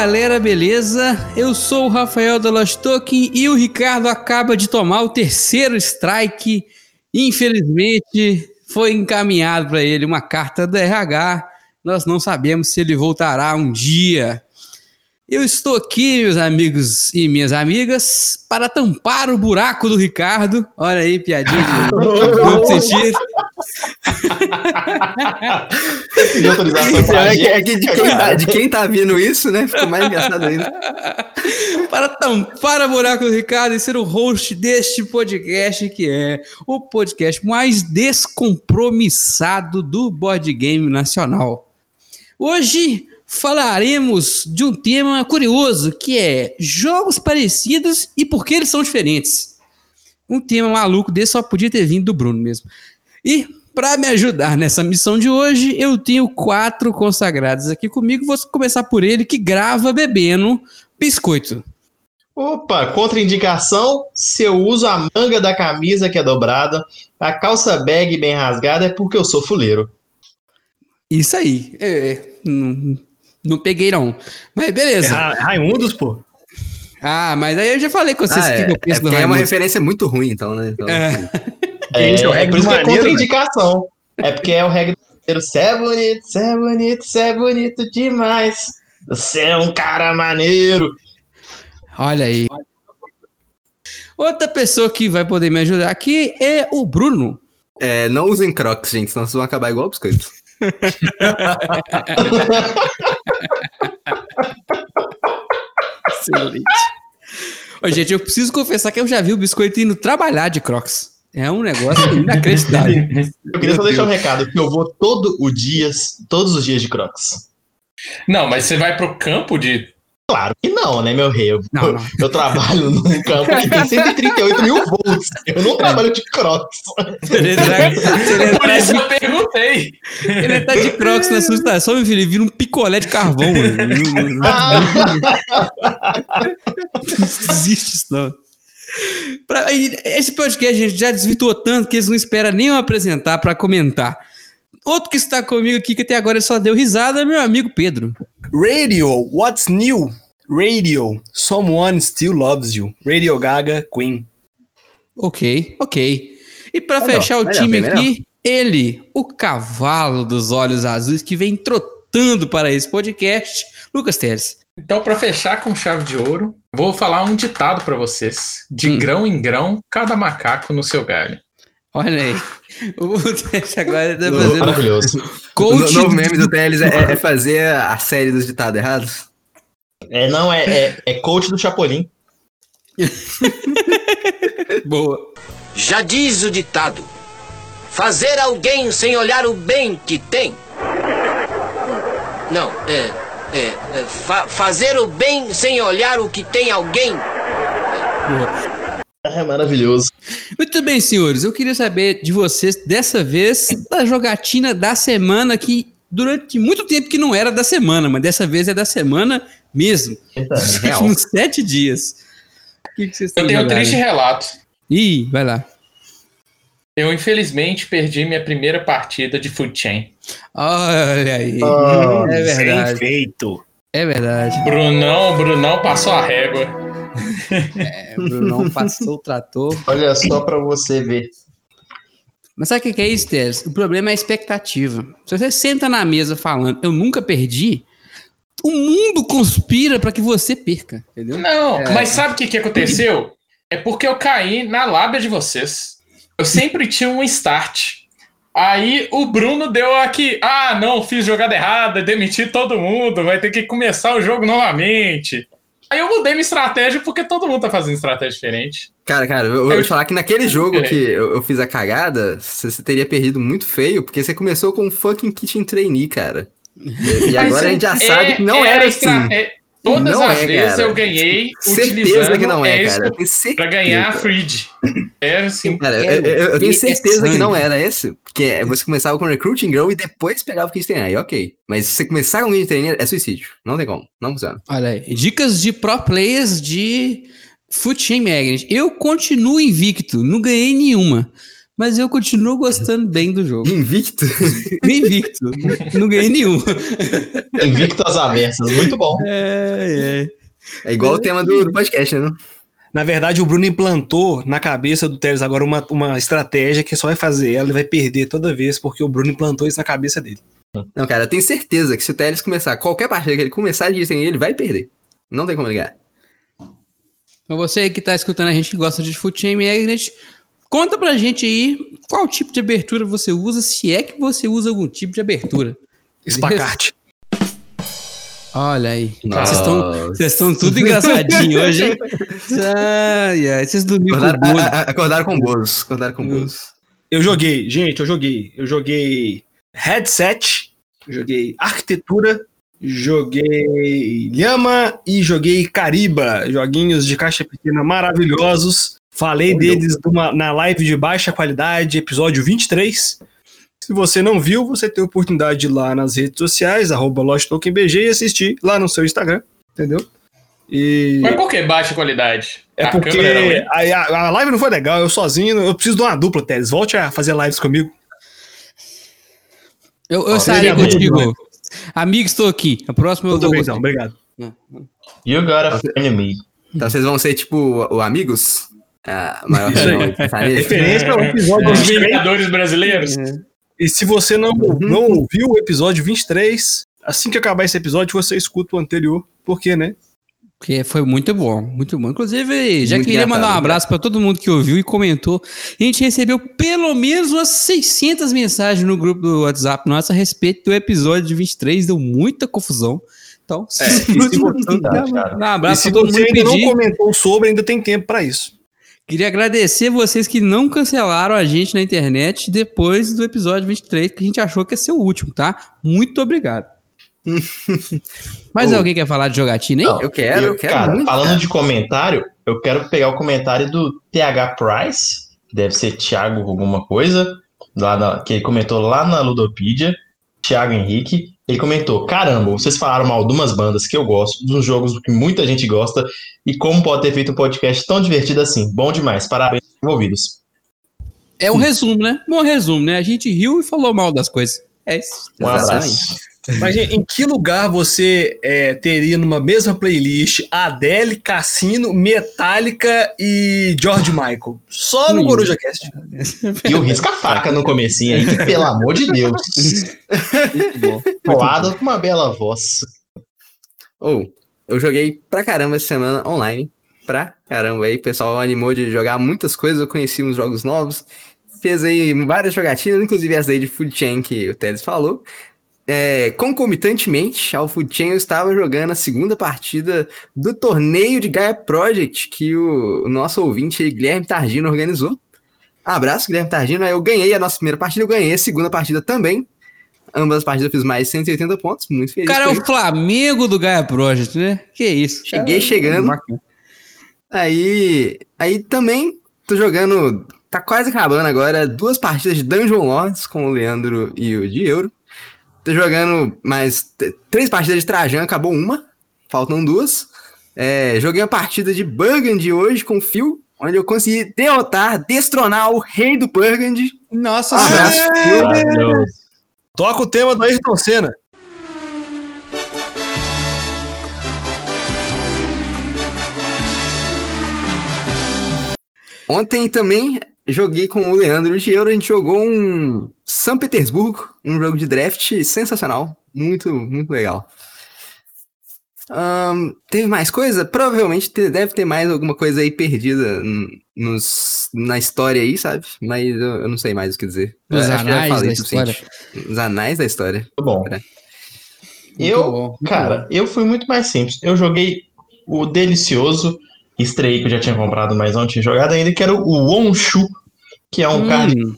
galera, beleza? Eu sou o Rafael Dalastock e o Ricardo acaba de tomar o terceiro strike. Infelizmente, foi encaminhado para ele uma carta do RH. Nós não sabemos se ele voltará um dia. Eu estou aqui, meus amigos e minhas amigas, para tampar o buraco do Ricardo. Olha aí, piadinha de duplo sentido. É que de, quem tá, de quem tá vindo isso, né? Ficou mais engraçado ainda. Para tampar o buraco do Ricardo e ser o host deste podcast, que é o podcast mais descompromissado do board game nacional. Hoje falaremos de um tema curioso que é jogos parecidos e por que eles são diferentes. Um tema maluco desse só podia ter vindo do Bruno mesmo. E para me ajudar nessa missão de hoje, eu tenho quatro consagrados aqui comigo. Vou começar por ele que grava bebendo biscoito. Opa, contraindicação: se eu uso a manga da camisa que é dobrada, a calça bag bem rasgada é porque eu sou fuleiro. Isso aí. É, não, não peguei, não. Mas beleza. É Raimundos, pô. Ah, mas aí eu já falei com vocês ah, que é, eu penso é, é uma referência muito ruim, então, né? Então, é. É, isso, é, é por isso que é contraindicação. É porque é o reggae do Você é bonito, você é bonito, você é bonito demais. Você é um cara maneiro. Olha aí. Outra pessoa que vai poder me ajudar aqui é o Bruno. É, não usem crocs, gente, senão vocês vão acabar igual o biscoito. Excelente. Ô, gente, eu preciso confessar que eu já vi o biscoito indo trabalhar de Crocs. É um negócio inacreditável. eu queria só deixar um recado, que eu vou todo o dias, todos os dias de Crocs. Não, mas você vai pro campo de Claro que não, né, meu rei? Eu, não, não. eu trabalho num campo que tem 138 mil volts. Eu não trabalho de crocs. Ele tá, Por isso eu perguntei. Ele tá de crocs na sua estação, meu filho. Ele vira um picolé de carvão. não existe isso, não. Pra, esse podcast a gente já desvirtuou tanto que eles não esperam nem eu apresentar para comentar. Outro que está comigo aqui, que até agora só deu risada, é meu amigo Pedro. Radio, what's new? Radio, someone still loves you. Radio Gaga, Queen. Ok, ok. E para fechar o time aqui, ele, o cavalo dos olhos azuis que vem trotando para esse podcast, Lucas Teles. Então, para fechar com chave de ouro, vou falar um ditado para vocês. De hum. grão em grão, cada macaco no seu galho. Olha aí. O Teles agora tá fazendo. Maravilhoso. Coach... O novo meme do Teles é, é, fazer a série dos ditados errados? É, não, é, é, é coach do Chapolin. Boa. Já diz o ditado: fazer alguém sem olhar o bem que tem. Não, é. É, é fa fazer o bem sem olhar o que tem alguém. É maravilhoso. Muito bem, senhores. Eu queria saber de vocês, dessa vez, da jogatina da semana, que durante muito tempo que não era da semana, mas dessa vez é da semana mesmo. Uns sete dias. O que, que vocês Eu tenho um triste relato. Ih, vai lá. Eu, infelizmente, perdi minha primeira partida de Food Chain. Olha aí. Oh, é verdade. Feito. É verdade. Brunão, Brunão passou a régua. É, Brunão passou o trator. Olha só para você ver. Mas sabe o que é isso, Teres? O problema é a expectativa. Se você senta na mesa falando, eu nunca perdi, o mundo conspira para que você perca, entendeu? Não, é... mas sabe o que, que aconteceu? É porque eu caí na lábia de vocês. Eu sempre tinha um start. Aí o Bruno deu aqui, ah, não, fiz jogada errada, demiti todo mundo, vai ter que começar o jogo novamente. Aí eu mudei minha estratégia porque todo mundo tá fazendo estratégia diferente. Cara, cara, eu, vou te falar que naquele jogo que eu, eu, fiz a cagada, você teria perdido muito feio, porque você começou com um fucking kitchen trainee, cara. E, e agora a gente já sabe que não é, era assim. É, Todas não as é, vezes cara. eu ganhei certeza que não é, cara. Pra ganhar a Freed. Era assim. Cara, eu, eu, eu tenho certeza que não era esse. Porque é, você começava com Recruiting Girl e depois pegava o Kid Trainer. Aí, ok. Mas se você começar com o Kid Trainer, é suicídio. Não tem como. Não funciona. Olha aí. Dicas de pro players de Foot Chain Magnet. Eu continuo invicto. Não ganhei nenhuma. Mas eu continuo gostando bem do jogo. Invicto? Invicto. Não ganhei nenhum. Invicto às avessas, muito bom. É, é. É igual o tema do, do podcast, né? Na verdade, o Bruno implantou na cabeça do Teles agora uma, uma estratégia que só vai fazer ela vai perder toda vez, porque o Bruno implantou isso na cabeça dele. Não, cara, eu tenho certeza que se o Teles começar, qualquer partida que ele começar a dizer ele vai perder. Não tem como ligar. Pra você que tá escutando a gente que gosta de Foot Magnet, conta pra gente aí qual tipo de abertura você usa, se é que você usa algum tipo de abertura. Espacate. Olha aí. Vocês estão tudo engraçadinho hoje, hein? Ai, ai, vocês dormiram acordaram, com Bozo. Acordaram com Bozo. Acordaram com Bozo. Eu joguei, gente, eu joguei. Eu joguei headset, joguei arquitetura, joguei Lhama e joguei Cariba, joguinhos de caixa pequena maravilhosos. Falei deles numa, na live de baixa qualidade, episódio 23. Se você não viu, você tem a oportunidade de ir lá nas redes sociais, arroba LostTokenBG e assistir lá no seu Instagram, entendeu? E... Mas por que baixa qualidade? É a porque a, a, live não foi legal, eu sozinho, eu preciso de uma dupla, Teles. Volte a fazer lives comigo. Eu, eu estarei contigo. Amigo, estou aqui. A próxima eu dou. Bem, então, obrigado. You got a enemy. Então vocês vão ser tipo o, o Amigos? A maior referência ao episódio dos Vingadores brasileiros. E se você não, uhum. não ouviu o episódio 23, assim que acabar esse episódio, você escuta o anterior. Por quê, né? Porque foi muito bom, muito bom. Inclusive, já muito queria mandar um abraço para todo mundo que ouviu e comentou. A gente recebeu pelo menos umas 600 mensagens no grupo do WhatsApp nosso a respeito do episódio 23. Deu muita confusão. Então, é, se você, um abraço e se você ainda pedir. não comentou sobre, ainda tem tempo para isso. Queria agradecer vocês que não cancelaram a gente na internet depois do episódio 23, que a gente achou que ia ser o último, tá? Muito obrigado. Mas alguém quer falar de jogatina, hein? Não, eu quero, eu, eu quero. Cara, falando de comentário, eu quero pegar o comentário do TH Price, deve ser Thiago alguma coisa, lá na, que ele comentou lá na Ludopedia, Thiago Henrique. Ele comentou: Caramba, vocês falaram mal de umas bandas que eu gosto, dos jogos que muita gente gosta, e como pode ter feito um podcast tão divertido assim? Bom demais, parabéns envolvidos. É um resumo, né? Bom resumo, né? A gente riu e falou mal das coisas. É isso. Um abraço. Mas em que lugar você é, teria numa mesma playlist Adele, Cassino, Metallica e George Michael? Só no Coruja Cast. E o risca-faca no comecinho aí, que, pelo amor de Deus. Colado com uma bela voz. Ou, oh, eu joguei pra caramba essa semana online. Pra caramba aí, o pessoal animou de jogar muitas coisas, eu conheci uns jogos novos. Fez aí várias jogatinas, inclusive essa aí de Food Chain que o Teles falou é, concomitantemente ao Food Chain, eu estava jogando a segunda partida do torneio de Gaia Project que o, o nosso ouvinte aí, Guilherme Targino organizou. Abraço, Guilherme Targino. Eu ganhei a nossa primeira partida, eu ganhei a segunda partida também. Ambas as partidas eu fiz mais de 180 pontos, muito feliz. Cara, é o Flamengo do Gaia Project, né? Que isso. Cheguei é, chegando. Aí, aí também tô jogando, tá quase acabando agora, duas partidas de Dungeon Lords com o Leandro e o Diego. Tô jogando mais três partidas de Trajan, acabou uma, faltam duas. É, joguei uma partida de Burgundy hoje com o Phil, onde eu consegui derrotar, destronar o rei do Burgundy. Nossa Senhora! Toca o tema do Ayrton Senna. Ontem também joguei com o Leandro e o Diego, a gente jogou um São Petersburgo, um jogo de draft sensacional, muito, muito legal. Um, teve mais coisa? Provavelmente deve ter mais alguma coisa aí perdida nos, na história aí, sabe? Mas eu, eu não sei mais o que dizer. Os anais da história. Os anais da história. Muito bom. Eu, bom, cara, eu fui muito mais simples. Eu joguei o delicioso estreia que eu já tinha comprado, mas não tinha jogado ainda, que era o Wonshu, que é um hum.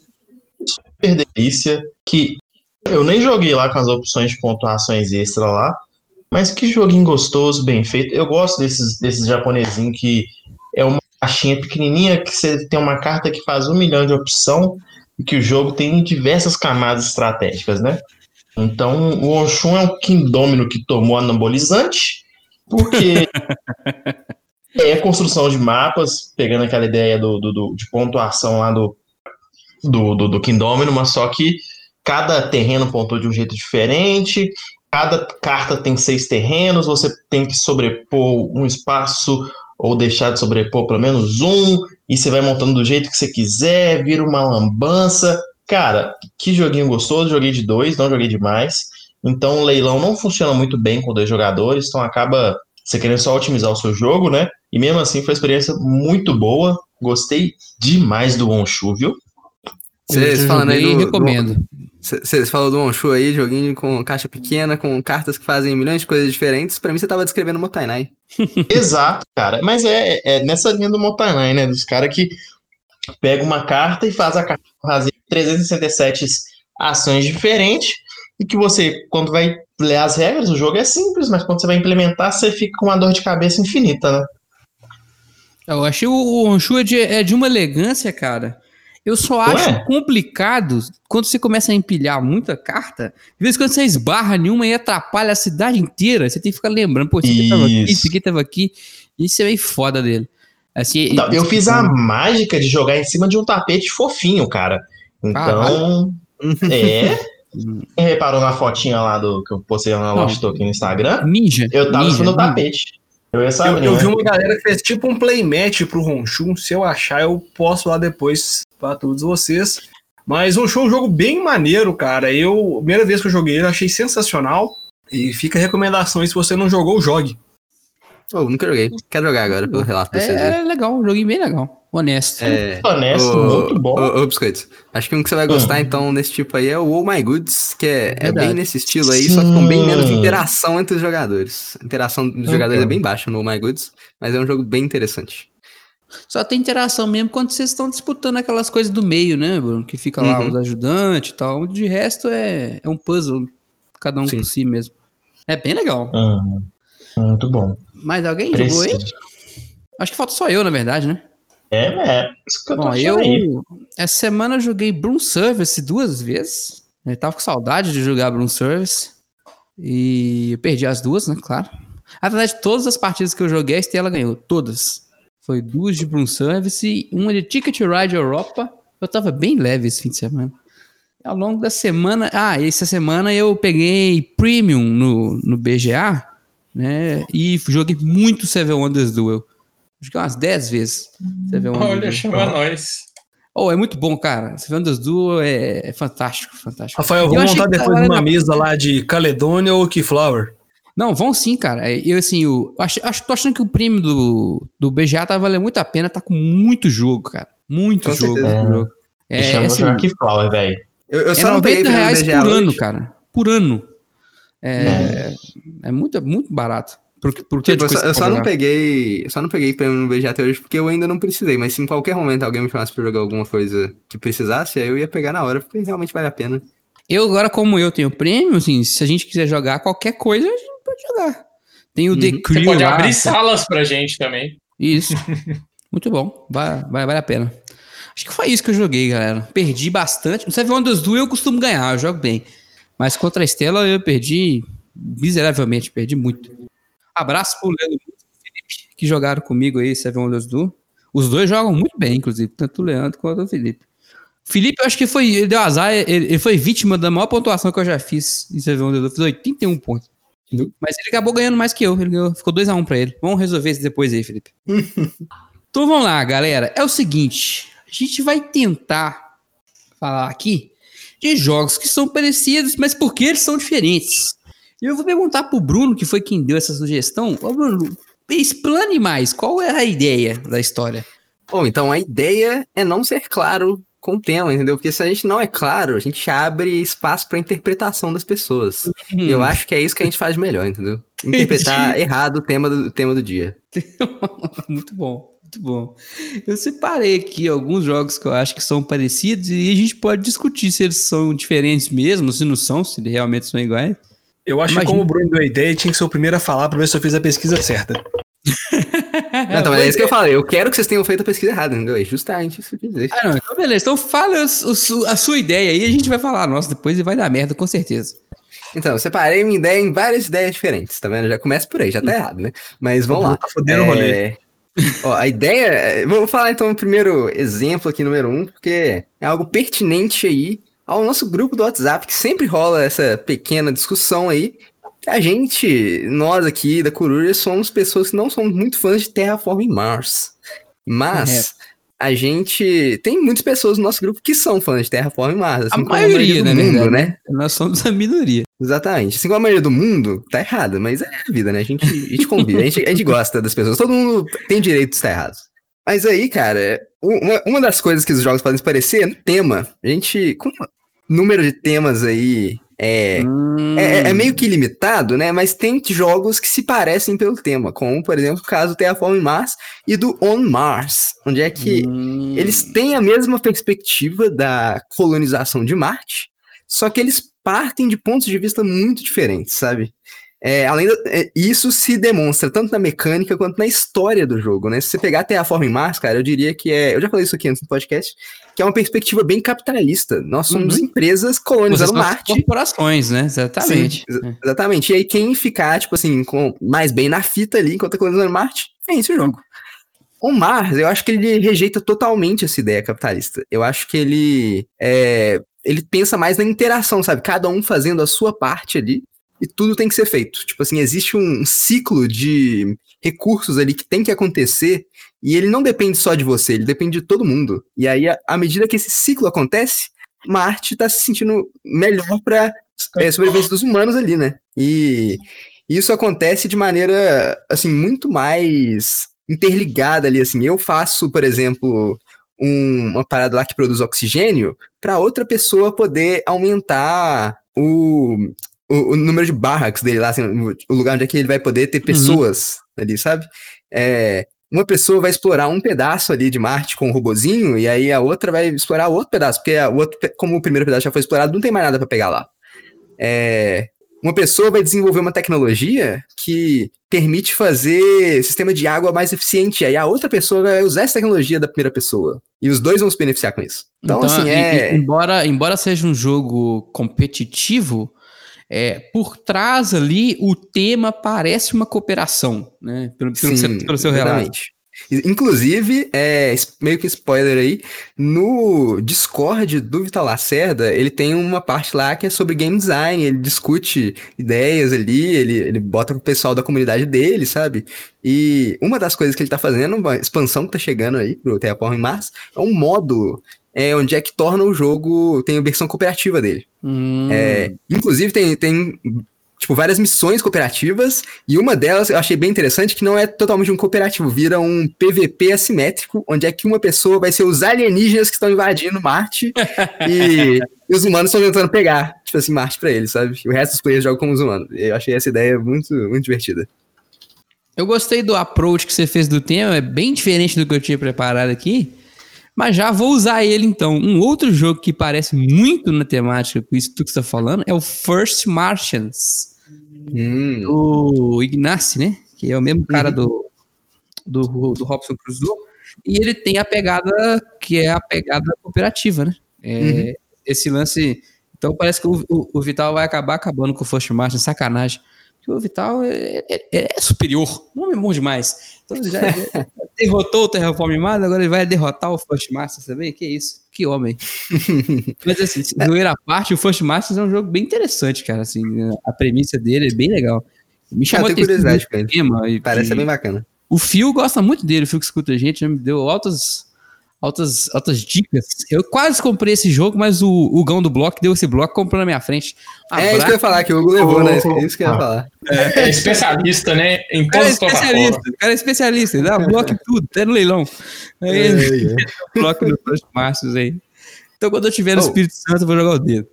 super delícia, que eu nem joguei lá com as opções de pontuações extra lá, mas que joguinho gostoso, bem feito. Eu gosto desses, desses japonesinhos que é uma caixinha pequenininha que você tem uma carta que faz um milhão de opção e que o jogo tem diversas camadas estratégicas, né? Então, o Onshun é um Kingdomino que tomou anabolizante, porque é construção de mapas, pegando aquela ideia do, do, do de pontuação lá do, do, do, do Kingdomino, mas só que cada terreno pontua de um jeito diferente, cada carta tem seis terrenos, você tem que sobrepor um espaço ou deixar de sobrepor pelo menos um, e você vai montando do jeito que você quiser, vira uma lambança. Cara, que joguinho gostoso, joguei de dois, não joguei demais. Então o leilão não funciona muito bem com dois jogadores, então acaba você querendo só otimizar o seu jogo, né? E mesmo assim foi uma experiência muito boa. Gostei demais do Onshu, viu? Vocês falando aí do, recomendo. Você falou do Onshu aí, joguinho com caixa pequena, com cartas que fazem milhões de coisas diferentes. Pra mim, você tava descrevendo o Motainai. Exato, cara. Mas é, é nessa linha do Motainai, né? Dos caras que pega uma carta e faz a carta fazer 367 ações diferentes. E que você, quando vai ler as regras, o jogo é simples, mas quando você vai implementar, você fica com uma dor de cabeça infinita, né? Eu achei o Onshu é de, é de uma elegância, cara. Eu só acho Ué? complicado quando você começa a empilhar muita carta. De vez em quando você esbarra nenhuma e atrapalha a cidade inteira. Você tem que ficar lembrando, pô, esse aqui tava aqui, esse aqui tava aqui. Isso é meio foda dele. Assim, então, eu fiz a mágica de jogar em cima de um tapete fofinho, cara. Então, é. Quem reparou na fotinha lá do que eu postei na Lost Token no Instagram? Ninja. Eu tava ninja, no tapete. Eu, eu, eu vi uma galera que fez tipo um playmatch pro Ronchun. Se eu achar, eu posto lá depois para todos vocês. Mas o show é um jogo bem maneiro, cara. Eu, primeira vez que eu joguei ele, achei sensacional. E fica a recomendação aí, se você não jogou, jogue. Oh, nunca joguei. Quero jogar agora, pelo relato pra vocês. É, é legal, um joguinho bem legal. Honesto. É, Honesto, o, muito bom. Ô, Biscoitos, acho que um que você vai gostar, uhum. então, nesse tipo aí é o Oh My Goods, que é, é bem nesse estilo aí, Sim. só que com bem menos interação entre os jogadores. A interação dos okay. jogadores é bem baixa no Oh My Goods, mas é um jogo bem interessante. Só tem interação mesmo quando vocês estão disputando aquelas coisas do meio, né, Bruno? Que fica lá uhum. os ajudantes e tal. De resto é, é um puzzle, cada um Sim. por si mesmo. É bem legal. Uhum. Muito bom. Mais alguém Preciso. jogou aí? Acho que falta só eu, na verdade, né? É, é. Isso que eu, Bom, eu essa semana eu joguei Broom Service duas vezes. Eu tava com saudade de jogar Broom Service. E eu perdi as duas, né? Claro. Na verdade, todas as partidas que eu joguei, a Estela ganhou. Todas. Foi duas de Broom Service e uma de Ticket Ride Europa. Eu tava bem leve esse fim de semana. Ao longo da semana. Ah, essa semana eu peguei Premium no, no BGA, né? E joguei muito Seven Wonders Duel. Joguei umas 10 vezes. Seven Wonders Olha, chama nós. Oh, é muito bom, cara. Seven Wonders Duel é, é fantástico, fantástico. Rafael, vamos montar depois uma mesa lá de Caledonia ou Keyflower. Não, vão sim, cara. É, eu, assim, eu acho, acho, tô achando que o prêmio do, do BGA tá valendo muito a pena, tá com muito jogo, cara. Muito com jogo. jogo. É, é assim, Keyflower, velho. Eu, eu só é 90 reais por ano, hoje. cara. Por ano. É, é. é muito, muito barato. Por, por tipo, eu só, eu só não peguei. Só não peguei prêmio no BGA até hoje porque eu ainda não precisei. Mas se em qualquer momento alguém me chamasse pra jogar alguma coisa que precisasse, aí eu ia pegar na hora, porque realmente vale a pena. Eu, agora, como eu tenho prêmio, assim, se a gente quiser jogar qualquer coisa, a gente pode jogar. Tem o uhum. The Crew. Você pode lá, abrir salas pra gente também. Isso. Muito bom. Vai, vai, vale a pena. Acho que foi isso que eu joguei, galera. Perdi bastante. No Seven Wonders Duel eu costumo ganhar, eu jogo bem. Mas contra a Estela eu perdi miseravelmente, perdi muito. Abraço pro Leandro e Felipe, que jogaram comigo aí, Seven Wonders Duel. Os dois jogam muito bem, inclusive, tanto o Leandro quanto o Felipe. Felipe, eu acho que foi, ele deu azar, ele, ele, foi vítima da maior pontuação que eu já fiz em Seven Wonders Duel. Fiz 81 pontos. Mas ele acabou ganhando mais que eu. Ele ganhou, ficou 2x1 um pra ele. Vamos resolver isso depois aí, Felipe. então vamos lá, galera. É o seguinte: a gente vai tentar falar aqui de jogos que são parecidos, mas porque eles são diferentes. E eu vou perguntar pro Bruno, que foi quem deu essa sugestão. Ô, Bruno, explane mais. Qual é a ideia da história? Bom, então a ideia é não ser claro com o tema, entendeu? Porque se a gente não é claro, a gente abre espaço para interpretação das pessoas. Hum. E eu acho que é isso que a gente faz melhor, entendeu? Interpretar errado o tema do, tema do dia. muito bom, muito bom. Eu separei aqui alguns jogos que eu acho que são parecidos e a gente pode discutir se eles são diferentes mesmo, se não são, se realmente são iguais. Eu acho Imagina. que como o Bruno deu a ideia, tinha que ser o primeiro a falar para ver se eu fiz a pesquisa certa. não, então, é isso que eu falei. Eu quero que vocês tenham feito a pesquisa errada, entendeu? É justamente isso que eu dizer. Ah, não. Então, beleza. Então, fala a sua ideia aí, a gente vai falar nossa depois e vai dar merda, com certeza. Então, eu separei minha ideia em várias ideias diferentes, tá vendo? Já começa por aí, já tá errado, né? Mas vamos lá. Tá fodendo é... o rolê. Ó, a ideia. Vou falar então o primeiro exemplo aqui, número um, porque é algo pertinente aí ao nosso grupo do WhatsApp, que sempre rola essa pequena discussão aí. A gente, nós aqui da Coruja, somos pessoas que não somos muito fãs de Terraform Mars. Mas a gente tem muitas pessoas no nosso grupo que são fãs de Terraform Mars. Assim a, maioria, do né, mundo, verdade, né? Nós somos a minoria. Exatamente. Assim como a maioria do mundo, tá errado, mas é a vida, né? A gente, a gente convive, a gente, a gente gosta das pessoas. Todo mundo tem direito de estar errado. Mas aí, cara, uma, uma das coisas que os jogos podem parecer é no tema. A gente, com o número de temas aí é, Hum. é, é meio que limitado, né? Mas tem jogos que se parecem pelo tema, como, por exemplo, o caso do Terraform Mars e do On Mars, onde é que Hum. eles têm a mesma perspectiva da colonização de Marte, só que eles partem de pontos de vista muito diferentes, sabe? É, além da- é, isso se demonstra tanto na mecânica quanto na história do jogo, né? Se você pegar Terraform Mars, cara, eu diria que é. Eu já falei isso aqui antes no podcast, que é uma perspectiva bem capitalista. Nós somos Uhum. empresas colonizando Marte. corporações, né? Exatamente. Sim, exa- exatamente. E aí, quem ficar, tipo assim, com mais bem na fita ali, enquanto tá colonizando Marte, é esse o jogo. O Mars, eu acho que ele rejeita totalmente essa ideia capitalista. Eu acho que ele é, ele pensa mais na interação, sabe? Cada um fazendo a sua parte ali e tudo tem que ser feito. Tipo assim, existe um ciclo de recursos ali que tem que acontecer e ele não depende só de você, ele depende de todo mundo. E aí, à- medida que esse ciclo acontece, Marte tá se sentindo melhor pra é, sobrevivência dos humanos ali, né? E isso acontece de maneira, assim, muito mais interligada ali, assim. Eu faço, por exemplo, um- uma parada lá que produz oxigênio para outra pessoa poder aumentar o, o, o número de barracks dele lá, assim, o, o lugar onde é que ele vai poder ter pessoas ali, sabe? É, uma pessoa vai explorar um pedaço ali de Marte com um robozinho, e aí a outra vai explorar outro pedaço, porque a- o outro, como o primeiro pedaço já foi explorado, não tem mais nada para pegar lá. É, uma pessoa vai desenvolver uma tecnologia que permite fazer sistema de água mais eficiente, aí a outra pessoa vai usar essa tecnologia da primeira pessoa. E os dois vão se beneficiar com isso. Então, assim, e- é. embora, embora seja um jogo competitivo, é, por trás ali o tema parece uma cooperação, né? Pelo, pelo, seu, pelo seu relato. Inclusive, é, meio que spoiler aí, no Discord do Vital Lacerda, ele tem uma parte lá que é sobre game design, ele discute ideias ali, ele, ele bota pro pessoal da comunidade dele, sabe? E uma das coisas que ele tá fazendo, uma expansão que tá chegando aí pro Terraform Mars, é um módulo é, onde é que torna o jogo, tem a versão cooperativa dele. Hum, É, inclusive, tem, tem tipo, várias missões cooperativas, e uma delas eu achei bem interessante, que não é totalmente um cooperativo, vira um PVP assimétrico, onde é que uma pessoa vai ser os alienígenas que estão invadindo Marte, e, e os humanos estão tentando pegar, tipo assim, Marte pra eles, sabe? O resto dos players jogam como os humanos. Eu achei essa ideia muito, muito divertida. Eu gostei do approach que você fez do tema, é bem diferente do que eu tinha preparado aqui. Mas já vou usar ele então. Um outro jogo que parece muito na temática com isso que você está falando é o First Martians, Hum, do Ignacy, né? Que é o mesmo cara do, do, do Robson Crusoe. E ele tem a pegada que é a pegada cooperativa, né? É, Esse lance. Então parece que o, o- o Vital vai acabar acabando com o First Martians, sacanagem. Porque o Vital é, é- é superior, não é bom demais. Então ele já, já derrotou o Terraform Mars, agora ele vai derrotar o First Masters também? Que isso? Que homem. Mas assim, zoeira à parte, o First Masters é um jogo bem interessante, cara. Assim, a premissa dele é bem legal. Me chamou eu tenho atenção curiosidade com ele. tema Parece e- bem bacana. o Fio gosta muito dele, o Fio que escuta a gente, já me deu altas, altas, altas dicas. Eu quase comprei esse jogo, mas o, o Gão do bloco deu esse bloco e comprou na minha frente. É isso que eu ia falar, que o Hugo levou, né? Isso, isso que eu ia falar. É especialista, né? Em é todas as especialista, o cara é especialista, ele dá bloco em tudo, até no leilão. Aí ele dá bloco First Masters aí. Então quando eu tiver no Oh. Espírito Santo, eu vou jogar o dedo.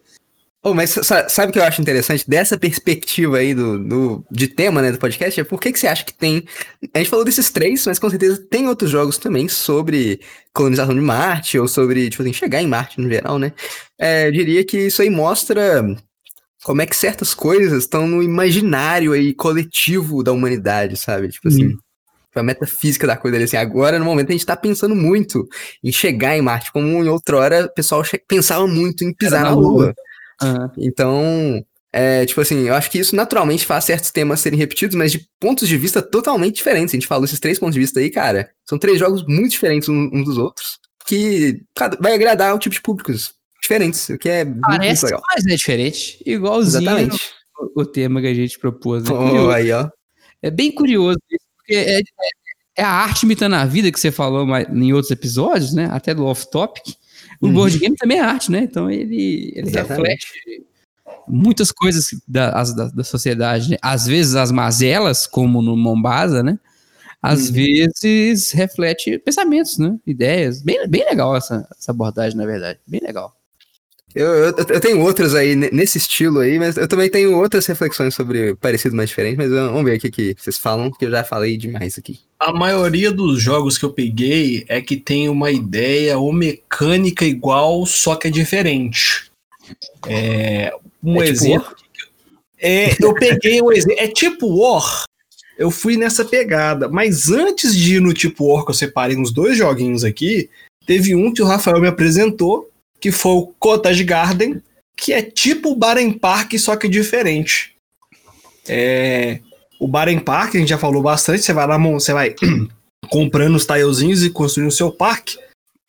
Oh, mas sa- sabe o que eu acho interessante dessa perspectiva aí do, do- de tema né, do podcast? É por que, que você acha que tem. A gente falou desses três, mas com certeza tem outros jogos também sobre colonização de Marte, ou sobre, tipo assim, chegar em Marte no geral, né? É, eu diria que isso aí mostra como é que certas coisas estão no imaginário aí coletivo da humanidade, sabe? Tipo assim. A metafísica da coisa ali, assim, agora no momento a gente tá pensando muito em chegar em Marte, como em outrora o pessoal pensava muito em pisar na na Lua. Lua. Ah, Então, É, tipo assim, eu acho que isso naturalmente faz certos temas serem repetidos, mas de pontos de vista totalmente diferentes. A gente falou esses três pontos de vista aí, cara. São três jogos muito diferentes uns dos outros, que vai agradar o tipo de públicos diferentes, o que é Parece, muito legal. mas é diferente. Igualzinho Exatamente. O, o tema que a gente propôs. Né? Oh, aí, ó. É bem curioso isso, porque é, é, é, a arte imitando a vida que você falou em outros episódios, né? Até do off-topic. O uhum. board game também é arte, né? Então ele, ele reflete muitas coisas da, da, da sociedade. Né? Às vezes as mazelas, como no Mombasa, né? Às uhum. vezes reflete pensamentos, né? Ideias. Bem, bem legal essa, essa abordagem, na verdade. Bem legal. Eu, eu, eu, tenho outras aí nesse estilo aí, mas eu também tenho outras reflexões sobre parecido mais diferente, mas vamos ver o que, que vocês falam, que eu já falei demais aqui. A maioria dos jogos que eu peguei é que tem uma ideia ou mecânica igual, só que é diferente. É, um é tipo exemplo. É, eu peguei um exemplo. É tipo War. Eu fui nessa pegada. Mas antes de ir no tipo War, que eu separei uns dois joguinhos aqui, teve um que o Rafael me apresentou, que foi o Cottage Garden, que é tipo o Baren Park, só que diferente. É, o Baren Park, a gente já falou bastante, você vai lá, você vai comprando os tilezinhos e construindo o seu parque.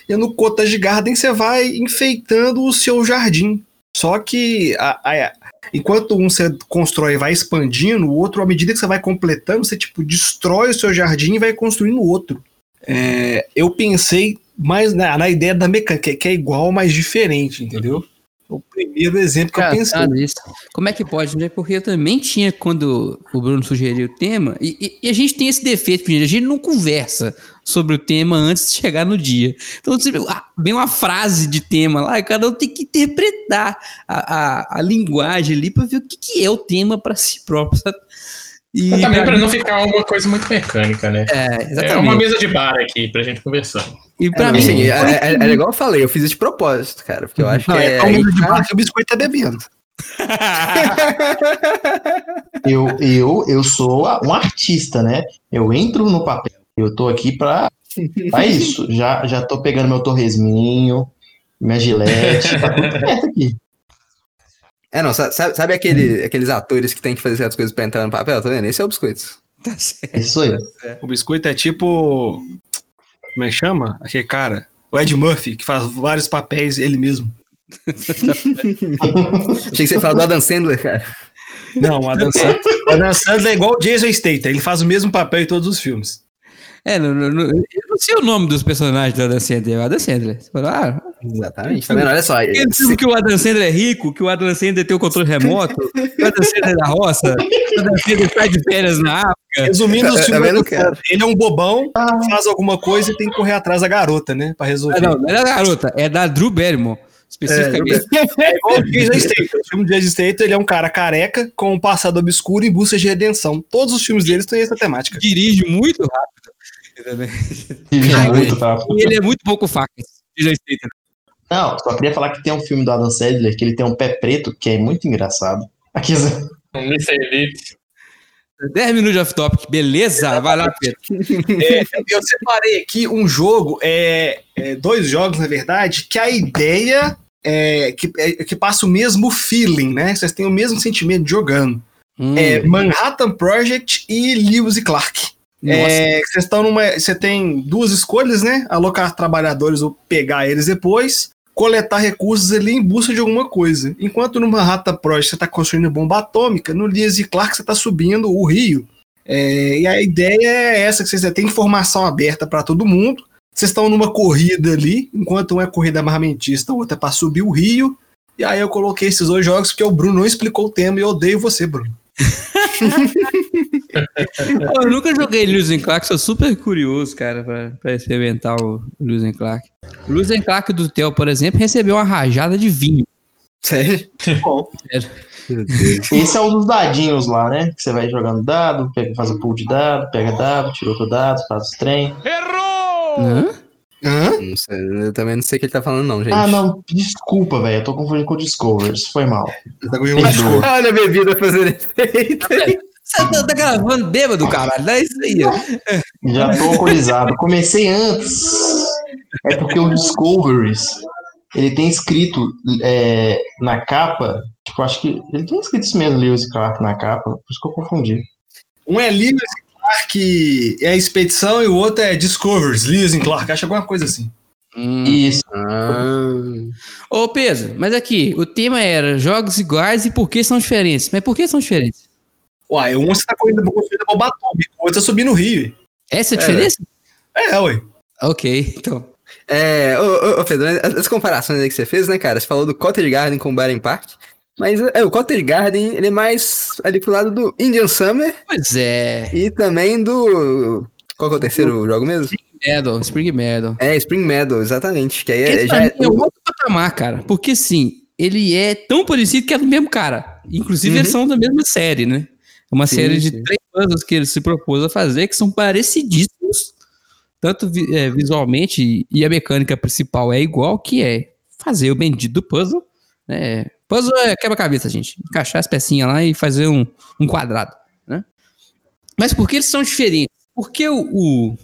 E no Cottage Garden você vai enfeitando o seu jardim. Só que a, a, enquanto um você constrói e vai expandindo, o outro, à medida que você vai completando, você tipo destrói o seu jardim e vai construindo outro. É, eu pensei mais na, na, ideia da mecânica, que é igual, mas diferente, entendeu? O primeiro exemplo que Cara, eu pensei. Isso. Como é que pode, né? Porque eu também tinha, quando o Bruno sugeriu o tema, e, e, e a gente tem esse defeito, a gente não conversa sobre o tema antes de chegar no dia. Então, você vem uma frase de tema lá, e cada um tem que interpretar a, a, a linguagem ali para ver o que, que, é o tema para si próprio. E também para não ficar uma coisa muito mecânica, né? É, exatamente. É uma mesa de bar aqui pra gente conversar. E pra é, mim. Sim, é, é, é, igual eu falei, eu fiz isso de propósito, cara, porque eu acho não, que é. É uma mesa de bar que o biscoito tá bebendo. eu, eu, eu sou um artista, né? Eu entro no papel eu tô aqui pra, pra isso. Já, já tô pegando meu torresminho, minha gilete, tá tudo certo aqui. É, não, sabe, sabe aquele, aqueles atores que tem que fazer certas coisas pra entrar no papel? Tá vendo? Esse é o biscoito. Tá certo. Isso aí. O biscoito é tipo. Como é que chama? Aquele cara. O Ed Murphy, que faz vários papéis ele mesmo. Achei que você falou do Adam Sandler, cara. Não, o Adam Sandler, o Adam Sandler é igual o Jason Statham, ele faz o mesmo papel em todos os filmes. É, no, no, no, eu não sei o nome dos personagens do Adam Sandler. O Adam Sandler. Você fala, ah, Exatamente. Tá vendo? Olha só. Esse... que o Adam Sandler é rico, que o Adam Sandler tem o controle remoto, que o Adam Sandler é da roça, que o Adam Sandler sai de férias na África. Resumindo, o é, filme, é, ele é um bobão, faz alguma coisa e tem que correr atrás da garota, né? Pra resolver. Ah, não, não é da garota, é da Drew Barrymore. Especificamente. É, é igual o Jason Statham. O filme do Jason Statham, ele é um cara careca com um passado obscuro em busca de redenção. Todos os filmes deles têm essa temática. Dirige muito rápido. E ele é muito pouco facas. Não, só queria falar que tem um filme do Adam Sandler que ele tem um pé preto que é muito engraçado. Aqui. Elite. 10 minutos de off-topic, beleza? Vai lá, Pedro. É, eu separei aqui um jogo, é, é, dois jogos, na verdade, que a ideia é que, é, que passa o mesmo feeling, né? Vocês têm o mesmo sentimento jogando. Hum. É Manhattan Project e Lewis e Clark. É, vocês estão numa. Você tem duas escolhas, né? Alocar trabalhadores ou pegar eles depois, coletar recursos ali em busca de alguma coisa. Enquanto no Manhattan Project você está construindo bomba atômica, no Lewis e Clark você está subindo o rio. É, e a ideia é essa: que vocês têm informação aberta para todo mundo. Vocês estão numa corrida ali, enquanto um é corrida armamentista, o outro é para subir o rio. E aí eu coloquei esses dois jogos porque o Bruno não explicou o tema e eu odeio você, Bruno. eu nunca joguei Lewis Clark, sou super curioso, cara, pra, pra experimentar o Lewis Clark. O Lewis Clark do Theo, por exemplo, recebeu uma rajada de vinho. Sério? Bom. Sério. Esse é um dos dadinhos lá, né? Que você vai jogando dado, pega, faz o pool de dado, pega dado, tira outro dado, faz os trem. Errou! Hã? Hã? Não sei, eu também não sei o que ele tá falando, não, gente. Ah, não, desculpa, velho. Eu tô confundindo com o Discovers. Foi mal. Tá Olha a bebida fazendo efeito. Você tá, tá gravando bêbado, caralho. É isso aí. Já tô alcoolizado. Comecei antes. É porque o Discoveries ele tem escrito é, na capa, tipo, acho que ele tem escrito isso mesmo, Lewis Clark, na capa, por isso que eu confundi. Um é Lewis Clark é a expedição e o outro é Discoveries, Lewis Clark, acho alguma coisa assim. Hum. Isso. Ah. Ô Pedro, mas aqui, o tema era jogos iguais e por que são diferentes? Mas por que são diferentes? Uai, um você tá correndo pra Ubatuba, o outro tá subindo o Rio. Essa é a diferença? É, é ué. Ok, então. É, ô, ô, Pedro, as comparações aí que você fez, né, cara? Você falou do Cottage Garden com o Baren Park. Mas é, o Cottage Garden, ele é mais ali pro lado do Indian Summer. Pois é. E também do. Qual que é o terceiro jogo mesmo? Spring Meadow, Spring Meadow. É, Spring Meadow, exatamente. Que aí é, já é, é outro patamar, cara. Porque sim, ele é tão parecido que é do mesmo cara. Inclusive, uhum. eles são da mesma série, né? É uma sim, série de sim. três anos que ele se propôs a fazer, que são parecidíssimos tanto é, visualmente e a mecânica principal é igual, que é fazer o bendito puzzle. Né? Puzzle é quebra-cabeça, gente. Encaixar as pecinhas lá e fazer um, um quadrado. Né? Mas por que eles são diferentes? Porque o, o,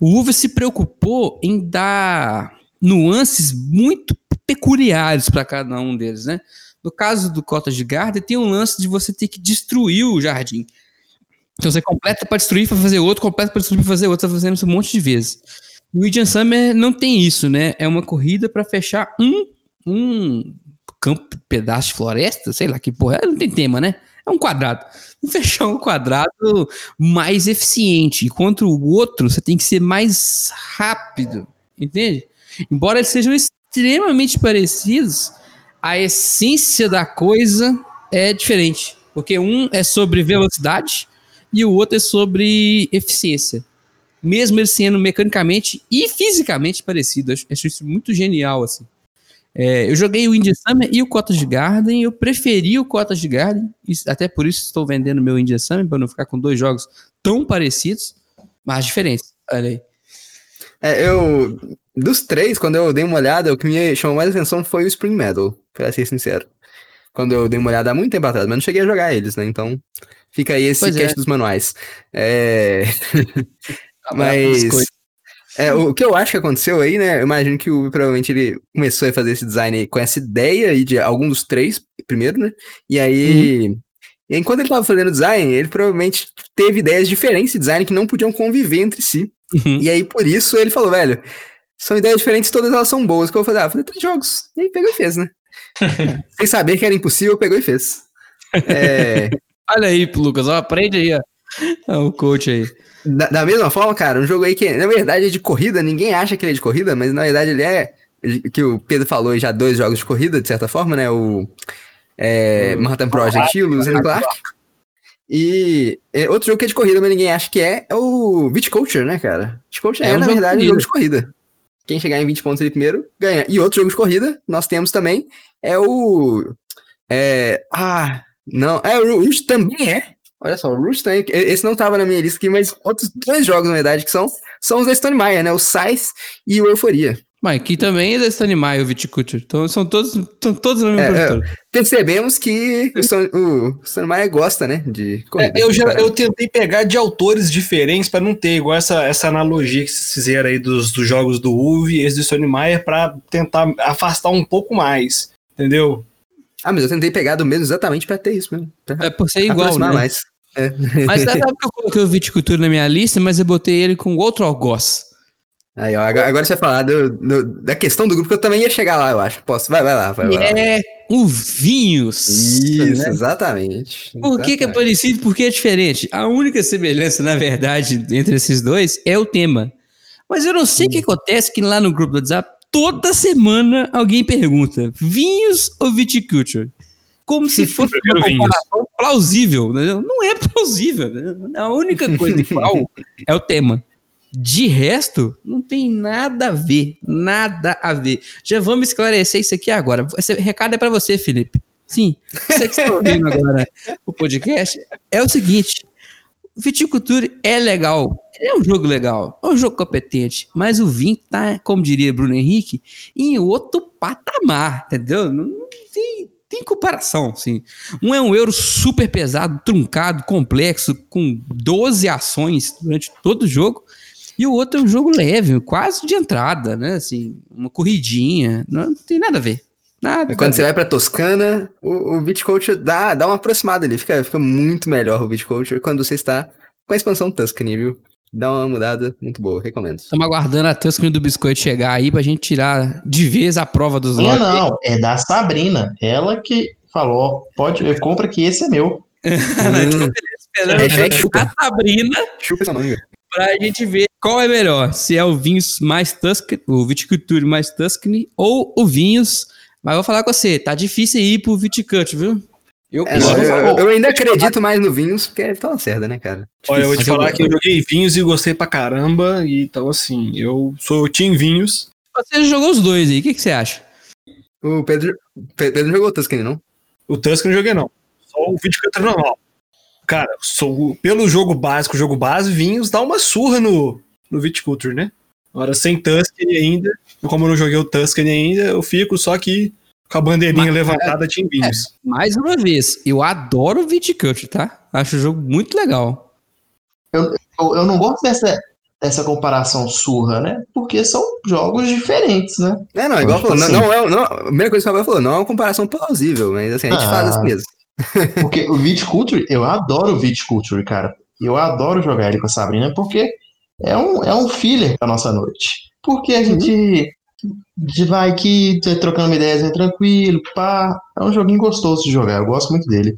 o Uva se preocupou em dar nuances muito peculiares para cada um deles, né? No caso do Cottage Garden, tem um lance de você ter que destruir o jardim. Então você completa para destruir para fazer outro, completa para destruir para fazer outro, tá fazendo isso um monte de vezes. O Indian Summer não tem isso, né? É uma corrida para fechar um, um campo, pedaço de floresta, sei lá que porra, não tem tema, né? É um quadrado. Fechar um quadrado mais eficiente. Enquanto o outro, você tem que ser mais rápido, entende? Embora eles sejam extremamente parecidos, a essência da coisa é diferente. Porque um é sobre velocidade, e o outro é sobre eficiência. Mesmo ele sendo mecanicamente e fisicamente parecido. Acho, acho isso muito genial, assim. É, eu joguei o Indie Summer e o Cottage Garden, eu preferi o Cottage Garden, até por isso estou vendendo meu Indie Summer, para não ficar com dois jogos tão parecidos, mas diferentes. Olha aí. É, eu. Dos três, quando eu dei uma olhada, o que me chamou mais atenção foi o Spring Metal, pra ser sincero. Quando eu dei uma olhada há muito tempo atrás, mas não cheguei a jogar eles, né? Então, Fica aí esse pois cast é. dos manuais. É... Mas. É, o que eu acho que aconteceu aí, né? Eu imagino que o, provavelmente ele começou a fazer esse design aí com essa ideia aí de algum dos três primeiro, né? E aí. Uhum. Enquanto ele estava fazendo design, ele provavelmente teve ideias diferentes de design que não podiam conviver entre si. Uhum. E aí, por isso, ele falou, velho, são ideias diferentes, todas elas são boas. Que eu vou fazer? Ah, fazer três jogos. E aí pegou e fez, né? Sem saber que era impossível, pegou e fez. É, Olha aí, Lucas, ó, aprende aí, ó. É o coach aí. Da, da, mesma forma, cara, um jogo aí que, na verdade, é de corrida, ninguém acha que ele é de corrida, mas na verdade ele é. Que o Pedro falou já dois jogos de corrida, de certa forma, né? O é, Manhattan Project e o Losing Clark. E é, outro jogo que é de corrida, mas ninguém acha que é, é o Viticulture, né, cara? Viticulture é, é um na verdade, um jogo de corrida. Quem chegar em 20 pontos ali primeiro, ganha. E outro jogo de corrida, nós temos também, é o. É, ah, não, é, o Rouge também é. Olha só, o Rouge também. Esse não tava na minha lista aqui, mas outros dois jogos, na verdade, que são, são os da Stone Meyer, né? O Sais e o Euforia. Mas que também é da Stone Meyer, o Viticulture. Então são todos, são todos na mesma é, é, Percebemos que o Meyer gosta, né? De corrida. É, eu, já, eu tentei pegar de autores diferentes para não ter igual essa, essa analogia que vocês fizeram aí dos, dos jogos do UV e esse do Stone Meyer para tentar afastar um pouco mais. Entendeu? Ah, mas eu tentei pegar do mesmo exatamente pra ter isso mesmo. é por ser igual, né? Mais. É. Mas sabe que eu coloquei o Viticultura na minha lista, mas eu botei ele com outro algoz. Aí, ó, agora, agora você vai falar do, do, da questão do grupo, que eu também ia chegar lá, eu acho. Posso? Vai, vai lá, vai, vai lá. É o Vinhos. Isso, né? exatamente. Por que, que é parecido? Porque é diferente. A única semelhança, na verdade, entre esses dois é o tema. Mas eu não sei o que acontece que lá no grupo do WhatsApp toda semana alguém pergunta: vinhos ou viticulture? Como se fosse uma comparação plausível. Né? Não é plausível. Né? A única coisa igual é o tema. De resto, não tem nada a ver. Nada a ver. Já vamos esclarecer isso aqui agora. Esse recado é para você, Felipe. Sim, você que está ouvindo agora o podcast. É o seguinte: Viticulture é legal. É um jogo legal, é um jogo competente, mas o Vim tá, como diria Bruno Henrique, em outro patamar, entendeu? Não, tem, tem comparação, assim. Um é um euro super pesado, truncado, complexo, com 12 ações durante todo o jogo, E o outro é um jogo leve, quase de entrada, né? Assim, uma corridinha. Não, tem nada a ver. Nada. Quando você vai pra Toscana, o, o Viticulture dá, dá uma aproximada ali. Fica, fica muito melhor o Viticulture quando você está com a expansão Tuscany, viu? Dá uma mudada muito boa, recomendo. Estamos aguardando a Tuscany do Biscoito chegar aí pra gente tirar de vez a prova dos Não, não, é da Sabrina. Ela que falou, pode, compra que esse é meu. hum. esperando é, a Sabrina chupa essa manga. Pra gente ver qual é melhor. Se é o Vinhos mais Tuscany, o Viticulture mais Tuscany ou o Vinhos. Mas vou falar com você, tá difícil ir pro Viticut, viu? Eu, é, eu, eu, eu, ainda acredito mais no Vinhos, porque é tão certa, né, cara? Olha, eu vou te falar que eu joguei Vinhos e gostei pra caramba, e então assim, eu sou o Team Vinhos. Você jogou os dois aí, o que, que você acha? O Pedro, Pedro jogou o Tuscany, não? O Tuscany não joguei, não. Só o Viticulture normal. Cara, sou, pelo jogo básico, jogo base, Vinhos dá uma surra no, no Viticulture, né? Agora, sem Tuscany ainda, como eu não joguei o Tuscany ainda, eu fico só que com a bandeirinha Mas, levantada é, Team Vinhos. É, mais uma vez, eu adoro o Viticulture, tá? Acho o jogo muito legal. Eu, eu, eu não gosto dessa, dessa comparação surra, né? Porque são jogos diferentes, né? É, não, igual falou, assim, não, não, é, não, a primeira coisa que o Gabriel falou, não é uma comparação plausível, mas assim, a gente ah, faz assim mesmo. Porque o Viticulture, eu adoro o Viticulture, cara. Eu adoro jogar ele com a Sabrina porque é um, é um filler pra nossa noite. Porque a gente, a gente vai aqui trocando ideias é tranquilo, pá. É um joguinho gostoso de jogar, eu gosto muito dele.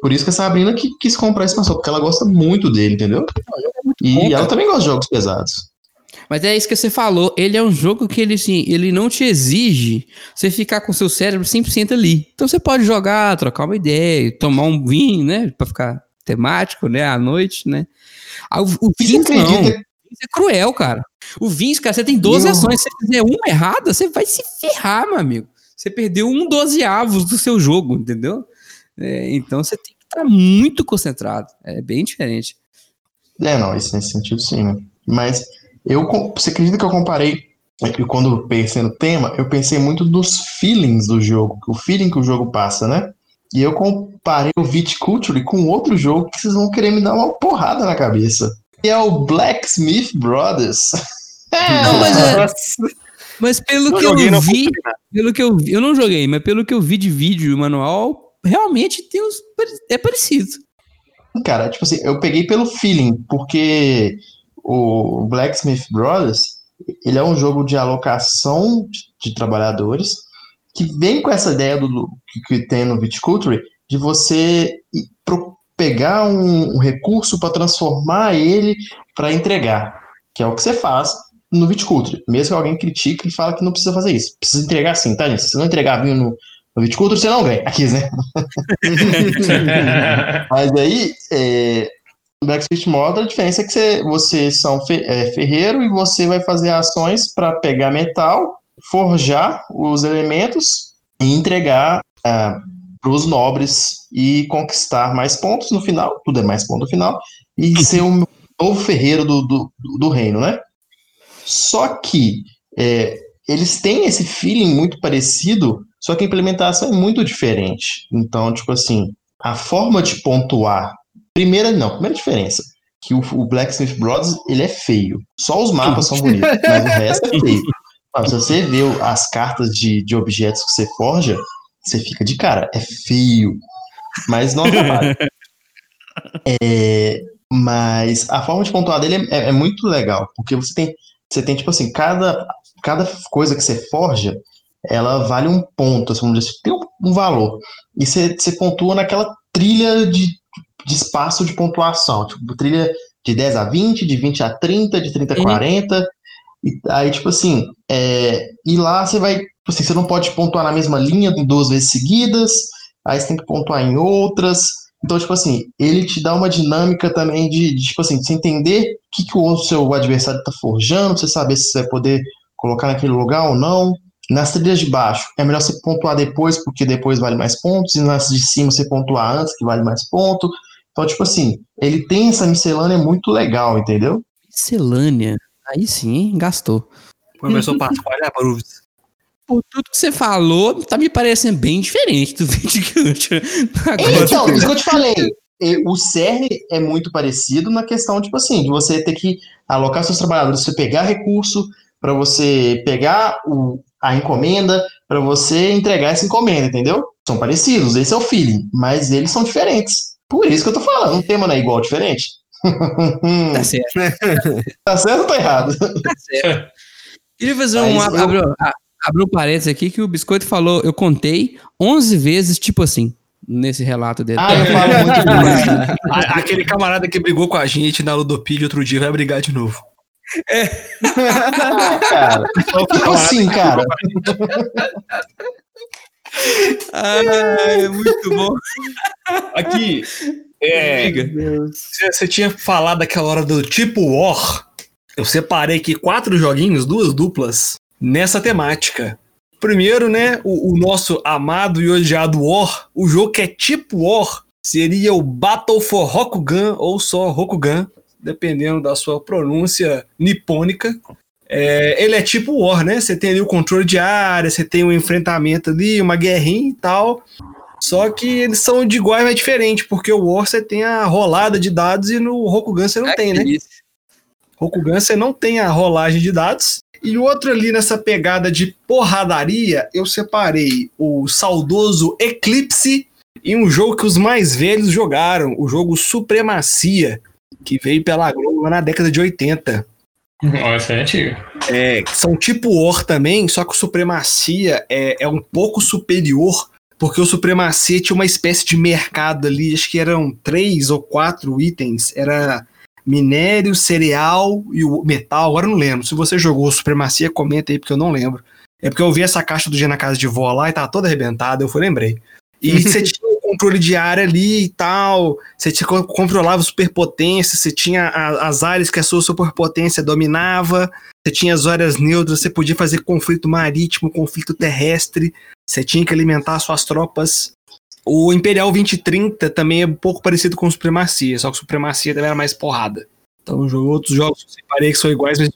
Por isso que a Sabrina que, quis comprar esse expansão, porque ela gosta muito dele, entendeu? É e bom, ela também gosta de jogos pesados. Mas é isso que você falou, ele é um jogo que ele, assim, ele não te exige você ficar com seu cérebro 100% ali. Então você pode jogar, trocar uma ideia, tomar um vinho, né, pra ficar temático, né, à noite, né. Ah, o, o não, é cruel, cara. O vinho, cara, você tem 12 eu... ações, se você fizer uma errada, você vai se ferrar, meu amigo. Você perdeu um dozeavos do seu jogo, entendeu? É, então você tem que estar muito concentrado. É bem diferente. É, não, isso nesse sentido sim, né? Mas eu, você acredita que eu comparei, é que quando pensei no tema, eu pensei muito dos feelings do jogo, o feeling que o jogo passa, né? E eu comparei o Viticulture com outro jogo que vocês vão querer me dar uma porrada na cabeça. E é o Blacksmith Brothers. Não, mas, é, mas pelo não que eu vi, pelo que eu vi, eu não joguei, mas pelo que eu vi de vídeo e manual, realmente tem uns, é parecido. Cara, tipo assim, eu peguei pelo feeling, porque o Blacksmith Brothers, ele é um jogo de alocação de, trabalhadores que vem com essa ideia do, do que tem no Viticulture de você pro, pegar um, um recurso para transformar ele para entregar, que é o que você faz no Viticulture. Mesmo que alguém critique e fala que não precisa fazer isso. Precisa entregar sim, tá, gente? Se não entregar vinho no, no Viticulture, você não ganha. Aqui, né? Mas aí, é, Backstreet Model, a diferença é que você, você são fe, é, ferreiro e você vai fazer ações para pegar metal, forjar os elementos e entregar é, para os nobres e conquistar mais pontos no final, tudo é mais ponto no final, e ser um novo ferreiro do, do, do reino, né? Só que é, eles têm esse feeling muito parecido, só que a implementação é muito diferente. Então, tipo assim, a forma de pontuar Primeira, não, primeira diferença. Que o, o Blacksmith Brothers, ele é feio. Só os mapas são bonitos, mas o resto é feio. Mas se você vê as cartas de, de objetos que você forja, você fica de cara, é feio. Mas não trabalha. é, mas a forma de pontuar dele é, é, muito legal, porque você tem, você tem tipo assim, cada, cada coisa que você forja, ela vale um ponto, assim, vamos dizer, assim, tem um, um valor. E você, você pontua naquela trilha de de espaço de pontuação. Tipo, trilha de 10 a 20, de 20 a 30, de 30 a 40. E aí, tipo assim, é, e lá você vai. Tipo assim, você não pode pontuar na mesma linha duas vezes seguidas, aí você tem que pontuar em outras. Então, tipo assim, ele te dá uma dinâmica também de, de tipo assim, você entender o que, que o seu adversário está forjando, você saber se você vai poder colocar naquele lugar ou não. Nas trilhas de baixo, é melhor você pontuar depois, porque depois vale mais pontos, e nas de cima você pontuar antes, que vale mais ponto. Então, tipo assim, ele tem essa miscelânea muito legal, entendeu? Miscelânea? Aí sim, gastou. Professor Pascoal, olha para Por tudo que você falou, tá me parecendo bem diferente do Viticulture. Então, isso que eu te falei. O CERN é muito parecido na questão, tipo assim, de você ter que alocar seus trabalhadores, você pegar recurso, para você pegar o, a encomenda, para você entregar essa encomenda, entendeu? São parecidos, esse é o feeling, mas eles são diferentes. Por isso que eu tô falando, um tema não é igual, diferente. Tá certo. tá certo ou tá errado? Tá certo. Queria fazer um. Eu- abre um parênteses aqui que o Biscoito falou, eu contei 11 vezes, tipo assim, nesse relato dele. Ah, eu falo muito demais. Aquele camarada que brigou com a gente na Ludopedia outro dia vai brigar de novo. cara. Como assim, cara? Ah, é muito bom. Aqui, é, você você tinha falado daquela hora do tipo War. Eu separei aqui quatro joguinhos, duas duplas, nessa temática. Primeiro, né, o, o nosso amado e odiado War, o jogo que é tipo War, seria o Battle for Rokugan ou só Rokugan, dependendo da sua pronúncia nipônica. É, ele é tipo War, né? Você tem ali o controle de área, você tem um enfrentamento ali, uma guerrinha e tal. Só que eles são de igual, mas diferente, porque o War você tem a rolada de dados e no Rokugan você não tem, né? Rokugan você não tem a rolagem de dados. E outro ali nessa pegada de porradaria, eu separei o saudoso Eclipse e um jogo que os mais velhos jogaram, o jogo Supremacia, que veio pela Globo na década de 80. Essa é antiga. É, são tipo War também, só que o Supremacia é, é um pouco superior, porque o Supremacia tinha uma espécie de mercado ali, acho que eram três ou quatro itens. Era minério, cereal e o metal, agora eu não lembro. Se você jogou o Supremacia, comenta aí, porque eu não lembro. É porque eu vi essa caixa do dia na casa de vó lá e tava toda arrebentada, eu fui lembrei. E você controle de área ali e tal, você tinha, controlava superpotência, você tinha a- as áreas que a sua superpotência dominava, você tinha as áreas neutras, você podia fazer conflito marítimo, conflito terrestre, você tinha que alimentar suas tropas. O Imperial 2030 também é um pouco parecido com o Supremacia, só que o Supremacia também era mais porrada. Então, outros jogos que eu separei que são iguais, mas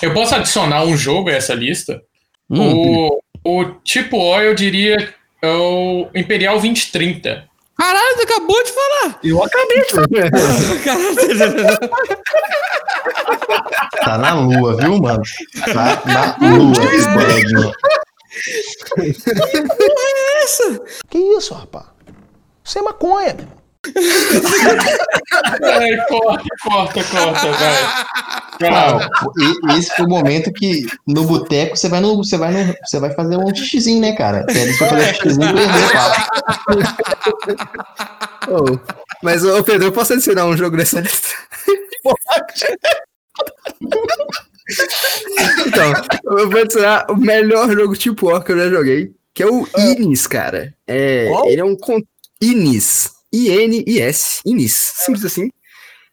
Eu posso adicionar um jogo a essa lista? Hum. O, o tipo O, eu diria, é o Imperial 2030. Caralho, você acabou de falar. eu acabei de falar. Tá na lua, viu, mano? Tá na lua, esse bonequinho. Que isso, rapaz? Isso é maconha, meu. Ai, corta, corta, corta, vai. Esse foi o momento que no boteco você vai no, você vai no, você vai fazer um xixizinho, né, cara? Pra fazer um xixizinho perder, mas, ô Pedro, eu posso adicionar um jogo nessa lista? então, eu vou adicionar o melhor jogo tipo War que eu já joguei, que é o Inis, cara. É, Qual? ele é um con- Inis. I-N-I-S. Inis. Simples assim.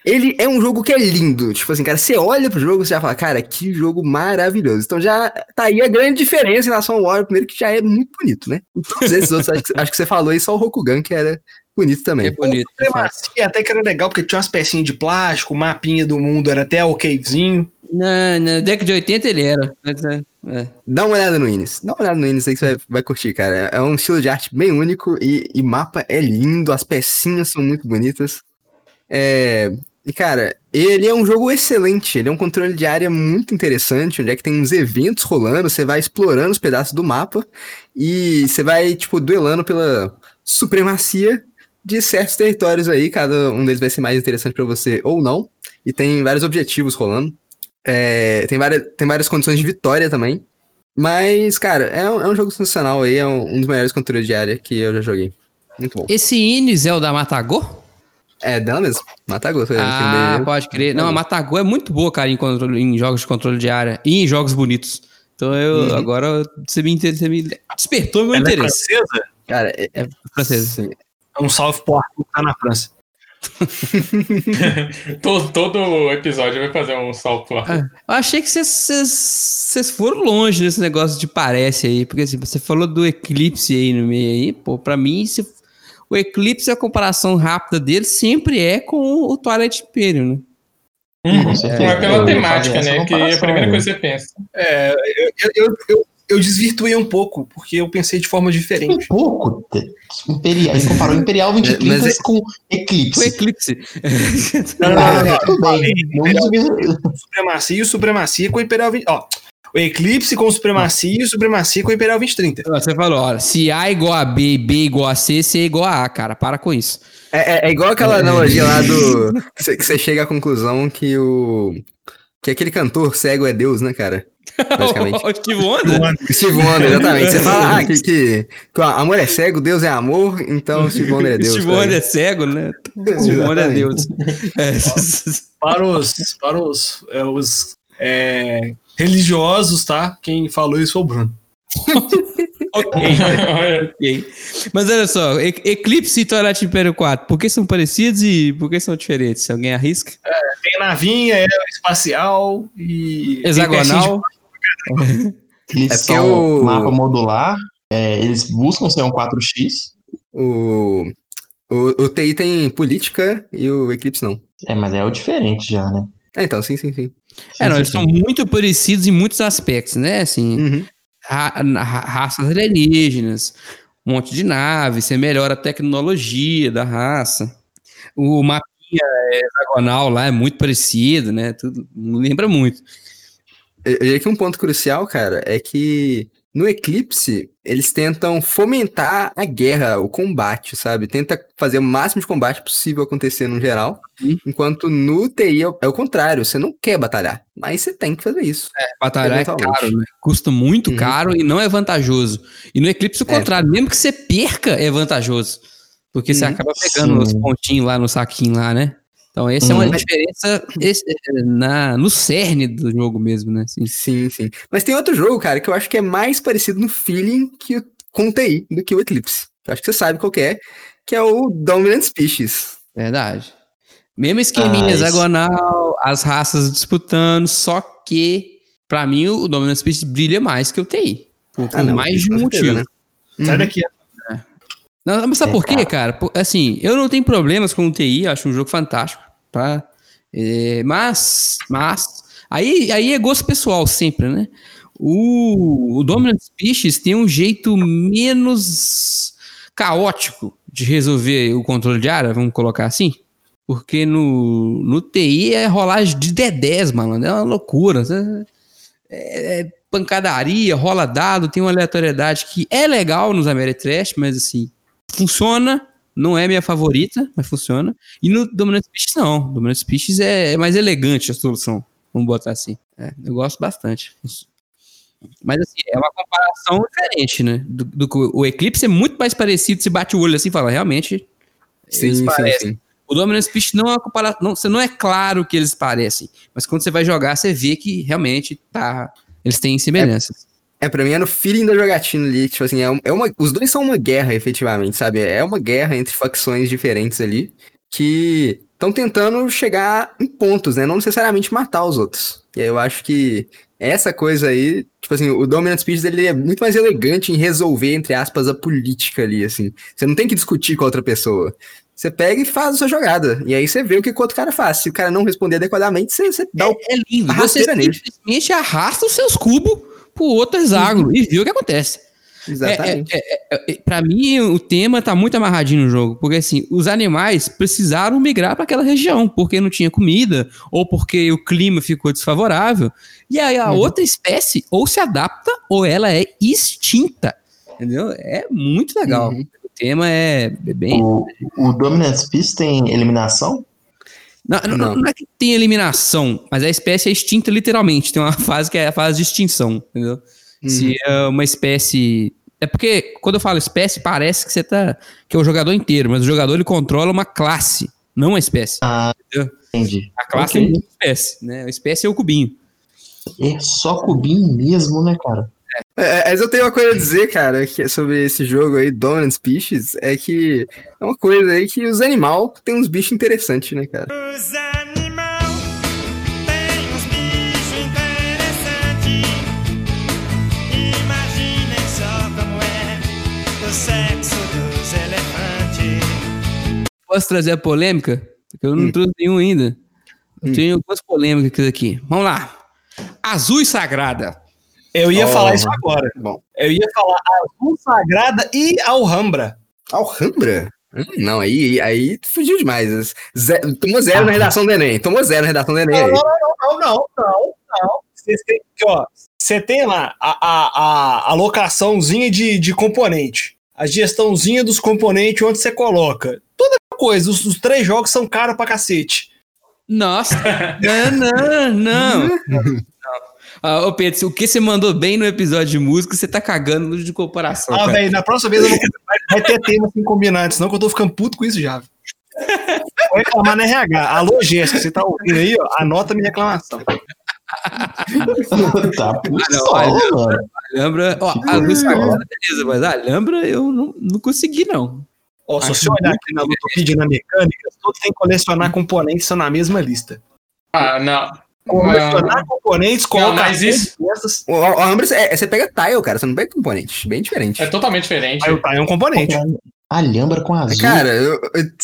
Ele é um jogo que é lindo. Tipo assim, cara, você olha pro jogo e você já fala, cara, que jogo maravilhoso. Então já tá aí a grande diferença em relação ao War, primeiro que já é muito bonito, né? E todos esses outros, acho que, acho que você falou aí, só o Rokugan, que era bonito também. É bonito. Supremacia até que era legal, porque tinha umas pecinhas de plástico, o mapinha do mundo era até okzinho. Na, na década de 80 ele era. mas, é, é. Dá uma olhada no Ines. Dá uma olhada no Ines aí que você vai, vai curtir, cara. É um estilo de arte bem único e, e mapa é lindo, as pecinhas são muito bonitas. É, e, cara, ele é um jogo excelente. Ele é um controle de área muito interessante, onde é que tem uns eventos rolando, você vai explorando os pedaços do mapa e você vai, tipo, duelando pela supremacia de certos territórios aí. Cada um deles vai ser mais interessante pra você ou não. E tem vários objetivos rolando. É, tem, várias, tem várias condições de vitória também. Mas, cara, é um, é um jogo sensacional aí, é um, um dos melhores controles de área que eu já joguei. Muito bom. Esse Inis é o da Matagô? É dela mesmo, Matagô. foi Ah, pode crer. Não, a Matagô é muito boa, cara, em, controle- em jogos de controle de área e em jogos bonitos. Então eu agora você me, inter- você me despertou meu Ela é interesse. francesa? Cara, é, É francesa. sim. É um salve pro Arthur que tá na França. todo, todo episódio vai fazer um salto lá. Ah, eu achei que vocês- foram longe nesse negócio de parece aí, porque assim, você falou do Eclipse aí no meio aí, pô, pra mim, se- o Eclipse, a comparação rápida dele sempre é com o Twilight Imperium, né? Certeza. Não é pela temática, né? Que é a primeira aí. coisa que você pensa. É, eu, eu, eu, eu desvirtuei um pouco, porque eu pensei de forma diferente. Um pouco? Imperial, ele comparou Imperial 2030 Mas é- com Eclipse. O Eclipse. Não, não, não, tudo bem. Supremacia e Supremacia com o Imperial 20. Ó, o Eclipse com Supremacia e Supremacia com o Imperial 2030. Você falou, olha, se A é igual a B e B igual a C, C é igual a A, cara. Para com isso. É, é- é igual aquela analogia lá do. Que você chega à conclusão que o. Que aquele cantor cego é Deus, né, cara? Basicamente. O Steve Wonder? Steve Wonder, exatamente. Você fala ah, que, que, que o amor é cego, Deus é amor, então Steve Wonder é Deus. Steve tá Wonder é cego, né? Steve Wonder é Deus. É. Para os, para os, é, os é, religiosos, tá? Quem falou isso foi o Bruno. ok, ok. Mas olha só, E- Eclipse e Twilight Imperium 4, por que são parecidos e por que são diferentes? Alguém arrisca? Tem navinha, é espacial e. Hexagonal? Eles É são o- mapa modular, é, eles buscam ser um 4x, O, o, o TI tem política e o Eclipse não. é, mas é o diferente já, né? É, então, sim, sim, sim. É, não, Sim, eles sim, são sim. muito parecidos em muitos aspectos, né? Assim, Uhum. ra- ra- raças alienígenas, um monte de nave, você melhora a tecnologia da raça. O mapinha hexagonal lá é muito parecido, né? Tudo lembra muito. Eu diria que um ponto crucial, cara, é que no Eclipse eles tentam fomentar a guerra, o combate, sabe? Tenta fazer o máximo de combate possível acontecer no geral, Sim. enquanto no TI é o, é o contrário, você não quer batalhar, mas você tem que fazer isso. Batalhar é caro, né? Custa muito Uhum. caro e não é vantajoso. E no Eclipse, o É. contrário, mesmo que você perca, é vantajoso. Porque você Uhum. acaba pegando Sim. os pontinhos lá no saquinho lá, né? Então, essa é uma Uhum. diferença esse- na, no cerne do jogo mesmo, né? Assim, Sim, sim. Mas tem outro jogo, cara, que eu acho que é mais parecido no feeling que o, com o TI do que o Eclipse. Eu acho que você sabe qual que é, que é o Dominant Species. verdade. Mesmo esqueminha Ah, hexagonal, as raças disputando, só que, pra mim, o Dominant Species brilha mais que o TI. Por, Ah, não, mais de um motivo. né? Sai Uhum. daqui. Não, mas sabe É, por quê, cara. Assim, eu não tenho problemas com o TI, acho um jogo fantástico, tá? É, mas, mas, aí, aí é gosto pessoal sempre, né? O, o Dominant Species tem um jeito menos caótico de resolver o controle de área, vamos colocar assim. Porque no, no TI é rolagem de D10, mano. É uma loucura. É, é pancadaria, rola dado, tem uma aleatoriedade que é legal nos Ameritrash, mas assim, funciona. Não é minha favorita, mas funciona. E no Dominant Species, não. Dominant Species é, é mais elegante a solução. Vamos botar assim. É, eu gosto bastante. Mas assim, é uma comparação diferente, né? Do, do o Eclipse é muito mais parecido. Você bate o olho assim e fala, realmente. Sim, eles sim, parecem. sim. O Dominant Species não é uma comparação. Não, você não é claro que eles parecem. Mas quando você vai jogar, você vê que realmente tá. Eles têm semelhanças. É, pra mim é no feeling da jogatina ali, tipo assim, é, um- é uma, os dois são uma guerra, efetivamente, sabe? É uma guerra entre facções diferentes ali, que estão tentando chegar em pontos, né? Não necessariamente matar os outros. E aí eu acho que essa coisa aí, tipo assim, o Dominant Species, ele é muito mais elegante em resolver, entre aspas, a política ali, assim. Você não tem que discutir com a outra pessoa. Você pega e faz a sua jogada. E aí você vê o que o outro cara faz. Se o cara não responder adequadamente, você, você dá o É lindo. Você simplesmente arrasta os seus cubos pro outro hexágono e vê o que acontece. Exatamente. É, é, é, é, pra mim, o tema tá muito amarradinho no jogo, porque assim, os animais precisaram migrar para aquela região, porque não tinha comida, ou porque o clima ficou desfavorável. E aí a Uhum. outra espécie ou se adapta, ou ela é extinta. Entendeu? É muito legal. Uhum. O tema é bem. O, o Dominant Species tem eliminação? Não, não- Não. é que tem eliminação, mas a espécie é extinta literalmente. Tem uma fase que é a fase de extinção, entendeu? Se é uma espécie. É porque quando eu falo espécie, parece que você tá. que é o jogador inteiro, mas o jogador ele controla uma classe, não uma espécie. Ah, Entendeu? entendi. A classe Ok. é uma espécie, né? A espécie é o cubinho. É só cubinho mesmo, né, cara? É, mas eu tenho uma coisa a dizer, cara, que é sobre esse jogo aí, Dominant Species, é que é uma coisa aí que os animais tem uns bichos interessantes, né, cara? Os animais têm uns bichos interessantes. Imaginem só como é o sexo dos elefantes. Posso trazer a polêmica? Porque eu não Hum. trouxe nenhum ainda. Eu Hum. tenho algumas polêmicas aqui. Vamos lá. Azul e Sagrada. Eu ia Oh, falar isso agora. Bom. Eu ia falar Azul Sagrada e Alhambra. Alhambra? Hum, não, aí, aí tu fugiu demais. Zé- tomou zero na redação do Enem. Tomou zero na redação do Enem. Não, aí. não, não, não, não, não. Você tem, aqui, ó, você tem lá a, a, a alocaçãozinha de, de componente, a gestãozinha dos componentes onde você coloca. Toda coisa, os, os três jogos são caros pra cacete. Nossa, não, não, não. Ah, ô Pedro, o que você mandou bem no episódio de música, você tá cagando no de comparação. Ah, velho, na próxima vez eu vou, vai, ter tema assim combinado, senão que eu tô ficando puto com isso já. Vou reclamar na RH. Alô, Jéssica, você tá ouvindo aí, ó? Anota minha reclamação. tá Ah, não, olha, mano. Alhambra, ó, a luz sagrada, beleza, mas a Alhambra eu não, não consegui, não. Ó, se você olhar aqui na Lutopedia na mecânica, todos têm que colecionar componentes são na mesma lista. Ah, não. Colecionar componentes, coloca mas isso- O, o Alhambra, é, você pega tile, cara. Você não pega componente. Bem diferente. É totalmente diferente. Aí o tá é um componente. Alhambra com azul. Cara,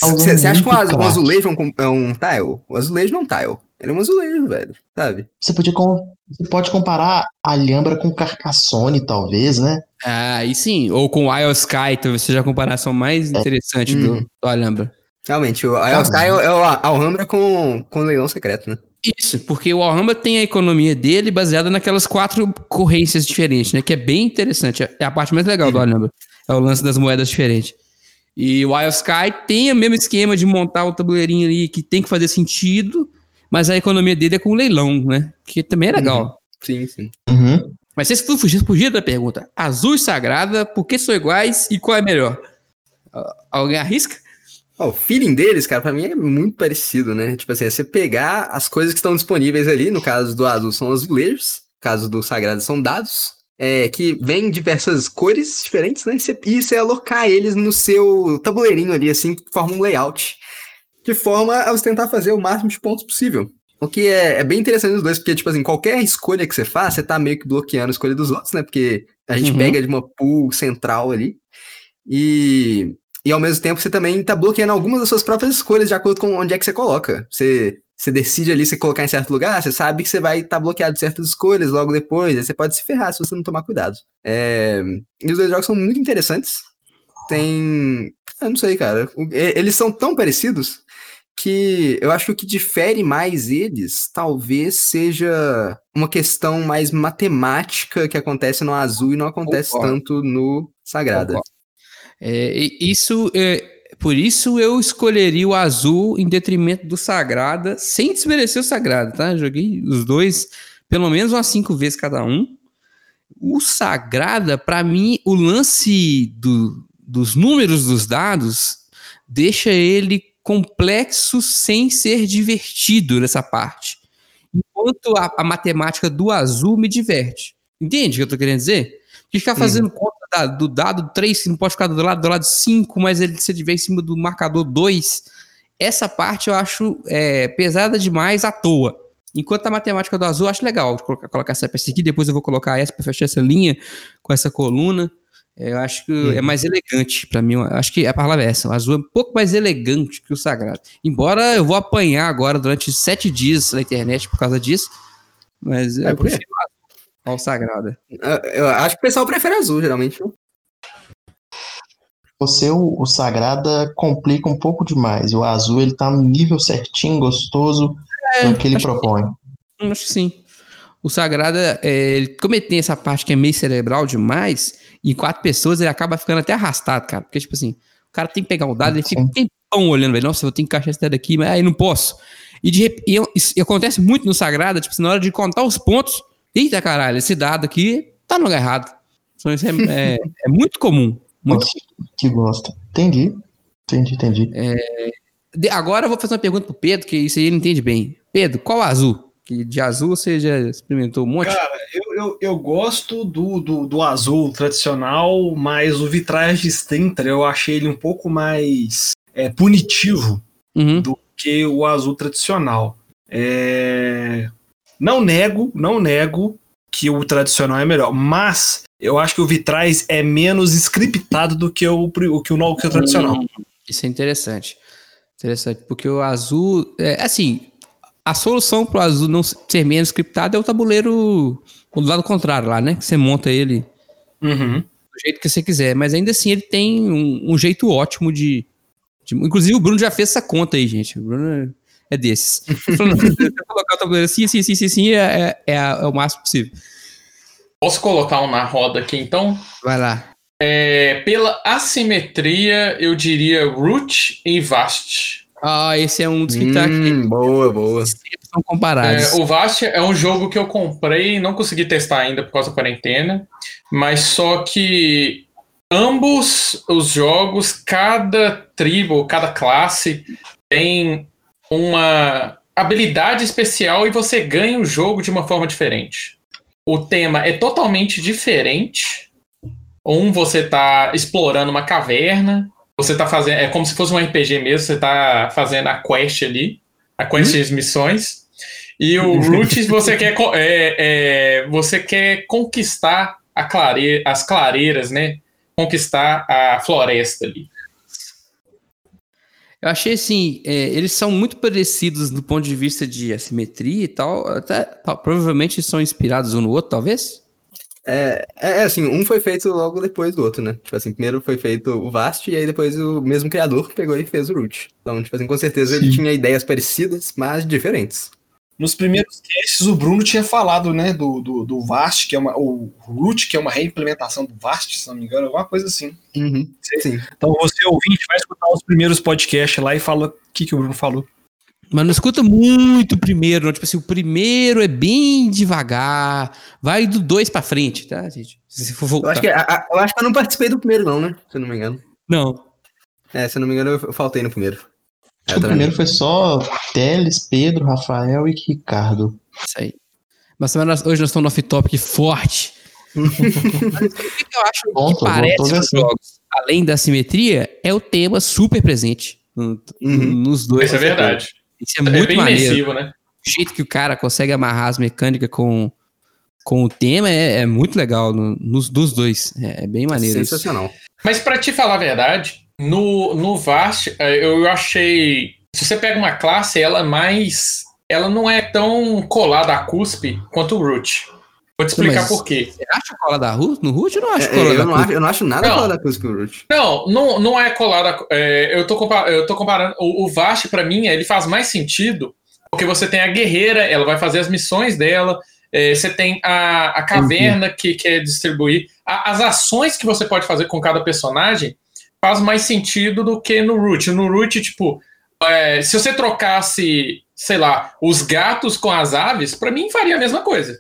você acha que muito azu- um crack. azulejo é um, é um tile? O azulejo não é um tile. Ele é um azulejo, velho. Sabe? Você, podia com- você pode comparar Alhambra com Carcassonne, talvez, né? Ah, aí sim. Ou com o Isle Sky, talvez seja a comparação mais interessante do, Uhum. do Alhambra. Realmente, o Tá Isle Sky é o- é o Alhambra com, com leilão secreto, né? Isso, porque o Alhambra tem a economia dele baseada naquelas quatro corrências diferentes, né? Que é bem interessante. É a parte mais legal do Alhambra. É o lance das moedas diferentes. E o Wild Sky tem o mesmo esquema de montar o tabuleirinho ali que tem que fazer sentido, mas a economia dele é com leilão, né? Que também é legal. Sim, sim. Uhum. Mas vocês tudo fugir, fugir da pergunta. Azul e sagrada, por que são iguais e qual é melhor? Alguém arrisca? Ó, o feeling deles, cara, pra mim é muito parecido, né? Tipo assim, é você pegar as coisas que estão disponíveis ali, no caso do azul são azulejos, no caso do sagrado são dados, é, que vêm em diversas cores diferentes, né? E você, e você alocar eles no seu tabuleirinho ali, assim, que forma um layout, de forma a você tentar fazer o máximo de pontos possível. O que é, é bem interessante nos dois, porque, tipo assim, qualquer escolha que você faz, você tá meio que bloqueando a escolha dos outros, né? Porque a gente Uhum. pega de uma pool central ali. E, e ao mesmo tempo você também tá bloqueando algumas das suas próprias escolhas de acordo com onde é que você coloca. Você, você decide ali se colocar em certo lugar, você sabe que você vai estar bloqueado de certas escolhas logo depois, aí você pode se ferrar se você não tomar cuidado. É, E os dois jogos são muito interessantes. Tem. Eu não sei, cara. Eles são tão parecidos que eu acho que o que difere mais eles talvez seja uma questão mais matemática que acontece no azul e não acontece Concordo. tanto no sagrada. Concordo. É, isso, é, por isso eu escolheria o azul em detrimento do Sagrada, sem desmerecer o Sagrada, tá? Joguei os dois pelo menos umas cinco vezes cada um. O Sagrada, pra mim, o lance do- dos números dos dados deixa ele complexo sem ser divertido nessa parte. Enquanto a, a matemática do azul me diverte. Entende o que eu tô querendo dizer? Porque ficar fazendo conta da- do dado 3, que não pode ficar do lado do lado 5, mas ele se tiver em cima do marcador 2, essa parte eu acho é, pesada demais à toa. Enquanto a matemática do azul eu acho legal colocar, colocar essa peça aqui, depois eu vou colocar essa para fechar essa linha com essa coluna. É, eu acho que é mais elegante para mim. Eu acho que a palavra é essa. O azul é um pouco mais elegante que o sagrado. Embora eu vou apanhar agora durante sete dias na internet por causa disso, mas É, eu prefiro o sagrado. Eu, eu acho que o pessoal prefere azul, geralmente. viu? Você, o, o Sagrada, complica um pouco demais. O azul, ele tá no nível certinho, gostoso, É, do que ele acho que- propõe. Hum, Acho que sim. O Sagrada, é, ele- como ele tem essa parte que é meio cerebral demais, em quatro pessoas ele acaba ficando até arrastado, cara. Porque, tipo assim, o cara tem que pegar o dado, ele fica um tempão olhando, velho. Nossa, eu tenho que encaixar esse dado aqui, mas aí não posso. E, de, e eu- isso acontece muito no Sagrada, tipo assim, na hora de contar os pontos, eita caralho, esse dado aqui tá no lugar errado. Então, isso é, é- é muito comum. Muito Nossa, que gosta. Entendi. Entendi, entendi. De- agora eu vou fazer uma pergunta pro Pedro, que isso aí ele entende bem. Pedro, qual azul? Que de azul você já experimentou um monte? Cara, eu, eu, eu gosto do, do, do azul tradicional, mas o Vitrage Stentra eu achei ele um pouco mais é, punitivo Uhum. do que o azul tradicional. É, Não nego, não nego que o tradicional é melhor, mas eu acho que o Vitrais é menos scriptado do que o, o que o, que o tradicional. Hum, Isso é interessante. Interessante, porque o azul, é, assim, a solução pro azul não ser menos scriptado é o tabuleiro do lado contrário lá, né? Que você monta ele Uhum. do jeito que você quiser. Mas ainda assim ele tem um, um jeito ótimo de, de- Inclusive o Bruno já fez essa conta aí, gente. O Bruno é desses. Colocar o tabuleiro assim, assim, assim, assim, assim, é, é, a- é o máximo possível. Posso colocar um na roda aqui então? Vai lá. É, pela assimetria, eu diria Root e Vast. Ah, esse é um dos que tá aqui. Hum, boa, boa. Sempre são comparados. É, o Vast é um jogo que eu comprei e não consegui testar ainda por causa da quarentena, mas só que ambos os jogos, cada tribo, cada classe tem uma habilidade especial e você ganha o jogo de uma forma diferente. O tema é totalmente diferente. Um você tá explorando uma caverna, você tá fazendo, é como se fosse um RPG mesmo, você tá fazendo a quest ali, a quest das missões. E o Roots você quer é, é, você quer conquistar clare, as clareiras, né? Conquistar a floresta ali. Eu achei assim, é, eles são muito parecidos do ponto de vista de assimetria e tal. Até, provavelmente são inspirados um no outro, talvez. É, é assim, um foi feito logo depois do outro, né? Tipo assim, primeiro foi feito o Vast e aí depois o mesmo criador pegou e fez o Root. Então, tipo assim, com certeza ele tinha ideias parecidas, mas diferentes. Nos primeiros casts, o Bruno tinha falado, né, do, do, do Vast, que é uma. O Root, que é uma reimplementação do Vast, se não me engano, alguma coisa assim. Uhum, sim. Então você, ouvinte, vai escutar os primeiros podcasts lá e fala o que, que o Bruno falou. Mas não escuta muito o primeiro, não. Tipo assim, o primeiro é bem devagar. Vai do dois pra frente, tá, gente? Se for Eu voltar. acho, que, a- a- eu acho que eu não participei do primeiro, não, né? Se eu não me engano. Não. É, se eu não me engano, eu, eu faltei no primeiro. É, Acho que o primeiro foi só Teles, Pedro, Rafael e Ricardo. Isso aí. Mas hoje nós estamos no off-topic forte. Mas o que eu acho Ponto, que parece nos assim. jogos, além da simetria, é o tema super presente no- Uhum. nos dois. Isso é verdade. Isso é É muito bem maneiro. imersivo, né? O jeito que o cara consegue amarrar as mecânicas com, com o tema é, é muito legal no- nos dos dois. É, é bem maneiro isso. Sensacional. Mas pra te falar a verdade, no, no Vast, eh, eu achei. Se você pega uma classe, ela é mais. Ela não é tão colada à cuspe quanto o Root. Vou te explicar Mas- por quê. Você acha cola da Root? No Root eu não acho É, cola da eu, não acho, eu não acho nada Não. fora da coisa que o Root. Não, não, não é colada. é, eu, tô compa- eu tô comparando. O, o Vast, pra mim, ele faz mais sentido porque você tem a guerreira, ela vai fazer as missões dela. é, você tem a, a caverna que quer distribuir. A- as ações que você pode fazer com cada personagem faz mais sentido do que no Root. No Root, tipo, é, se você trocasse, sei lá, os gatos com as aves, pra mim faria a mesma coisa.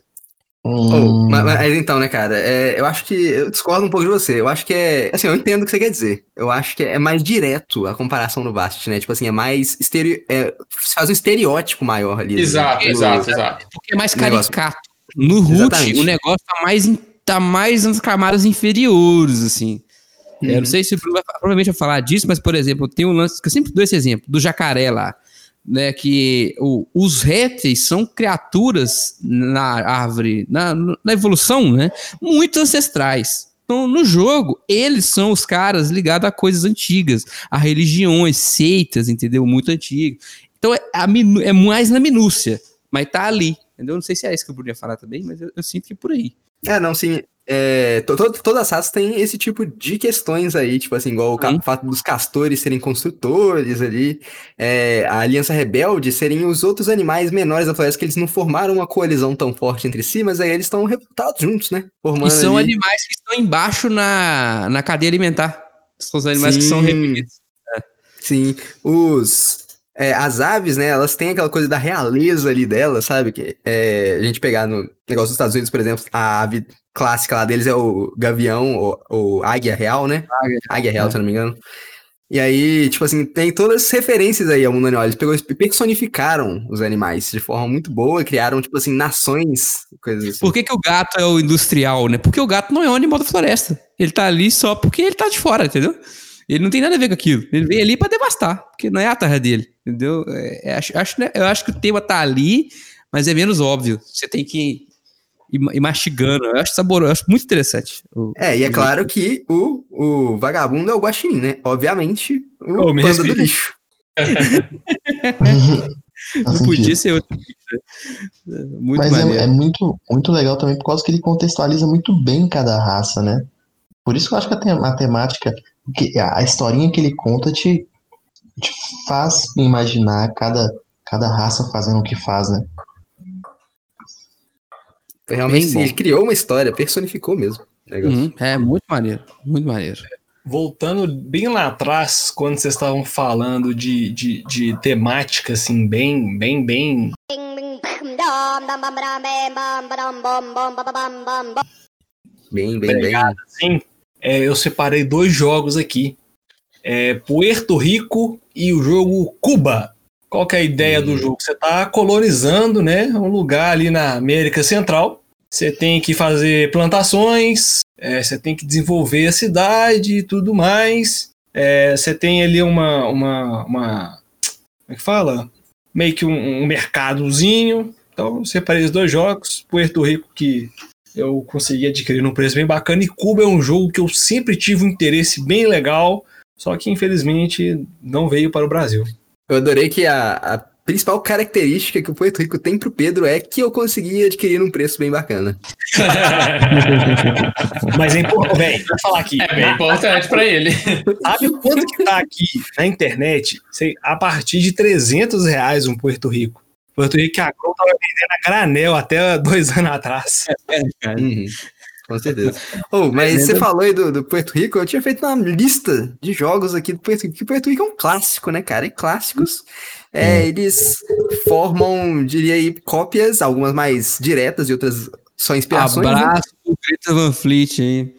Oh, Hum, mas, mas então, né, cara, é, eu acho que eu discordo um pouco de você. Eu acho que é. Assim, eu entendo o que você quer dizer. Eu acho que é mais direto a comparação do Vast, né? Tipo assim, é mais. Estereo, é, faz um estereótipo maior ali. Exato, Do- exato, exato. Porque é mais caricato. No Root, Exatamente. o negócio tá mais, tá mais nas camadas inferiores, assim. É, eu não sei se o Bruno vai, provavelmente vai falar disso, mas, por exemplo, tem um lance que eu sempre dou esse exemplo, do jacaré lá. Né, que o- os répteis são criaturas na árvore, na, na evolução, né, muito ancestrais. Então, no jogo, eles são os caras ligados a coisas antigas, a religiões, seitas, entendeu? Muito antigas. Então, é, a é mais na minúcia, mas tá ali. Entendeu? Não sei se é isso que eu podia falar também, mas eu, eu sinto que é por aí. É, não, sim. É, to- to- todas as raças têm esse tipo de questões aí, tipo assim, igual o Sim. fato dos castores serem construtores ali, é, a Aliança Rebelde serem os outros animais menores da floresta, que eles não formaram uma coalizão tão forte entre si, mas aí eles estão revoltados juntos, né? Formando E são ali- animais que estão embaixo na, na cadeia alimentar. São os animais que são Sim. reprimidos. Sim, os é, as aves, né? Elas têm aquela coisa da realeza ali delas, sabe? Que é, a gente pegar no negócio dos Estados Unidos, por exemplo, a ave clássica lá deles é o gavião, ou, ou águia real, né? Águia, real, se eu não me engano. E aí, tipo assim, tem todas as referências aí ao mundo animal. Eles pegou, personificaram os animais de forma muito boa, criaram, tipo assim, nações, coisas assim. Por que, que o gato é o industrial, né? Porque o gato não é um animal da floresta. Ele tá ali só porque ele tá de fora, entendeu? Ele não tem nada a ver com aquilo. Ele veio ali pra devastar, porque não é a terra dele, entendeu? É, é, acho, acho, né, eu acho que o tema tá ali, mas é menos óbvio. Você tem que ir, ir mastigando. Eu acho saboroso, eu acho muito interessante. o- É, e é claro que o, o vagabundo é o guaxinim, né? Obviamente, o me panda do lixo. Não podia ser outra pizza. Muito Mas maneiro. é, é muito, muito legal também por causa que ele contextualiza muito bem cada raça, né? Por isso que eu acho que a, te- a temática, que- a historinha que ele conta te, te faz imaginar cada, cada raça fazendo o que faz, né? Realmente, sim, ele criou uma história, personificou mesmo. Uhum, É muito maneiro. Muito maneiro. Voltando bem lá atrás, quando vocês estavam falando de, de, de temática, assim, bem, bem, bem. Bem, bem, bem. Obrigado. Assim, é, eu separei dois jogos aqui: é, Puerto Rico e o jogo Cuba. Qual que é a ideia do jogo? Você está colonizando né, um lugar ali na América Central. Você tem que fazer plantações, é, você tem que desenvolver a cidade e tudo mais. É, você tem ali uma, uma, uma. Como é que fala? Meio que um, um mercadozinho. Então, eu separei os dois jogos. Puerto Rico, que eu consegui adquirir num preço bem bacana. E Cuba é um jogo que eu sempre tive um interesse bem legal, só que infelizmente não veio para o Brasil. Eu adorei que a, a principal característica que o Puerto Rico tem pro Pedro é que eu consegui adquirir num preço bem bacana. Mas é importante, velho, vou falar aqui. É bem importante pra ele. Sabe quanto que tá aqui na internet? Sei, a partir de 300 reais um Puerto Rico. Puerto Rico que a Grow tava vendendo a granel até dois anos atrás. Uhum, com certeza. Oh, mas você falou aí do, do Puerto Rico, eu tinha feito uma lista de jogos aqui do Puerto Rico, porque Puerto Rico é um clássico, né, cara? E clássicos, é, eles formam, diria aí, cópias, algumas mais diretas e outras só inspirações. né? Abraço pro Greta Van Fleet aí.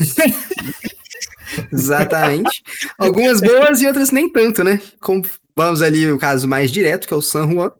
Exatamente. Algumas boas e outras nem tanto, né? Como, vamos ali o caso mais direto, que é o San Juan,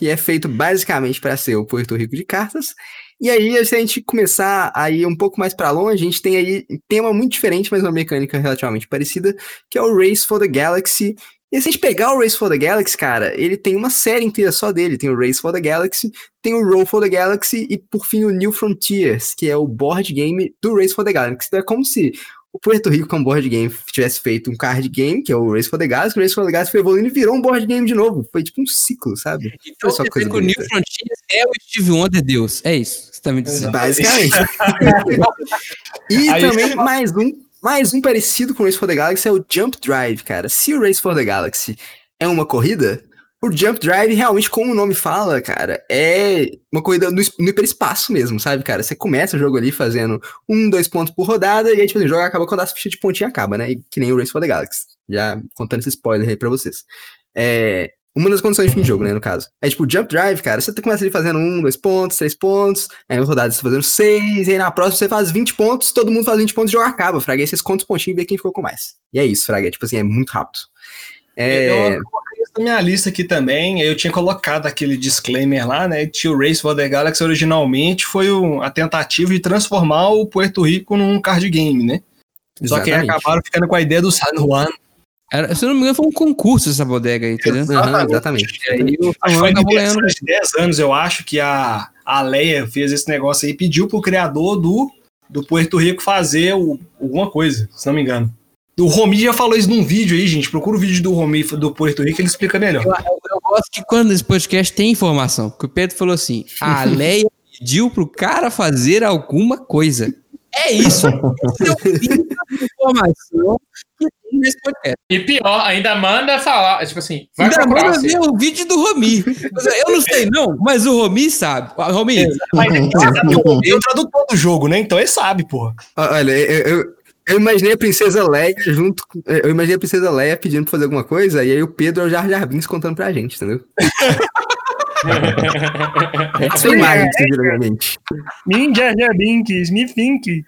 que é feito basicamente para ser o Puerto Rico de cartas. E aí, se a gente começar a ir um pouco mais para longe, a gente tem aí um tema muito diferente, mas uma mecânica relativamente parecida, que é o Race for the Galaxy. E se a gente pegar o Race for the Galaxy, cara, ele tem uma série inteira só dele. Tem o Race for the Galaxy, tem o Roll for the Galaxy e, por fim, o New Frontiers, que é o board game do Race for the Galaxy. Então é como se o Puerto Rico, com board game, tivesse feito um card game, que é o Race for the Galaxy, o Race for the Galaxy foi evoluindo e virou um board game de novo. Foi tipo um ciclo, sabe? Então, só quer coisa que o New. Frontiers é o Steve Wonder Deus. É isso. que Você tá me dizendo. Basicamente. e Aí- também mais um, mais um parecido com o Race for the Galaxy é o Jump Drive, cara. Se o Race for the Galaxy é uma corrida, o Jump Drive, realmente, como o nome fala, cara, é uma corrida no, no hiperespaço mesmo, sabe, cara? Você começa o jogo ali fazendo um, dois pontos por rodada, e aí, tipo, o jogo acaba quando a ficha de pontinho acaba, né? E que nem o Race for the Galaxy. Já contando esse spoiler aí pra vocês. É, uma das condições de fim de jogo, né, no caso. É tipo, Jump Drive, cara, você começa ali fazendo um, dois pontos, três pontos, aí na rodada você tá fazendo seis, e aí na próxima você faz 20 pontos, todo mundo faz 20 pontos e o jogo acaba, Fraga. Aí vocês contam os pontinhos e vê quem ficou com mais. E é isso, Fraga. Tipo assim, é muito rápido. É... Eu isso na minha lista aqui também. Eu tinha colocado aquele disclaimer lá, né? Que o Race for the Galaxy originalmente foi um- a tentativa de transformar o Puerto Rico num card game, né? Só que aí Exatamente. acabaram ficando com a ideia do San Juan. Era, se eu não me engano, foi um concurso essa bodega aí, entendeu? Exatamente. E aí o Acho que San Juan foi acabou ganhando. 10 anos, eu acho que a, a Leia fez esse negócio aí, pediu pro criador do, do Puerto Rico fazer o- alguma coisa, se não me engano. O Romi já falou isso num vídeo aí, gente. Procura o vídeo do Romi do Puerto Rico, ele explica melhor. Eu, eu- gosto que quando esse podcast tem informação, que o Pedro falou assim: a Leia pediu pro cara fazer alguma coisa. É isso. É o nível de informação que tem nesse podcast. E pior, ainda manda falar. Tipo assim, vai Ainda procurar. manda assim. ver o vídeo do Romi. Eu não sei, não, mas o Romi sabe. O Romi, Mas sabe que o Romi é o tradutor do jogo, né? Então ele sabe, porra. Olha, eu, eu, eu imaginei a princesa Leia junto. com- Eu imaginei a princesa Leia pedindo pra fazer alguma coisa, e aí o Pedro é o Jar Jar Binks contando pra gente, entendeu? Essa é imagem que você vira na mente. Ninja Binks, me think.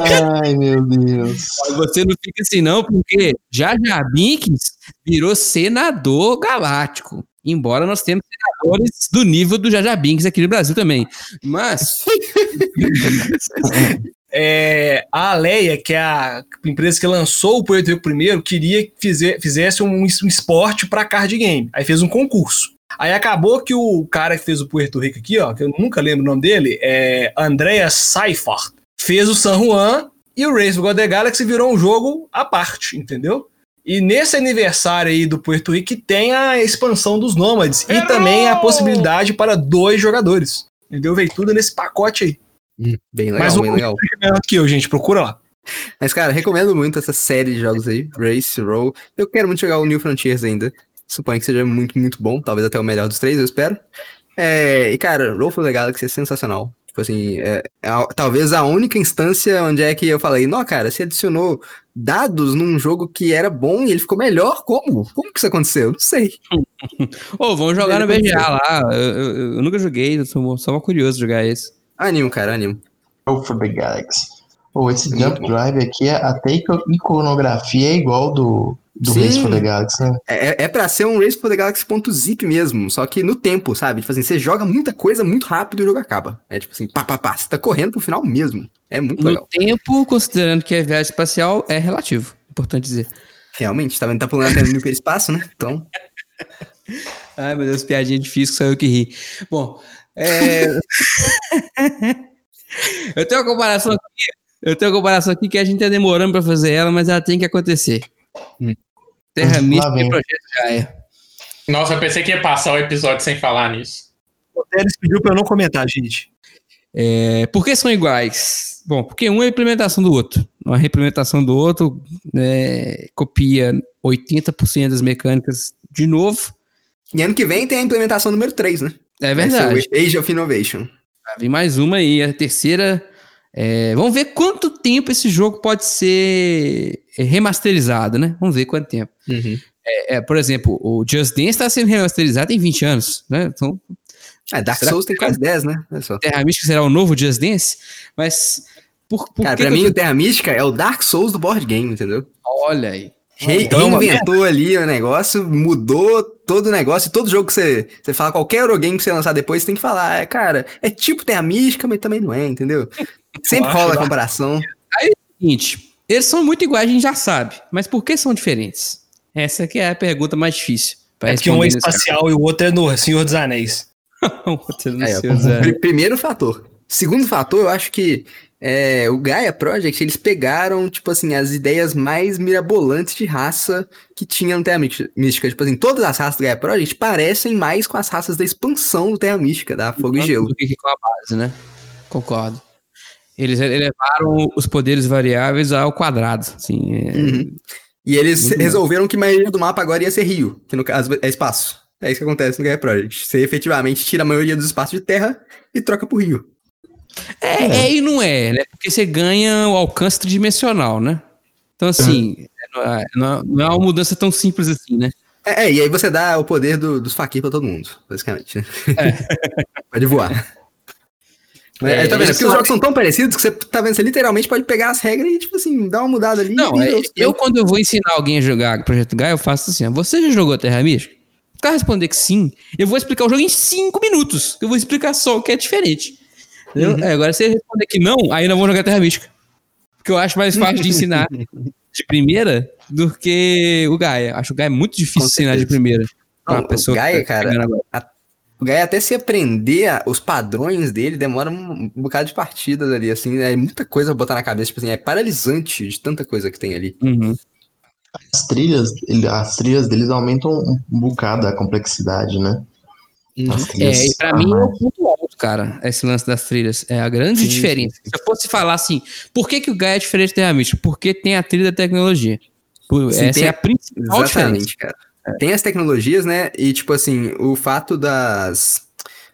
Ai, meu Deus. você não fica assim, não, porque Jar Jar Binks virou senador galáctico. Embora nós temos senadores do nível do Jar Jar Binks aqui no Brasil também. Mas. É, a Aleia, que é a empresa que lançou o Puerto Rico primeiro, queria que fize- fizesse um, um esporte para card game. Aí fez um concurso. Aí acabou que o cara que fez o Puerto Rico aqui, ó, que eu nunca lembro o nome dele, é Andreas Seifert, fez o San Juan e o Race for the Galaxy virou um jogo à parte, entendeu? E nesse aniversário aí do Puerto Rico tem a expansão dos Nômades e também a possibilidade para dois jogadores. Entendeu? Veio tudo nesse pacote aí. Hum, bem legal, Mas o bem legal. é melhor que eu, gente. Procura lá. Mas, cara, recomendo muito essa série de jogos aí, Race, Roll. Eu quero muito jogar o New Frontiers ainda. Suponho que seja muito, muito bom. Talvez até o melhor dos três, eu espero. É, e, cara, Roll for the Galaxy é sensacional. Tipo assim, é, é a- talvez a única instância onde é que eu falei, não, cara, você adicionou dados num jogo que era bom e ele ficou melhor? Como? Como que isso aconteceu? Não sei. Ô, vamos jogar no BGA lá. Eu, eu- eu nunca joguei, eu sou só curioso de jogar esse. Animo, cara, animo. Go for the Galaxy. Pô, esse Jump. Drive aqui, é- até iconografia é igual do, do Sim. Race for the Galaxy, né? É, é- é pra ser um Race for the Galaxy.zip mesmo, só que no tempo, sabe? Tipo assim, você joga muita coisa muito rápido e o jogo acaba. É tipo assim, pá, pá, pá, você tá correndo pro final mesmo. É muito No legal. tempo, considerando que é viagem espacial, é relativo. Importante dizer. Realmente, tá vendo? Tá pulando até no hiperespaço, né? Então, Ai, meu Deus, piadinha difícil, só eu que ri. Bom, é... eu tenho uma comparação aqui. Eu tenho uma comparação aqui que a gente tá demorando pra fazer ela, mas ela tem que acontecer. Hum. Terra Mística e. Projeto Gaia. Nossa, eu pensei que ia passar o episódio sem falar nisso. O Teles pediu pra eu não comentar, gente. É, por que são iguais? Bom, porque um é a implementação do outro. Uma reimplementação do outro é, copia 80% das mecânicas de novo. e ano que vem tem a implementação número 3, né? É verdade. Age of Innovation. Vai vir mais uma aí, a terceira. é, vamos ver quanto tempo esse jogo pode ser remasterizado, né? Vamos ver quanto tempo. Uhum. É, é, por exemplo, o Just Dance está sendo remasterizado em 20 anos, né? Então, Ah, Dark Souls tem quase 10, né? Terra Mística será o novo Just Dance, mas por, por Cara, que pra que mim eu o Terra Mística é o Dark Souls do board game, entendeu? Olha aí. Re- Então, uma reinventou ali o negócio, mudou todo o negócio. Todo jogo que você, você fala, qualquer Eurogame que você lançar depois, você tem que falar, é, cara, é tipo Terra Mística, mas também não é, entendeu? Sempre rola a comparação. Seguinte, eles são muito iguais, a gente já sabe, mas por que são diferentes? Essa que é a pergunta mais difícil. É porque um é espacial e o outro é no Senhor dos Anéis. caso. Outro não Aí, ó, sei usar. pri- primeiro fator. Segundo fator, eu acho que é, o Gaia Project, eles pegaram, tipo assim, as ideias mais mirabolantes de raça que tinha no Terra Mística. Tipo assim, todas as raças do Gaia Project parecem mais com as raças da expansão do Terra Mística, da Fogo e Gelo. Do que com a base, né? Concordo. Eles elevaram os poderes variáveis ao quadrado. Assim, é- Uhum. E eles Muito bom. resolveram que a maioria do mapa agora ia ser rio, que no caso é espaço. É isso que acontece no Gaia Project. Você efetivamente tira a maioria dos espaços de terra e troca pro rio. É, é e não é, né? Porque você ganha o alcance tridimensional, né? Então, assim, não, é, não é- não é uma mudança tão simples assim, né? É, é, e aí você dá o poder do- dos fakir pra todo mundo, basicamente. né? pode voar. Mas, É, tá vendo? Porque os jogos são tão parecidos que você tá vendo, você literalmente pode pegar as regras e, tipo assim, dar uma mudada ali. Não, é, eu quando eu vou ensinar alguém a jogar Projeto Gaia, eu faço assim, você já jogou Terra Mística? O cara responder que sim, eu vou explicar o jogo em cinco minutos. Eu vou explicar só o que é diferente. Entendeu? É, agora, se ele responder que não, aí não vou jogar Terra Mística. Porque eu acho mais fácil de ensinar de primeira do que o Gaia. Acho o Gaia muito difícil ensinar de primeira. Não, uma pessoa o que Gaia, tá cara, agora. O Gaia até se aprender a- os padrões dele demora um, um bocado de partidas ali, assim, é muita coisa pra botar na cabeça, tipo assim, é paralisante de tanta coisa que tem ali. Uhum. As trilhas, ele- as trilhas deles aumentam um bocado a complexidade, né? As É, e pra mim é o ponto alto, cara, esse lance das trilhas. É a grande Sim, diferença. Se eu fosse falar assim, por que, que o Gaia é diferente do Terra Mística? Porque tem a trilha da tecnologia. Por- Sim, essa tem- é a principal diferença. Exatamente, cara. Tem as tecnologias, né? E, tipo assim, o fato das.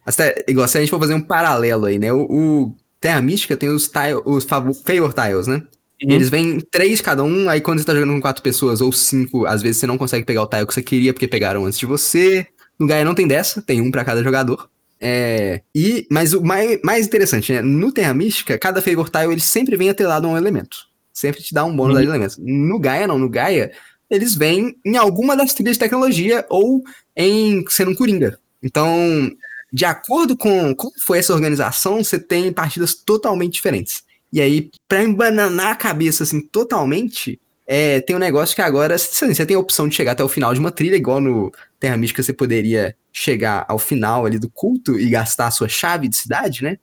as te- Igual se a gente for fazer um paralelo aí, né? O, o Terra Mística tem os, tile, os fav- Favor Tiles, né? Uhum. Eles vêm três cada um, aí quando você tá jogando com quatro pessoas ou cinco, às vezes você não consegue pegar o tile que você queria porque pegaram antes de você. No Gaia não tem dessa, tem um pra cada jogador. É, e, mas o mais, mais interessante, né? No Terra Mística, cada Favor Tile ele sempre vem atrelado a um elemento. Sempre te dá um bônus Uhum. de elementos. No Gaia, não. No Gaia, eles vêm em alguma das trilhas de tecnologia ou em sendo um Coringa. Então, de acordo com como foi essa organização, você tem partidas totalmente diferentes. E aí, pra embananar a cabeça, assim, totalmente, é, tem um negócio que agora, você tem a opção de chegar até o final de uma trilha, igual no Terra Mística você poderia chegar ao final ali do culto e gastar a sua chave de cidade, né?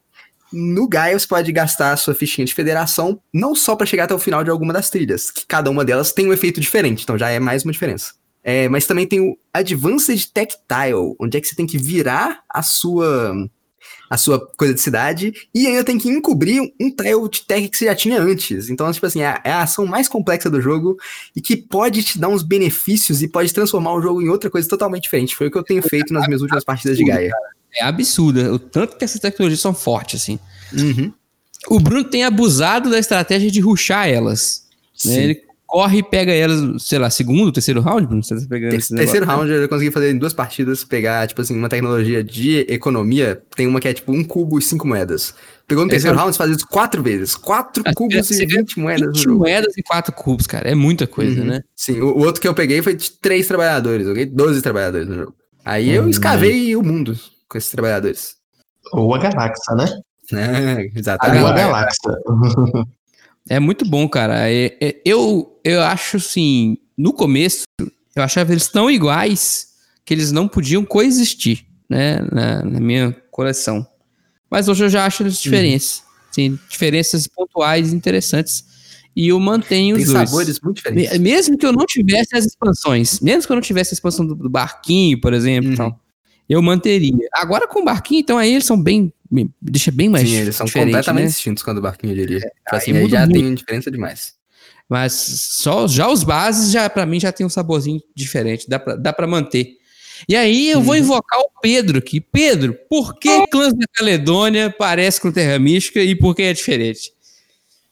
no Gaia você pode gastar a sua fichinha de federação não só para chegar até o final de alguma das trilhas, que cada uma delas tem um efeito diferente, então já é mais uma diferença. É, mas também tem o Advanced Tactile, onde é que você tem que virar a sua a sua coisa de cidade e ainda tem que encobrir um tile de tech que você já tinha antes. Então, tipo assim, é a, é a ação mais complexa do jogo e que pode te dar uns benefícios e pode transformar o jogo em outra coisa totalmente diferente. Foi o que eu tenho feito nas minhas últimas partidas de Gaia. É absurda. O tanto que essas tecnologias são fortes, assim. Uhum. O Bruno tem abusado da estratégia de ruxar elas. né? Ele corre e pega elas, sei lá, segundo, terceiro round, Bruno? Você tá pegando Ter- esse terceiro round eu consegui fazer em duas partidas, pegar, tipo assim, uma tecnologia de economia. Tem uma que é tipo um cubo e cinco moedas. Pegou no terceiro é o- round, você faz isso quatro vezes. Quatro Ah, cubos e 20 moedas no 20 jogo. moedas e 4 cubos, cara. É muita coisa, Uhum. né? Sim, o, o outro que eu peguei foi de três trabalhadores, ok? 12 trabalhadores no jogo. Aí eu Hum. escavei o mundo com esses trabalhadores. Ou a galáxia, né? É, Ou a exatamente. galáxia. É muito bom, cara. É- é- eu, eu acho assim, no começo, eu achava eles tão iguais que eles não podiam coexistir, né? Na, na minha coleção. Mas hoje eu já acho eles diferentes. Sim, diferenças pontuais interessantes. E eu mantenho Tem os dois. sabores muito diferentes. Me- Mesmo que eu não tivesse as expansões, mesmo que eu não tivesse a expansão do, do barquinho, por exemplo, Uhum. então, eu manteria. Agora com o barquinho, então aí eles são bem. Deixa bem mais Sim, eles são completamente né? distintos quando o barquinho diria. Aí assim, aí já muito. tem diferença demais. Mas só já os bases já para mim já tem um saborzinho diferente, dá pra, dá para manter. E aí eu vou Uhum. invocar o Pedro aqui. Pedro, por que Clãs da Caledônia parece com Terra Mística e por que é diferente?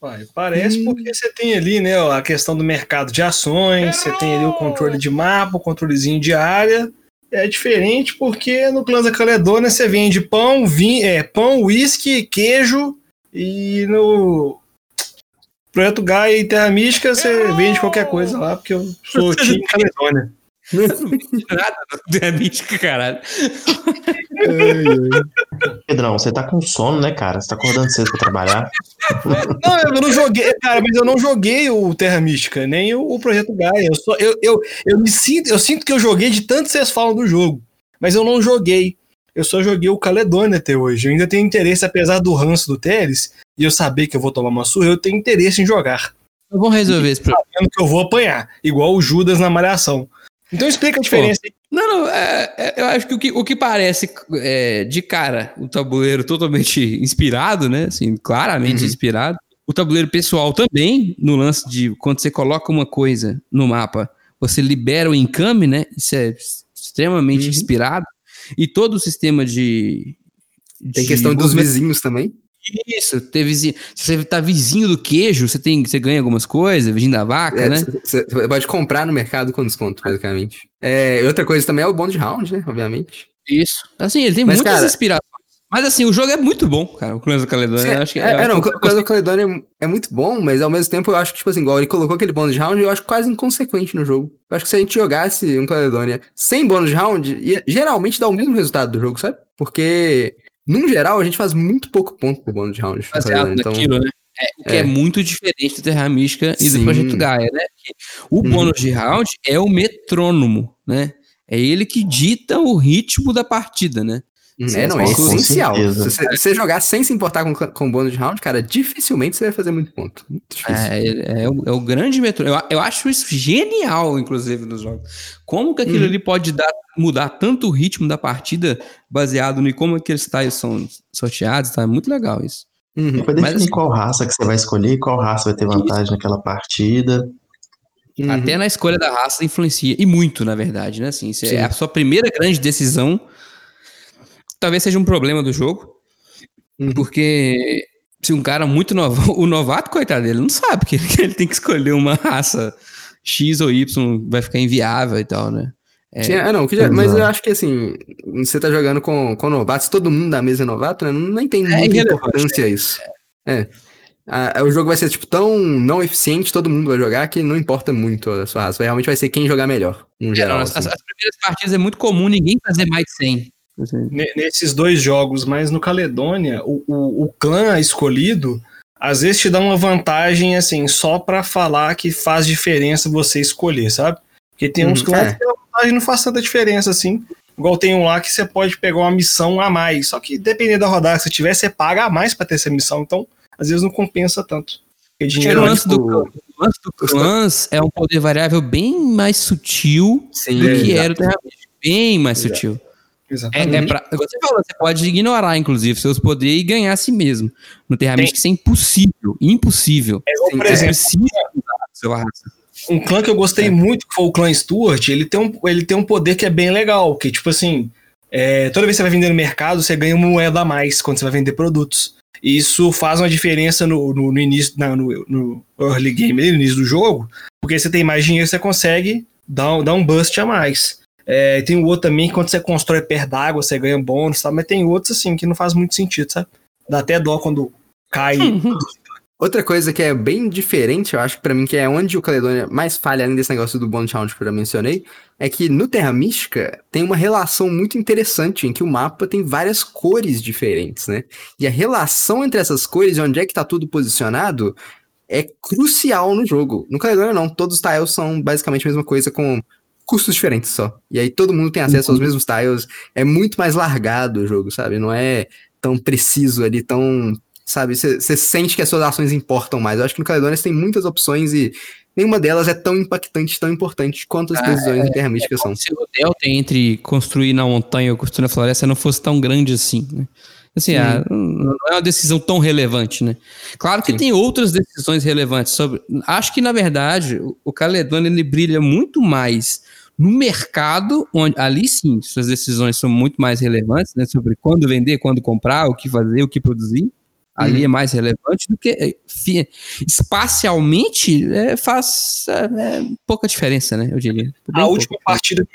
Uai, parece porque você tem ali, né, a questão do mercado de ações, você tem ali o controle de mapa, o controlezinho de área. É diferente porque no Clãs da Caledônia você vende pão, vinho, é, pão, uísque, queijo e no Projeto Gaia e Terra Mística você vende qualquer coisa lá, porque eu sou time Caledônia. Nada do Terra Mística, caralho. Pedrão, você tá com sono, né, cara? Você tá acordando cedo pra trabalhar. Não, eu não joguei, cara, mas eu não joguei o Terra Mística, nem o, o Projeto Gaia. Eu, só, eu, eu, eu me sinto, eu sinto que eu joguei de tanto que vocês falam do jogo, mas eu não joguei. Eu só joguei o Caledônia até hoje. Eu ainda tenho interesse, apesar do ranço do Teles, e eu saber que eu vou tomar uma surra, eu tenho interesse em jogar. Então Vamos resolver esse problema. Que eu vou apanhar, igual o Judas na Malhação. Então explica a diferença aí. Não, não, é- é- eu acho que o que, o que parece é, de cara o tabuleiro totalmente inspirado, né? Assim, claramente Uhum. inspirado. O tabuleiro pessoal também, no lance de quando você coloca uma coisa no mapa, você libera o encame, né? Isso é extremamente Uhum. inspirado. E todo o sistema de. Tem de questão dos vizinhos também. Isso, ter vizinho. Se você tá vizinho do queijo, você, tem, você ganha algumas coisas, vizinho da vaca, É, né? Você pode comprar no mercado com desconto, basicamente. É, outra coisa também é o bônus de round, né? Obviamente. Isso. Assim, ele tem Mas, muitas cara- inspirações. Mas assim, o jogo é muito bom, cara. O Clãs da Caledônia. Acho que é, é, não, o eu- Clã do Caledônia é muito bom, mas ao mesmo tempo eu acho que, tipo assim, igual ele colocou aquele bônus de round, eu acho quase inconsequente no jogo. Eu acho que se a gente jogasse um Caledônia sem bônus de round, ia geralmente dá o mesmo resultado do jogo, sabe? Porque, num geral, a gente faz muito pouco ponto por bônus de round. baseado Caledônia, então, naquilo, né? É, o que é. É. muito diferente do Terra Mística e do Sim. Projeto Gaia, né? O Uhum. bônus de round é o metrônomo, né? É ele que dita o ritmo da partida, né? É, não, é essencial. Se você, jogar sem se importar com, com bônus de round, cara, dificilmente você vai fazer muito ponto. Muito. É, é, é o, é o grande metrônomo. Eu, eu acho isso genial, inclusive, nos jogos. Como que aquilo Uhum. ali pode dar, mudar tanto o ritmo da partida baseado em como aqueles tiles são sorteados, tá? É muito legal isso. Uhum. Vai Mas, definir assim- qual raça que você vai escolher, qual raça vai ter vantagem naquela partida. Uhum. Até na escolha da raça influencia. E muito, na verdade, né? Assim, é a sua primeira grande decisão. Talvez seja um problema do jogo. Uhum. Porque se um cara muito novo. O novato, coitado dele, não sabe que ele, que ele tem que escolher uma raça X ou Y, vai ficar inviável e tal, né? É, Sim, é, não, já- mas exato. eu acho que assim, você tá jogando com, com novatos, todo mundo da mesa é novato, né? Não, nem tem muita irrelevante, importância isso. É. Ah, o jogo vai ser, tipo, tão não eficiente, todo mundo vai jogar, que não importa muito a sua raça. Realmente vai ser quem jogar melhor, no é, geral. não, as, assim. as primeiras partidas é muito comum ninguém fazer mais de 100. Ne- Nesses dois jogos, mas no Caledônia, o, o, o clã escolhido às vezes te dá uma vantagem assim, só pra falar que faz diferença você escolher, sabe? Porque tem uns Uhum, clãs é. que a vantagem não faz tanta diferença assim. Igual tem um lá que você pode pegar uma missão a mais. Só que dependendo da rodada que você tiver, você paga a mais pra ter essa missão. Então, às vezes não compensa tanto. Porque dinheiro o é lance do, o lance do clans é um poder variável bem mais sutil Sim, do que era o Terra. Bem mais Exato. sutil. É, Exatamente. é pra, igual você falou, você pode ignorar, inclusive, seus poderes e ganhar a si mesmo. No Terra Tem- Mística isso é impossível. Impossível. É por é. exemplo, Você precisa um clã que eu gostei muito, que foi o clã Stuart, ele tem um, ele tem um poder que é bem legal, que tipo assim, é, toda vez que você vai vender no mercado, você ganha uma moeda a mais quando você vai vender produtos. E isso faz uma diferença no, no, no início, na- no, no early game, no início do jogo, porque você tem mais dinheiro, você consegue dar, um- dar um boost a mais. É, tem o outro também, quando você constrói perto d'água, você ganha bônus, tá? mas tem outros assim que não faz muito sentido, sabe? Dá até dó quando cai. Outra coisa que é bem diferente, eu acho pra mim, que é onde o Caledônia mais falha, além desse negócio do Bond Challenge que eu já mencionei, é que no Terra Mística tem uma relação muito interessante em que o mapa tem várias cores diferentes, né? E a relação entre essas cores e onde é que tá tudo posicionado é crucial no jogo. No Caledônia não, todos os tiles são basicamente a mesma coisa com custos diferentes só. E aí todo mundo tem acesso aos mesmos tiles, é muito mais largado o jogo, sabe? Não é tão preciso ali, tão sabe? Você sente que as suas ações importam mais. Eu acho que no Caledônia tem muitas opções e nenhuma delas é tão impactante, tão importante quanto as Ah, decisões em Terra Mística são. Se o delta entre construir na montanha ou construir na floresta não fosse tão grande assim, né? Assim, ah, não é uma decisão tão relevante, né? Claro que Sim. tem outras decisões relevantes sobre. Acho que, na verdade, o- Caledônia ele brilha muito mais no mercado, onde ali sim suas decisões são muito mais relevantes, né? Sobre quando vender, quando comprar, o que fazer, o que produzir. Ali é mais relevante do que fi- espacialmente é, faz é, é, pouca diferença, né? Eu diria. Bem A última partida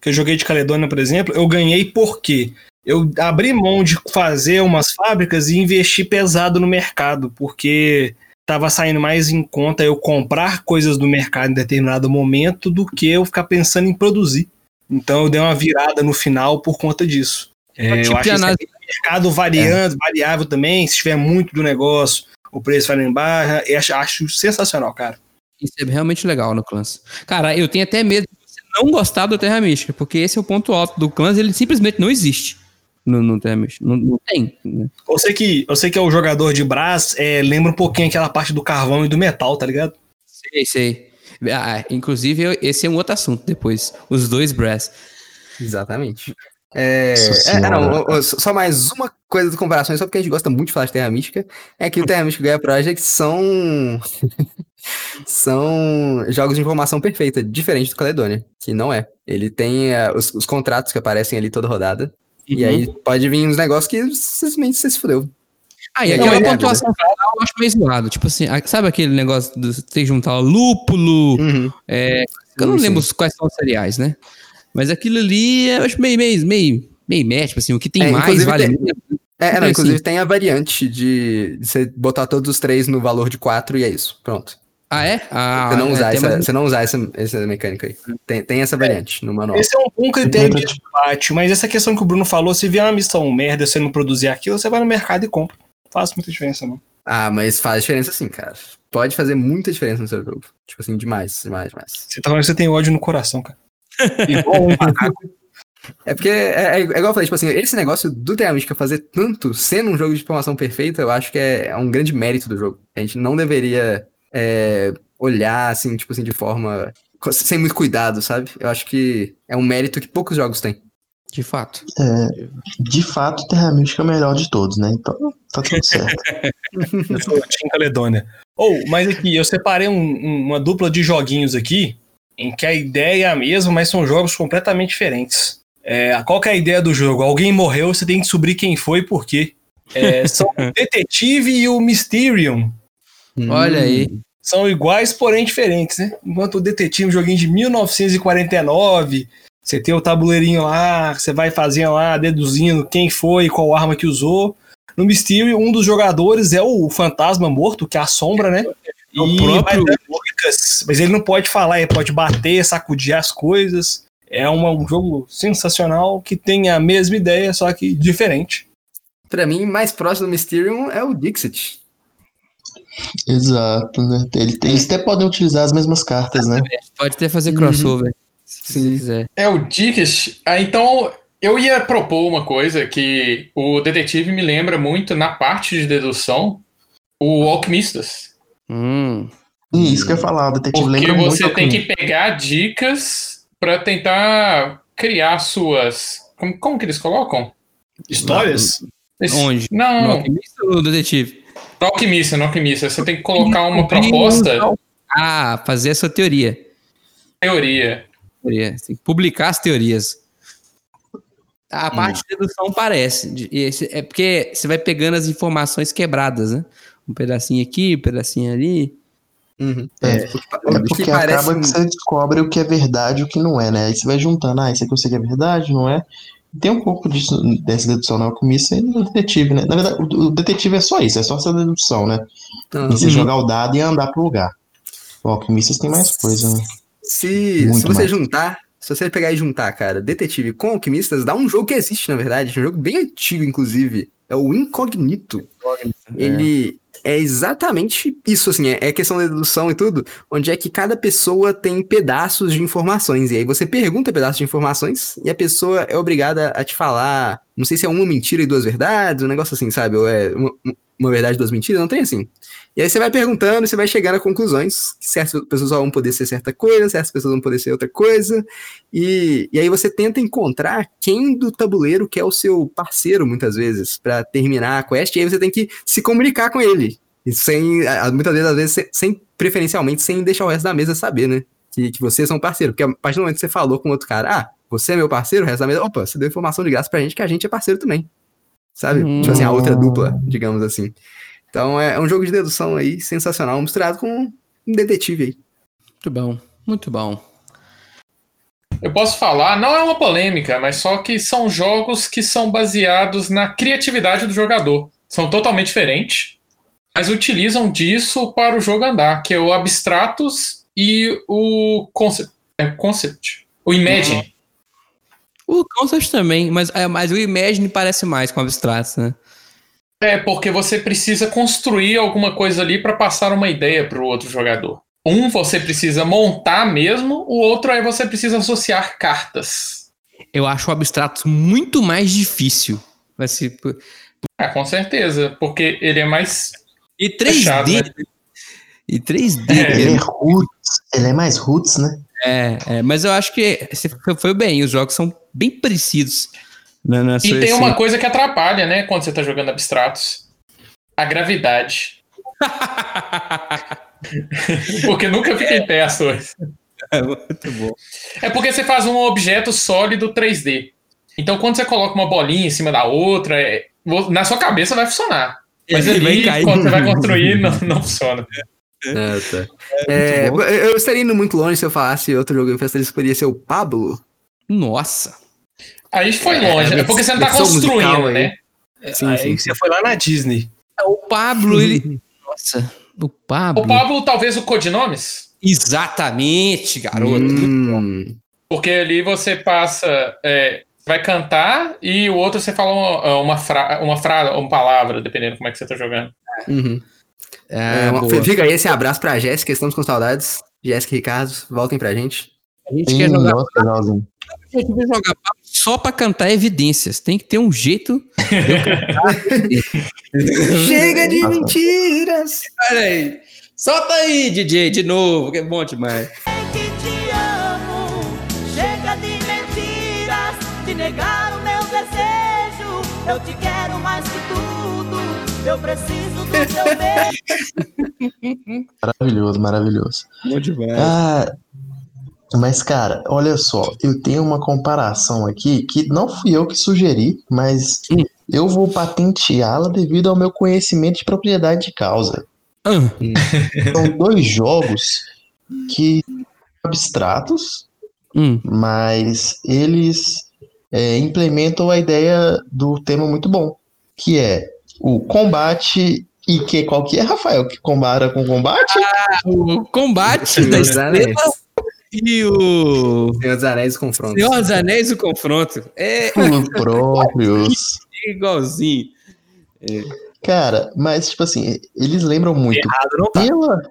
que eu joguei de Caledônia, por exemplo, eu ganhei porque eu abri mão de fazer umas fábricas e investir pesado no mercado, porque tava saindo mais em conta eu comprar coisas do mercado em determinado momento do que eu ficar pensando em produzir. Então eu dei uma virada no final por conta disso. É, tipo eu acho análise- mercado variando, variável também, se tiver muito do negócio, o preço vai lá embaixo, eu acho, acho sensacional, cara. Isso é realmente legal no Clans. Cara, eu tenho até medo de você não gostar do Terra Mística, porque esse é o ponto alto do Clans, ele simplesmente não existe no, no Terra Mística. Não, não tem. né? Eu sei que, eu sei que é o jogador de Brás, é, lembra um pouquinho aquela parte do carvão e do metal, tá ligado? Sei, sei. Ah, inclusive, eu- esse é um outro assunto depois. Os dois Brass. Exatamente. É, é, é, não, só mais uma coisa de comparação, só porque a gente gosta muito de falar de Terra Mística, é que o Terra Mística e o Gaia Project são são jogos de informação perfeita, diferente do Caledônia, que não é. Ele tem eh, os, os contratos que aparecem ali toda rodada, e Uhum. aí pode vir uns negócios que simplesmente você se fudeu. Ah, e Não, aquela é, pontuação final eu acho meio zoado. Tipo assim, sabe aquele negócio de você juntar lúpulo? Uhum. É, eu não Sim, lembro quais são os cereais, né? Mas aquilo ali, eu acho meio, meio, meio, meio match, tipo assim, o que tem É, mais vale tem-. É, não, inclusive assim. tem a variante de, de você botar todos os três no valor de 4 e é isso. Pronto. Ah, é? Ah, você não é, usar, essa, você não usar essa, essa mecânica aí. Tem, tem essa variante no manual. Esse é um bom critério de Entendi. desempate, mas essa questão que o Bruno falou, se vier uma missão merda, você não produzir aquilo, você vai no mercado e compra. Não faz muita diferença, não. Ah, mas faz diferença sim, cara. Pode fazer muita diferença no seu jogo. Tipo assim, demais, demais, demais. Você tá falando que você tem ódio no coração, cara. Igual um macaco. É porque, é, é igual eu falei, tipo assim, esse negócio do Terra Mística fazer tanto sendo um jogo de informação perfeita, eu acho que é, é um grande mérito do jogo. A gente não deveria é, olhar, assim, tipo assim, de forma... sem muito cuidado, sabe? Eu acho que é um mérito que poucos jogos têm. De fato. É, de fato, Terra Mística é o melhor de todos, né? Então, tá tudo certo. Eu sou Team Caledônia. Ou, mas aqui, eu separei um- um- uma dupla de joguinhos aqui, em que a ideia é a mesma, mas são jogos completamente diferentes. É, qual que é a ideia do jogo? Alguém morreu, você tem que descobrir quem foi e por quê. É, são o Detetive e o Mysterium. Olha aí. São iguais, porém diferentes, né? Enquanto o Detetive é um joguinho de 1949, você tem o tabuleirinho lá, você vai fazendo lá, deduzindo quem foi, qual arma que usou. No Mysterio, um dos jogadores é o fantasma morto, que é a sombra, né? E o próprio- dicas, mas ele não pode falar, ele pode bater, sacudir as coisas. É uma- um jogo sensacional que tem a mesma ideia, só que diferente. Pra mim, mais próximo do Mysterium é o Dixit. Exato, né? Ele- Eles até podem utilizar as mesmas cartas, né? Pode até fazer crossover. Se você quiser. É o Dicas. Ah, então eu ia propor uma coisa que o detetive me lembra muito na parte de dedução, o Alquimistas. Hum. Isso que eu ia falar, o detetive Porque lembra muito. você tem que pegar dicas pra tentar criar suas. Como, como que eles colocam? Histórias? Onde? No Não, alquimista ou no detetive? No alquimista, no alquimista. Você tem que colocar uma proposta, Ah, fazer a sua teoria. teoria. Teoria. Você tem que publicar as teorias. A parte de dedução parece. É porque você vai pegando as informações quebradas, né? Um pedacinho aqui, um pedacinho ali. Uhum. É, o que, pa- É o que porque parece acaba que você descobre o que é verdade e o que não é, né? Aí você vai juntando, ah, isso aqui eu sei que é verdade, não é? Tem um pouco disso, dessa dedução na alquimista e no detetive, né? Na verdade, o, o detetive é só isso, é só essa dedução, né? Não, E você uhum. jogar o dado e andar pro lugar. O alquimistas tem mais coisa, né? Se, Muito se você mais. juntar, se você pegar e juntar, cara, Detetive com Alquimistas, dá um jogo que existe, na verdade, um jogo bem antigo, inclusive. É o Incognito. Ele é exatamente isso, assim, é, é questão da dedução e tudo, onde é que cada pessoa tem pedaços de informações, e aí você pergunta pedaços de informações, e a pessoa é obrigada a te falar, não sei se é uma mentira e duas verdades, um negócio assim, sabe, ou é uma verdade duas mentiras, não tem assim. E aí você vai perguntando e você vai chegando a conclusões, que certas pessoas vão poder ser certa coisa, certas pessoas vão poder ser outra coisa, e, e aí você tenta encontrar quem do tabuleiro que é o seu parceiro, muitas vezes, pra terminar a quest, e aí você tem que se comunicar com ele. E sem, muitas vezes, às vezes, sem, sem- preferencialmente, sem deixar o resto da mesa saber, né? Que, que vocês são parceiro. Porque a partir do momento que você falou com outro cara, ah, você é meu parceiro, o resto da mesa, opa, você deu informação de graça pra gente que a gente é parceiro também. Sabe? Hum. Tipo assim, a outra dupla, digamos assim. Então é um jogo de dedução aí sensacional, misturado com um detetive aí. Muito bom, muito bom. Eu posso falar, não é uma polêmica, mas só que são jogos que são baseados na criatividade do jogador. São totalmente diferentes, mas utilizam disso para o jogo andar, que é o Abstratus e o Concept. É Concept. O Imagine. O Concept também, mas, é, mas o Imagine parece mais com abstratos, né? É, porque você precisa construir alguma coisa ali para passar uma ideia para o outro jogador. Um você precisa montar mesmo, o outro aí você precisa associar cartas. Eu acho o abstrato muito mais difícil. Vai ser... É, com certeza, porque ele é mais. E Fechado, 3D. né? E 3D. É. Ele é roots, ele é mais roots, né? É, é, mas eu acho que você foi- bem. Os jogos são bem parecidos. Na, na E tem uma coisa que atrapalha, né, quando você tá jogando abstratos. A gravidade. porque nunca fica em pé as coisas. É muito bom. É porque você faz um objeto sólido 3D. Então, quando você coloca uma bolinha em cima da outra, é- na sua cabeça vai funcionar. Mas Ele vai ali, cair. quando você vai construir, não, não funciona. Ah, tá. É, bom. eu estaria indo muito longe se eu falasse outro jogo em festa, isso poderia ser o Pablo. Nossa. Aí foi É, longe. É porque você não tá construindo, aí. né? Sim, Aí sim, você foi lá na Disney. O Pablo, ele. Nossa, o Pablo. O Pablo, talvez o codinomes. Exatamente, garoto. Hum, Porque ali você passa. é, vai cantar e o outro você fala uma, uma, fra, uma, fra, uma palavra, dependendo como é que você tá jogando. uhum. É, É, uma- fica aí esse abraço pra Jéssica, estamos com saudades. Jéssica e Ricardo, voltem pra gente. A gente Sim, quer jogar, nossa, a gente jogar só pra cantar evidências. Tem que ter um jeito. Chega de Nossa. mentiras! Olha aí. Solta aí, DJ, de novo, que é bom demais. que te amo. Chega de mentiras, de negar o meu desejo. Eu te quero mais que tudo. Eu preciso. Maravilhoso, maravilhoso. Bom demais. Ah, mas, cara, olha só, eu tenho uma comparação aqui que não fui eu que sugeri, mas Hum. eu vou patenteá-la devido ao meu conhecimento de propriedade de causa. Ah, São dois jogos que abstratos, hum. mas eles é, implementam a ideia do tema muito bom, que é o combate e que qual que é, Rafael? Que compara com combate? O combate da Anéis. e o Senhor dos Anéis confronto. Senhor dos Anéis o confronto. É Os próprios. igualzinho. Cara, mas tipo assim, eles lembram muito Errado não tá. pela.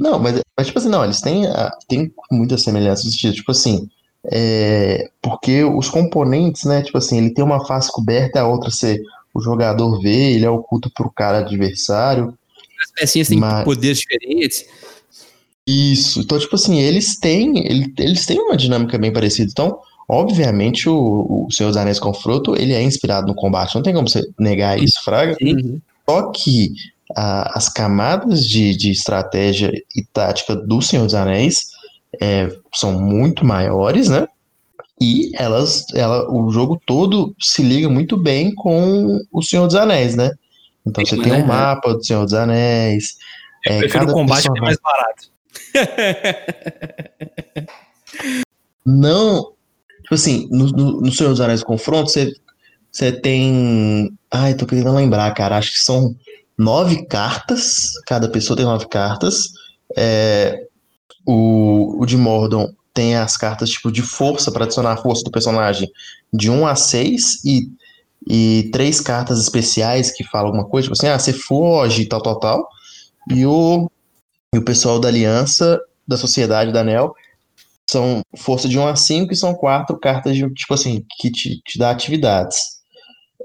Não, mas, mas tipo assim, não, eles têm, ah, têm muitas semelhanças tipo assim, é, porque os componentes, né? Tipo assim, ele tem uma face coberta, a outra você, o jogador vê, ele é oculto pro cara adversário. As pecinhas têm Mas- poderes diferentes. Isso. Então, tipo assim, eles têm, ele- eles têm uma dinâmica bem parecida. Então, obviamente, o, o Senhor dos Anéis Confronto, ele é inspirado no combate. Não tem como você negar isso, Fraga. Uhum. Só que a- as camadas de, de estratégia e tática do Senhor dos Anéis é, são muito maiores, né? E elas, ela, o jogo todo se liga muito bem com o Senhor dos Anéis, né? Então você tem um mapa do Senhor dos Anéis. Eu é, prefiro cada o combate que é personagem- mais barato. Não. Tipo assim, no, no, no Senhor dos Anéis Confronto, você, você tem. Ai, tô querendo lembrar, cara. Acho que são nove cartas. Cada pessoa tem nove cartas. É, o, o de Mordor tem as cartas tipo de força para adicionar a força do personagem de 1 a 6 e, e três cartas especiais que falam alguma coisa, tipo assim, ah, você foge, tal, tal, tal. E o, e o pessoal da Aliança, da Sociedade da Anel, são força de 1 a 5 e são quatro cartas de, tipo assim, que te, te dá atividades.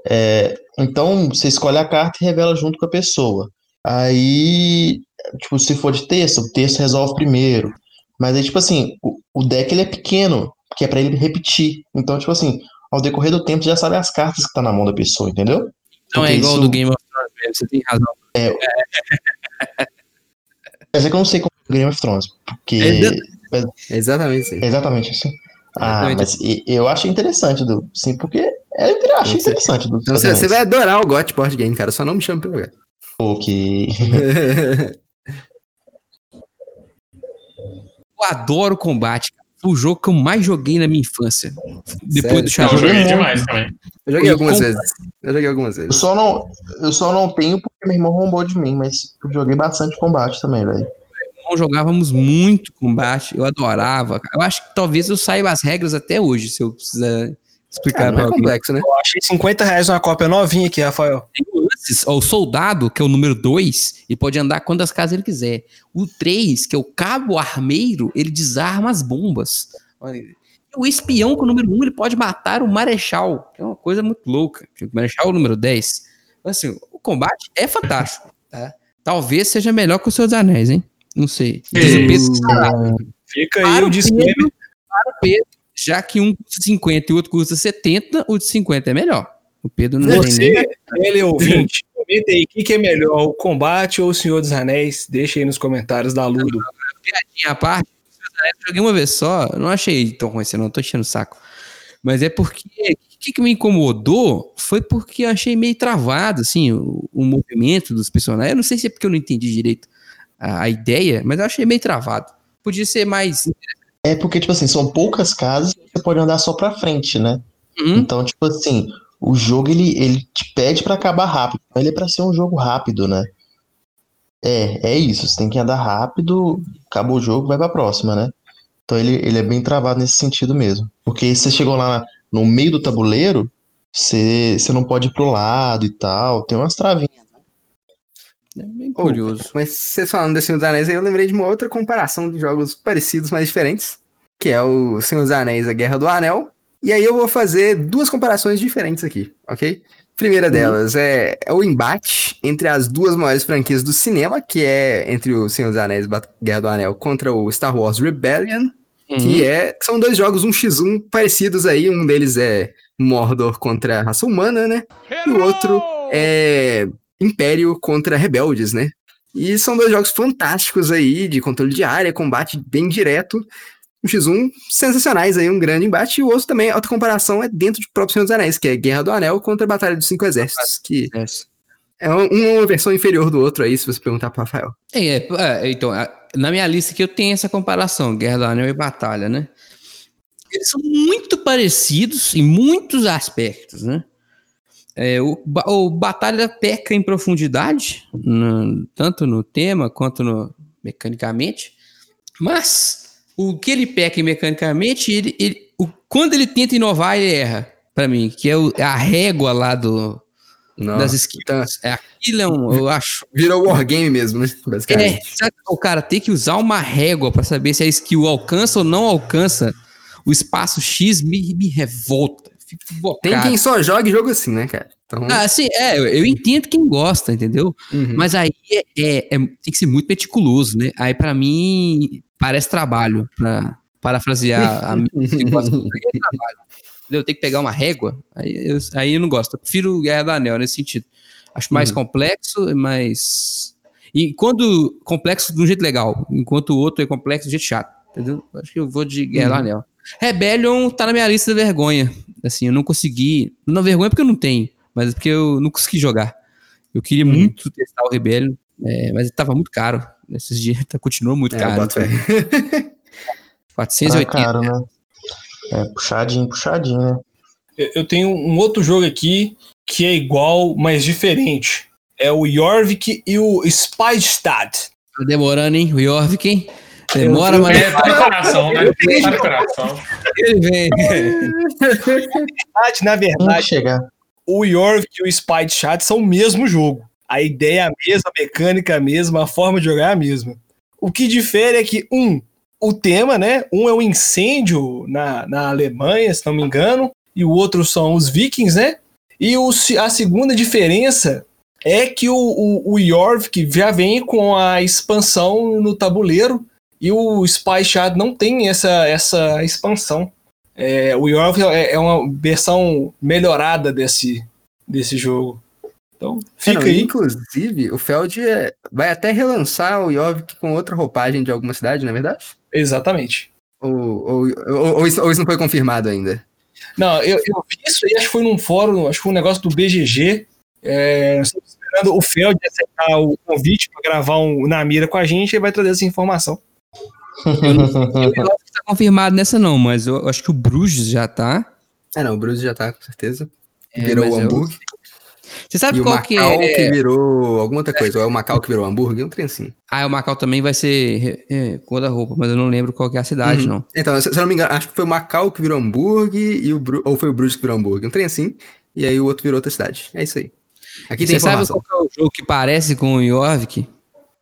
É, então, você escolhe a carta e revela junto com a pessoa. Aí, tipo, se for de texto, o texto resolve primeiro. Mas aí, tipo assim, o, o deck ele é pequeno, que é pra ele repetir. Então, tipo assim, ao decorrer do tempo, você já sabe as cartas que tá na mão da pessoa, entendeu? Não é Porque igual isso- do Game of Thrones mesmo, você tem razão. Mas é que eu não sei como é Game of Thrones, porque É É exatamente isso. é exatamente isso. Ah, Exatamente. mas eu achei interessante, do, sim, porque é, eu Você- interessante do Então você, você vai adorar o GOT Board Game, cara. Só não me chame pelo gato. que Eu adoro combate. Foi o jogo que eu mais joguei na minha infância. Depois Sério? do Eu Shadow. joguei joguei demais também. Eu joguei Eu algumas vezes. Eu joguei algumas Eu vezes. só não, eu só não tenho porque meu irmão roubou de mim, mas eu joguei bastante combate também, velho. Jogávamos muito combate. Eu adorava. Eu acho que talvez eu saiba as regras até hoje, se eu precisar explicar pra não é complexo, né? Eu achei 50 reais uma cópia novinha aqui, Rafael. O soldado, que é o número 2, ele pode andar quantas casas ele quiser. O 3, que é o cabo armeiro, ele desarma as bombas. E O espião, que é o número 1, um, ele pode matar o marechal, que é uma coisa muito louca. O marechal é o número 10. Então, Assim, o combate é fantástico. tá? Talvez seja melhor que o Senhor dos Anéis, hein? Não sei. Diz o Pedro Sarado. Fica aí o disclaimer. Para o Pedro, já que um custa 50 e o outro custa 70, o de 50 é melhor. O Pedro não tem nem... Você, ele ouvinte, comenta aí o que, que é melhor, o combate ou o Senhor dos Anéis? Deixa aí nos comentários da Ludo. piadinha à parte, eu joguei uma vez só, não achei tão ruim assim, não, tô enchendo o saco. Mas é porque o que, que me incomodou foi porque eu achei meio travado, assim, o, o movimento dos personagens. Eu não sei se é porque eu não entendi direito a, a ideia, mas eu achei meio travado. Podia ser mais. É porque, tipo assim, são poucas casas e você pode andar só pra frente, né? Hum, Então, tipo assim, o jogo ele, ele te pede pra acabar rápido. Então, Ele é pra ser um jogo rápido, né? É, é isso. Você tem que andar rápido, acabou o jogo, vai pra próxima, né? Então ele, ele é bem travado nesse sentido mesmo. Porque você chegou lá no meio do tabuleiro, você, você não pode ir pro lado e tal. Tem umas travinhas. É bem curioso. Mas vocês falando desse Senhor dos Anéis, aí eu lembrei de uma outra comparação de jogos parecidos, mas diferentes, que é o Senhor dos Anéis, a Guerra do Anel. E aí eu vou fazer duas comparações diferentes aqui, ok? Primeira delas é, é o embate entre as duas maiores franquias do cinema, que é entre o Senhor dos Anéis Bat- Guerra do Anel contra o Star Wars Rebellion, Uhum. que é, são dois jogos 1x1 parecidos aí, um deles é Mordor contra a raça humana, né? E o outro é Império contra Rebeldes, né? E são dois jogos fantásticos aí, de controle de área, combate bem direto. Um X1 sensacionais aí, um grande embate. E o outro também, a outra comparação é dentro de próprio Senhor dos Anéis, que é Guerra do Anel contra a Batalha dos Cinco Exércitos, que é um- uma versão inferior do outro aí, se você perguntar pro Rafael. É, é, então, na minha lista aqui eu tenho essa comparação, Guerra do Anel e Batalha, né? Eles são muito parecidos em muitos aspectos, né? É, o, o Batalha peca em profundidade, no- tanto no tema quanto no, mecanicamente, mas o que ele peca em mecanicamente, ele, ele- o- quando ele tenta inovar, ele erra, pra mim, que é o- a régua lá do, das Nossa, skills. É, aquilo é um, eu acho, virou wargame mesmo, né? é, o cara tem que usar uma régua pra saber se a skill alcança ou não alcança o espaço X me, me revolta. Fico Tem bocado. quem só joga jogo assim, né, cara? Então, Ah, assim, é, eu, eu entendo quem gosta, entendeu? uhum. Mas aí é, é- é- tem que ser muito meticuloso, né? Aí pra mim parece trabalho, pra parafrasear a minha que gosta de é trabalho. Entendeu? Tem que pegar uma régua, aí eu, aí eu não gosto. Eu prefiro Guerra do Anel nesse sentido. Acho mais Uhum. complexo, mas. E quando complexo de um jeito legal, enquanto o outro é complexo de um jeito chato, entendeu? Acho que eu vou de Guerra do Uhum. Anel. Rebellion tá na minha lista da vergonha. Assim, eu não consegui. Não vergonha porque eu não tenho, mas é porque eu não consegui jogar. Eu queria Uhum. muito testar o Rebellion, é, mas tava muito caro. Nesses dias tá, continuou muito É, eu caro. boto fé. Tá 480. caro, né? É, puxadinho, puxadinho, né? Eu eu tenho um outro jogo aqui que é igual, mas diferente. É o Jorvik e o Spystadt. Tá demorando, hein? O Jorvik, hein? Demora, mas É, tá no coração, né? Tá no coração. ele vem. Verdade, na verdade, chegar. o Jorvik e o Spystadt são o mesmo jogo. A ideia é a mesma, a mecânica é a mesma, a forma de jogar é a mesma. O que difere é que, um, o tema, né? Um é um incêndio na, na Alemanha, se não me engano, e o outro são os vikings, né? E o, se- a segunda diferença é que o, o, o Jorvik já vem com a expansão no tabuleiro e o Spy Shard não tem essa, essa expansão. É, o Jorvik é, é uma versão melhorada desse, desse jogo. Então, É, fica não, aí. Inclusive, o Feld é- vai até relançar o Yovik com outra roupagem de alguma cidade, não é verdade? Exatamente. Ou, ou, ou, ou isso, ou isso não foi confirmado ainda? Não, eu, eu vi isso aí, acho que foi num fórum, acho que foi um negócio do BGG. É, esperando o Feld aceitar o convite para gravar um na mira com a gente e vai trazer essa informação. Eu não tá confirmado nessa, não, mas eu acho que o Bruges já tá. É, não, o Bruce já tá, com certeza. É, virou mas o eu- Hamburgo. Você sabe E o qual Macau que é? que virou alguma outra coisa. Ou é o Macau que virou hambúrguer? Um trem assim. Ah, o Macau também vai ser é, cor da roupa, mas eu não lembro qual é a cidade, Uhum. não. Então, se se eu não me engano, acho que foi o Macau que virou hambúrguer e o Bru... ou foi o Bruce que virou hambúrguer. Um trem assim. E aí o outro virou outra cidade. É isso aí. Aqui tem Você sabe qual é o jogo que parece com o Jorvik?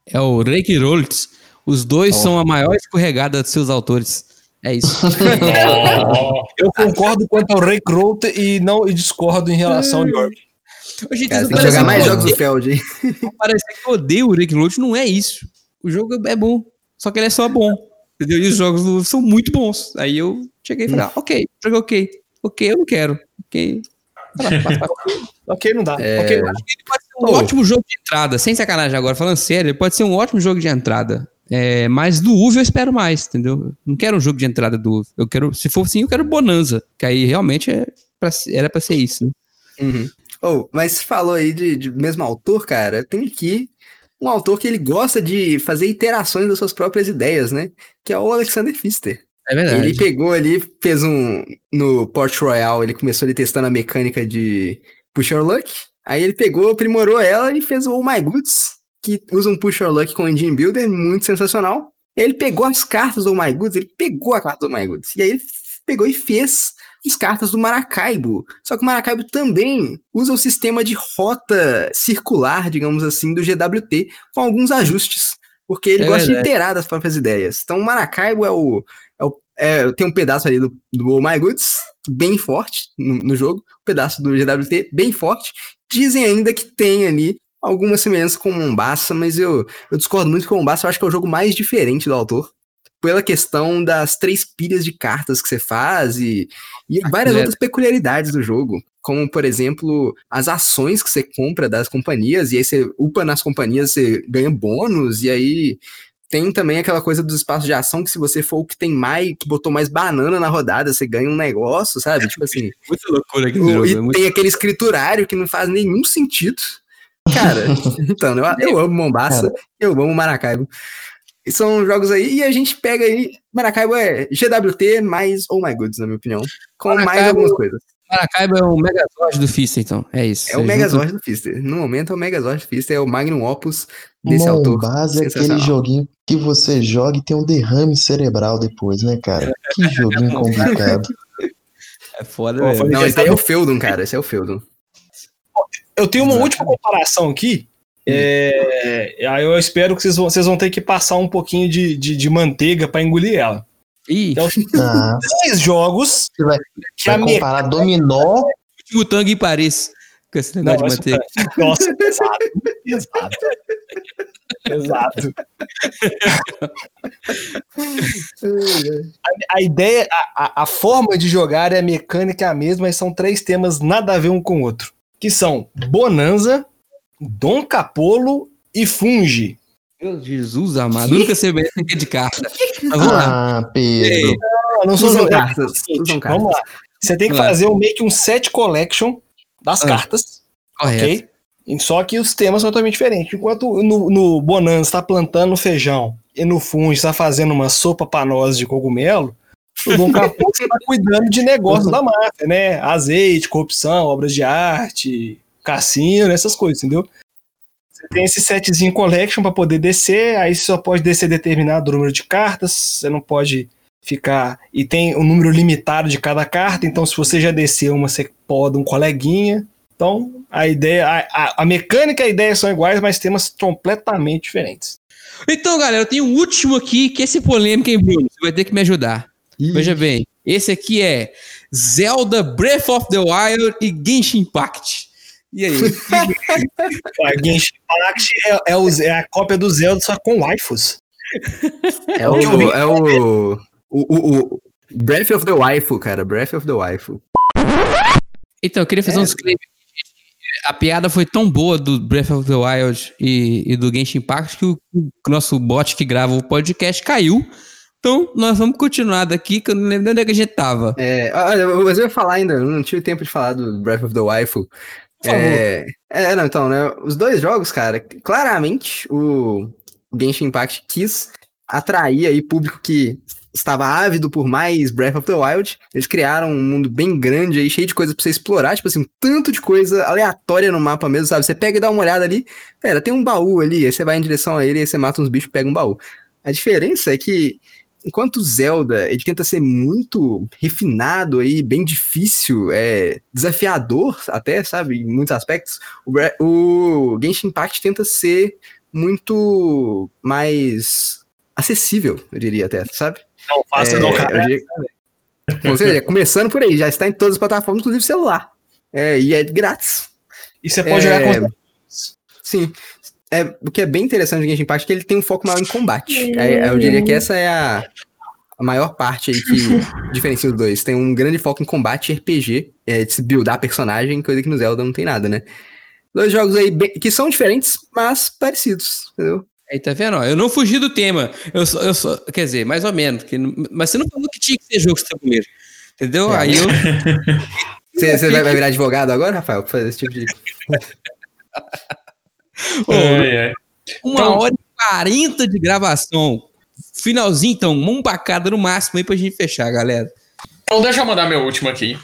É o Rolls. Os dois são a maior escorregada dos seus autores. É isso. Ó, Eu concordo quanto ao Ray Crote e não e discordo em relação ao York. Gente, Cara, tem que parece jogar mais que eu jogos do odeio- Feld, hein? Parece que eu odeio o Rick não é isso. O jogo é bom, só que ele é só bom. Entendeu? E os jogos do- são muito bons. Aí eu cheguei e falei, ah, ok, jogo ok. Ok, eu não quero. Ok. Ok, não dá. É. Ok, Ele pode ser um Ô. ótimo jogo de entrada, sem sacanagem agora, falando sério, ele pode ser um ótimo jogo de entrada. É, mas do UV eu espero mais, entendeu? Não quero um jogo de entrada do UV. Eu quero, se for assim, eu quero Bonanza, que aí realmente é pra, era pra ser isso. Né? Uhum. Oh, mas você falou aí de, de mesmo autor, cara. Tem aqui um autor que ele gosta de fazer iterações das suas próprias ideias, né? Que é o Alexander Pfister. É verdade. Ele pegou ali, fez um. No Port Royal, ele começou ali testando a mecânica de Push Your Luck. Aí ele pegou, aprimorou ela e fez o Oh My Goods, que usa um Push Your Luck com Engine Builder, muito sensacional. Ele pegou as cartas do My Goods, ele pegou a carta do My Goods. E aí ele pegou e fez as cartas do Maracaibo. Só que o Maracaibo também usa o sistema de rota circular, digamos assim, do GWT, com alguns ajustes. Porque ele É gosta verdade. de iterar das próprias ideias. Então o Maracaibo é o, é o é, tem um pedaço ali do, do Oh My Goods, bem forte no, no jogo, um pedaço do GWT bem forte. Dizem ainda que tem ali alguma semelhança com Mombasa, mas eu, eu discordo muito com Mombasa, eu acho que é o jogo mais diferente do autor. Pela questão das três pilhas de cartas que você faz e, e várias é- outras peculiaridades do jogo. Como, por exemplo, as ações que você compra das companhias, e aí você upa nas companhias, você ganha bônus, e aí tem também aquela coisa dos espaços de ação que se você for o que tem mais, que botou mais banana na rodada, você ganha um negócio, sabe? Tipo assim. Muita loucura aqui o- e tem aquele escriturário que não faz nenhum sentido. Cara, então, eu, eu amo Mombasa, eu amo Maracaibo. E são jogos aí, e a gente pega aí. Maracaibo é GWT mais Oh My Goods, na minha opinião. Com mais Maracaibo- algumas coisas. Maracaibo é o Megazord do Fista, então. É isso. É o Megazord do Fister. No momento é o Megazord do Fister, é o Magnum Opus desse autor. Mombasa é aquele joguinho que você joga e tem um derrame cerebral depois, né, cara? Que joguinho complicado. É foda, falei- Não, esse aí é o Feudum, cara. Esse é o Feudum. Eu tenho uma Exato. última comparação aqui. É, aí eu espero que vocês vão, vocês vão ter que passar um pouquinho de, de, de manteiga para engolir ela. Ih, Então, Ah, três jogos você vai, vai comparar dominó. último tango em Paris. Com esse Não, negócio de mas- manter. Nossa, pesado. Pesado. Pesado. A, a ideia, a, a- forma de jogar e a mecânica é a mesma, mas são três temas nada a ver um com o outro. Que são Bonanza, Dom Capolo e Fungi. Meu Jesus amado. Nunca sei bem essa de carta. Mas vamos lá. Ah, Pedro. Não, não são cartas, usam cartas. Vamos lá. Você tem que Vai. fazer um, meio que um set collection das Ah. cartas, Correto. ok? Só que os temas são totalmente diferentes. Enquanto no, no Bonanza está plantando feijão e no Fungi está fazendo uma sopa panosa de cogumelo, o Dom Capô está cuidando de negócios da máfia, né? Azeite, corrupção, obras de arte, cassino, essas coisas, entendeu? Você tem esse setzinho collection para poder descer, aí você só pode descer determinado número de cartas, você não pode ficar. E tem um número limitado de cada carta, então se você já desceu uma, você pode um coleguinha. Então, a ideia, a, a, a mecânica e a ideia são iguais, mas temas completamente diferentes. Então, galera, eu tenho um último aqui, que esse polêmico, hein, Bruno? Você vai ter que me ajudar. Veja bem, esse aqui é Zelda Breath of the Wild e Genshin Impact. E aí? A Genshin Impact é, é, o- é a cópia do Zelda, só com waifus. É o, é o, o, o, o Breath of the Waifu, cara. Breath of the Waifu. Então, eu queria fazer um disclaimer. A piada foi tão boa do Breath of the Wild e, e do Genshin Impact que o, o nosso bot que grava o podcast caiu. Então, nós vamos continuar daqui, que eu não lembro onde é que a gente tava. É, olha, mas eu ia falar ainda, eu não tive tempo de falar do Breath of the Waifu. É, é, não, então, né? Os dois jogos, cara, claramente o Genshin Impact quis atrair aí público que estava ávido por mais Breath of the Wild. Eles criaram um mundo bem grande aí, cheio de coisa pra você explorar, tipo assim, um tanto de coisa aleatória no mapa mesmo, sabe? Você pega e dá uma olhada ali, pera, tem um baú ali, aí você vai em direção a ele, aí você mata uns bichos e pega um baú. A diferença é que enquanto o Zelda ele tenta ser muito refinado aí, bem difícil, é desafiador até, sabe, em muitos aspectos, o, o Genshin Impact tenta ser muito mais acessível, eu diria até, sabe? Não faça É, não, cara. diria- Ou seja, começando por aí, já está em todas as plataformas, inclusive celular. É, e é grátis. E você pode jogar É, com Sim. É, o que é bem interessante do Genshin Impact é que ele tem um foco maior em combate. É, eu diria que essa é a, a maior parte aí que diferencia os dois. Tem um grande foco em combate e RPG, é, de se buildar personagem, coisa que no Zelda não tem nada, né? Dois jogos aí bem- que são diferentes, mas parecidos, entendeu? Aí, tá vendo? ó? Eu não fugi do tema. Eu só, eu só, quer dizer, mais ou menos. que mas você não falou que tinha que ser jogo de tabuleiro. Entendeu? É. Aí eu. Você você vai, vai virar advogado agora, Rafael, pra fazer esse tipo de. Ô, Ai, ai. uma Então- hora e quarenta de gravação. Finalzinho, então, um pra cada no máximo aí pra gente fechar, galera. Então deixa eu mandar meu último aqui.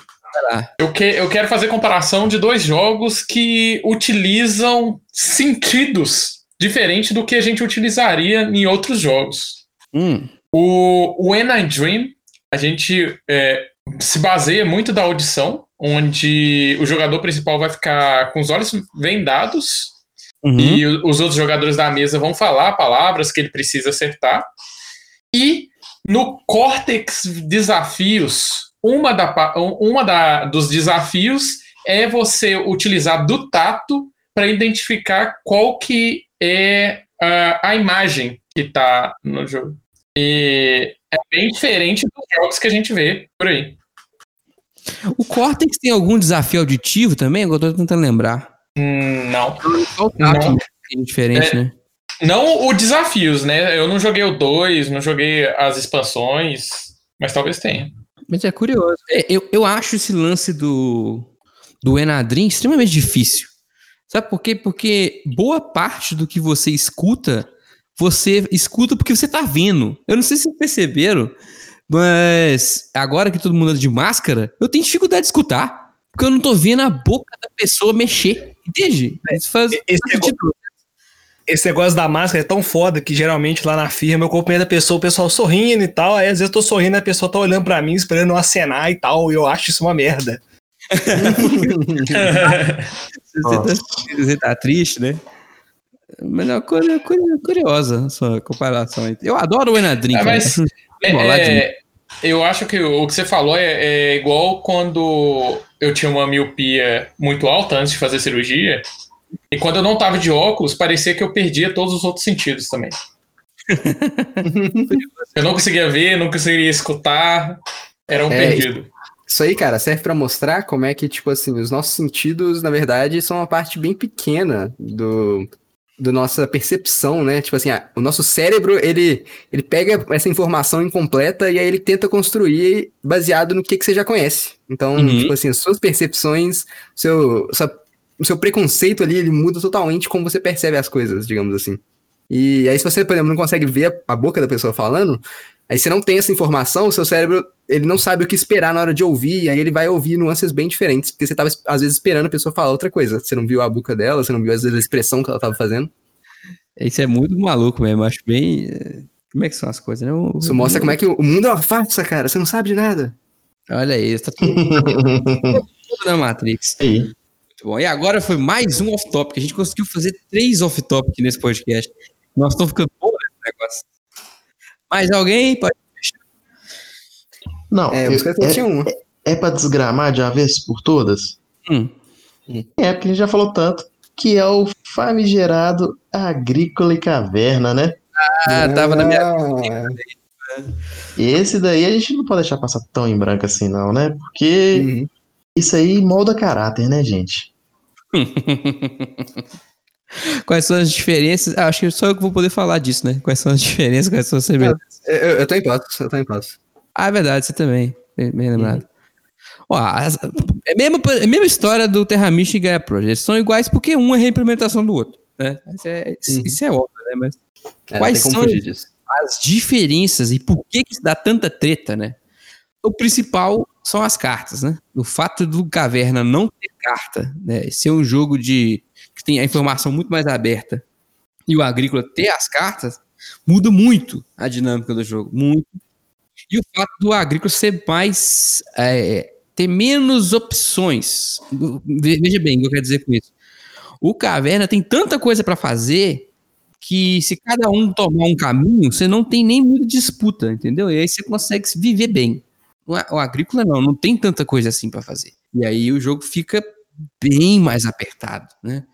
Eu, que, eu quero fazer comparação de dois jogos que utilizam sentidos diferentes do que a gente utilizaria em outros jogos. Hum. O When I Dream, a gente é, se baseia muito da audição, onde o jogador principal vai ficar com os olhos vendados Uhum. e os outros jogadores da mesa vão falar palavras que ele precisa acertar. E no Cortex Desafios, uma, da, uma da, dos desafios é você utilizar do tato para identificar qual que é a, a imagem que está no jogo. E é bem diferente dos jogos que a gente vê por aí. O Cortex tem algum desafio auditivo também? Eu tô tentando lembrar. Hum, não. Só o tato Não. é diferente, É. né? Não o desafios, né? Eu não joguei o 2, não joguei as expansões, mas talvez tenha. Mas é curioso. É, eu, eu acho esse lance do, do Enadrim extremamente difícil. Sabe por quê? Porque boa parte do que você escuta, você escuta porque você tá vendo. Eu não sei se vocês perceberam, mas agora que todo mundo anda de máscara, eu tenho dificuldade de escutar. Porque eu não tô vendo a boca da pessoa mexer. Entende? Isso faz, Esse faz sentido. Esse negócio da máscara é tão foda que geralmente lá na firma eu cumprimento a pessoa, o pessoal sorrindo e tal. Aí às vezes eu tô sorrindo e a pessoa tá olhando pra mim, esperando eu acenar e tal. E eu acho isso uma merda. Você tá, você tá triste, né? Mas é uma coisa, curiosa essa comparação. aí. Eu adoro o Enadrim, Ah, cara. mas É, é, Eu acho que o que você falou é, é igual quando eu tinha uma miopia muito alta antes de fazer cirurgia. E quando eu não tava de óculos, parecia que eu perdia todos os outros sentidos também. eu não conseguia ver, não conseguia escutar. Era um É, perdido. Isso aí, cara, serve pra mostrar como é que, tipo assim, os nossos sentidos, na verdade, são uma parte bem pequena do, do nossa percepção, né? Tipo assim, ah, o nosso cérebro, ele, ele pega essa informação incompleta e aí ele tenta construir baseado no que, que você já conhece. Então, Uhum. tipo assim, as suas percepções, seu, sua- o seu preconceito ali, ele muda totalmente como você percebe as coisas, digamos assim. E aí, se você, por exemplo, não consegue ver a boca da pessoa falando, aí você não tem essa informação, o seu cérebro, ele não sabe o que esperar na hora de ouvir, e aí ele vai ouvir nuances bem diferentes, porque você tava, às vezes, esperando a pessoa falar outra coisa. Você não viu a boca dela, você não viu, às vezes, a expressão que ela tava fazendo. Isso é muito maluco mesmo. Acho bem. eh, Como é que são as coisas, né? O- Isso mostra como é que o mundo é uma farsa, cara, você não sabe de nada. Olha aí, tá tudo, tudo na Matrix. Aí. Muito bom. E agora foi mais um off-topic. A gente conseguiu fazer três off-topic nesse podcast. Nós estamos ficando bom nesse negócio. Mais alguém? Pode... Não, É, eu- é, tinham uma. é pra desgramar de uma vez por todas? Hum. É, porque a gente já falou tanto, que é o famigerado Agrícola e Caverna, né? Ah, tava na minha. Ah, Esse daí a gente não pode deixar passar tão em branco assim, não, né? Porque uhum. isso aí molda caráter, né, gente? Quais são as diferenças? Ah, acho que só eu que vou poder falar disso, né? Quais são as diferenças, quais são as semelhanças. Eu, eu tô em passo, eu tô em passo. Ah, é verdade, você também. Bem, bem lembrado. Ó, as- é, a mesma, é a mesma história do Terra Mística e Gaia Project. Eles são iguais porque um é reimplementação do outro. Né? Isso, é, isso- Uhum. isso é óbvio, né? Mas É, Quais são- as diferenças e por que, que dá tanta treta, né? O principal são as cartas, né? O fato do Caverna não ter carta, né? Ser um jogo de que tem a informação muito mais aberta e o Agrícola ter as cartas muda muito a dinâmica do jogo, muito. E o fato do Agrícola ser mais é, ter menos opções. Ve- Veja bem o que eu quero dizer com isso. O Caverna tem tanta coisa para fazer que se cada um tomar um caminho, você não tem nem muita disputa, entendeu? E aí você consegue se viver bem. O agrícola não, não tem tanta coisa assim para fazer. E aí o jogo fica bem mais apertado, né?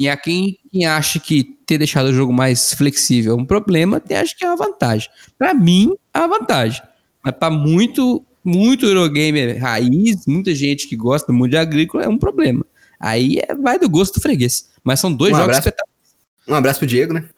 Tem a quem, quem acha que ter deixado o jogo mais flexível é um problema, tem acha que é uma vantagem. Para mim, é uma vantagem. Mas para muito, muito Eurogamer raiz, muita gente que gosta muito de agrícola, é um problema. Aí é- vai do gosto do freguês. Mas são dois Um jogos abraço. espetaculares. Um abraço pro Diego, né?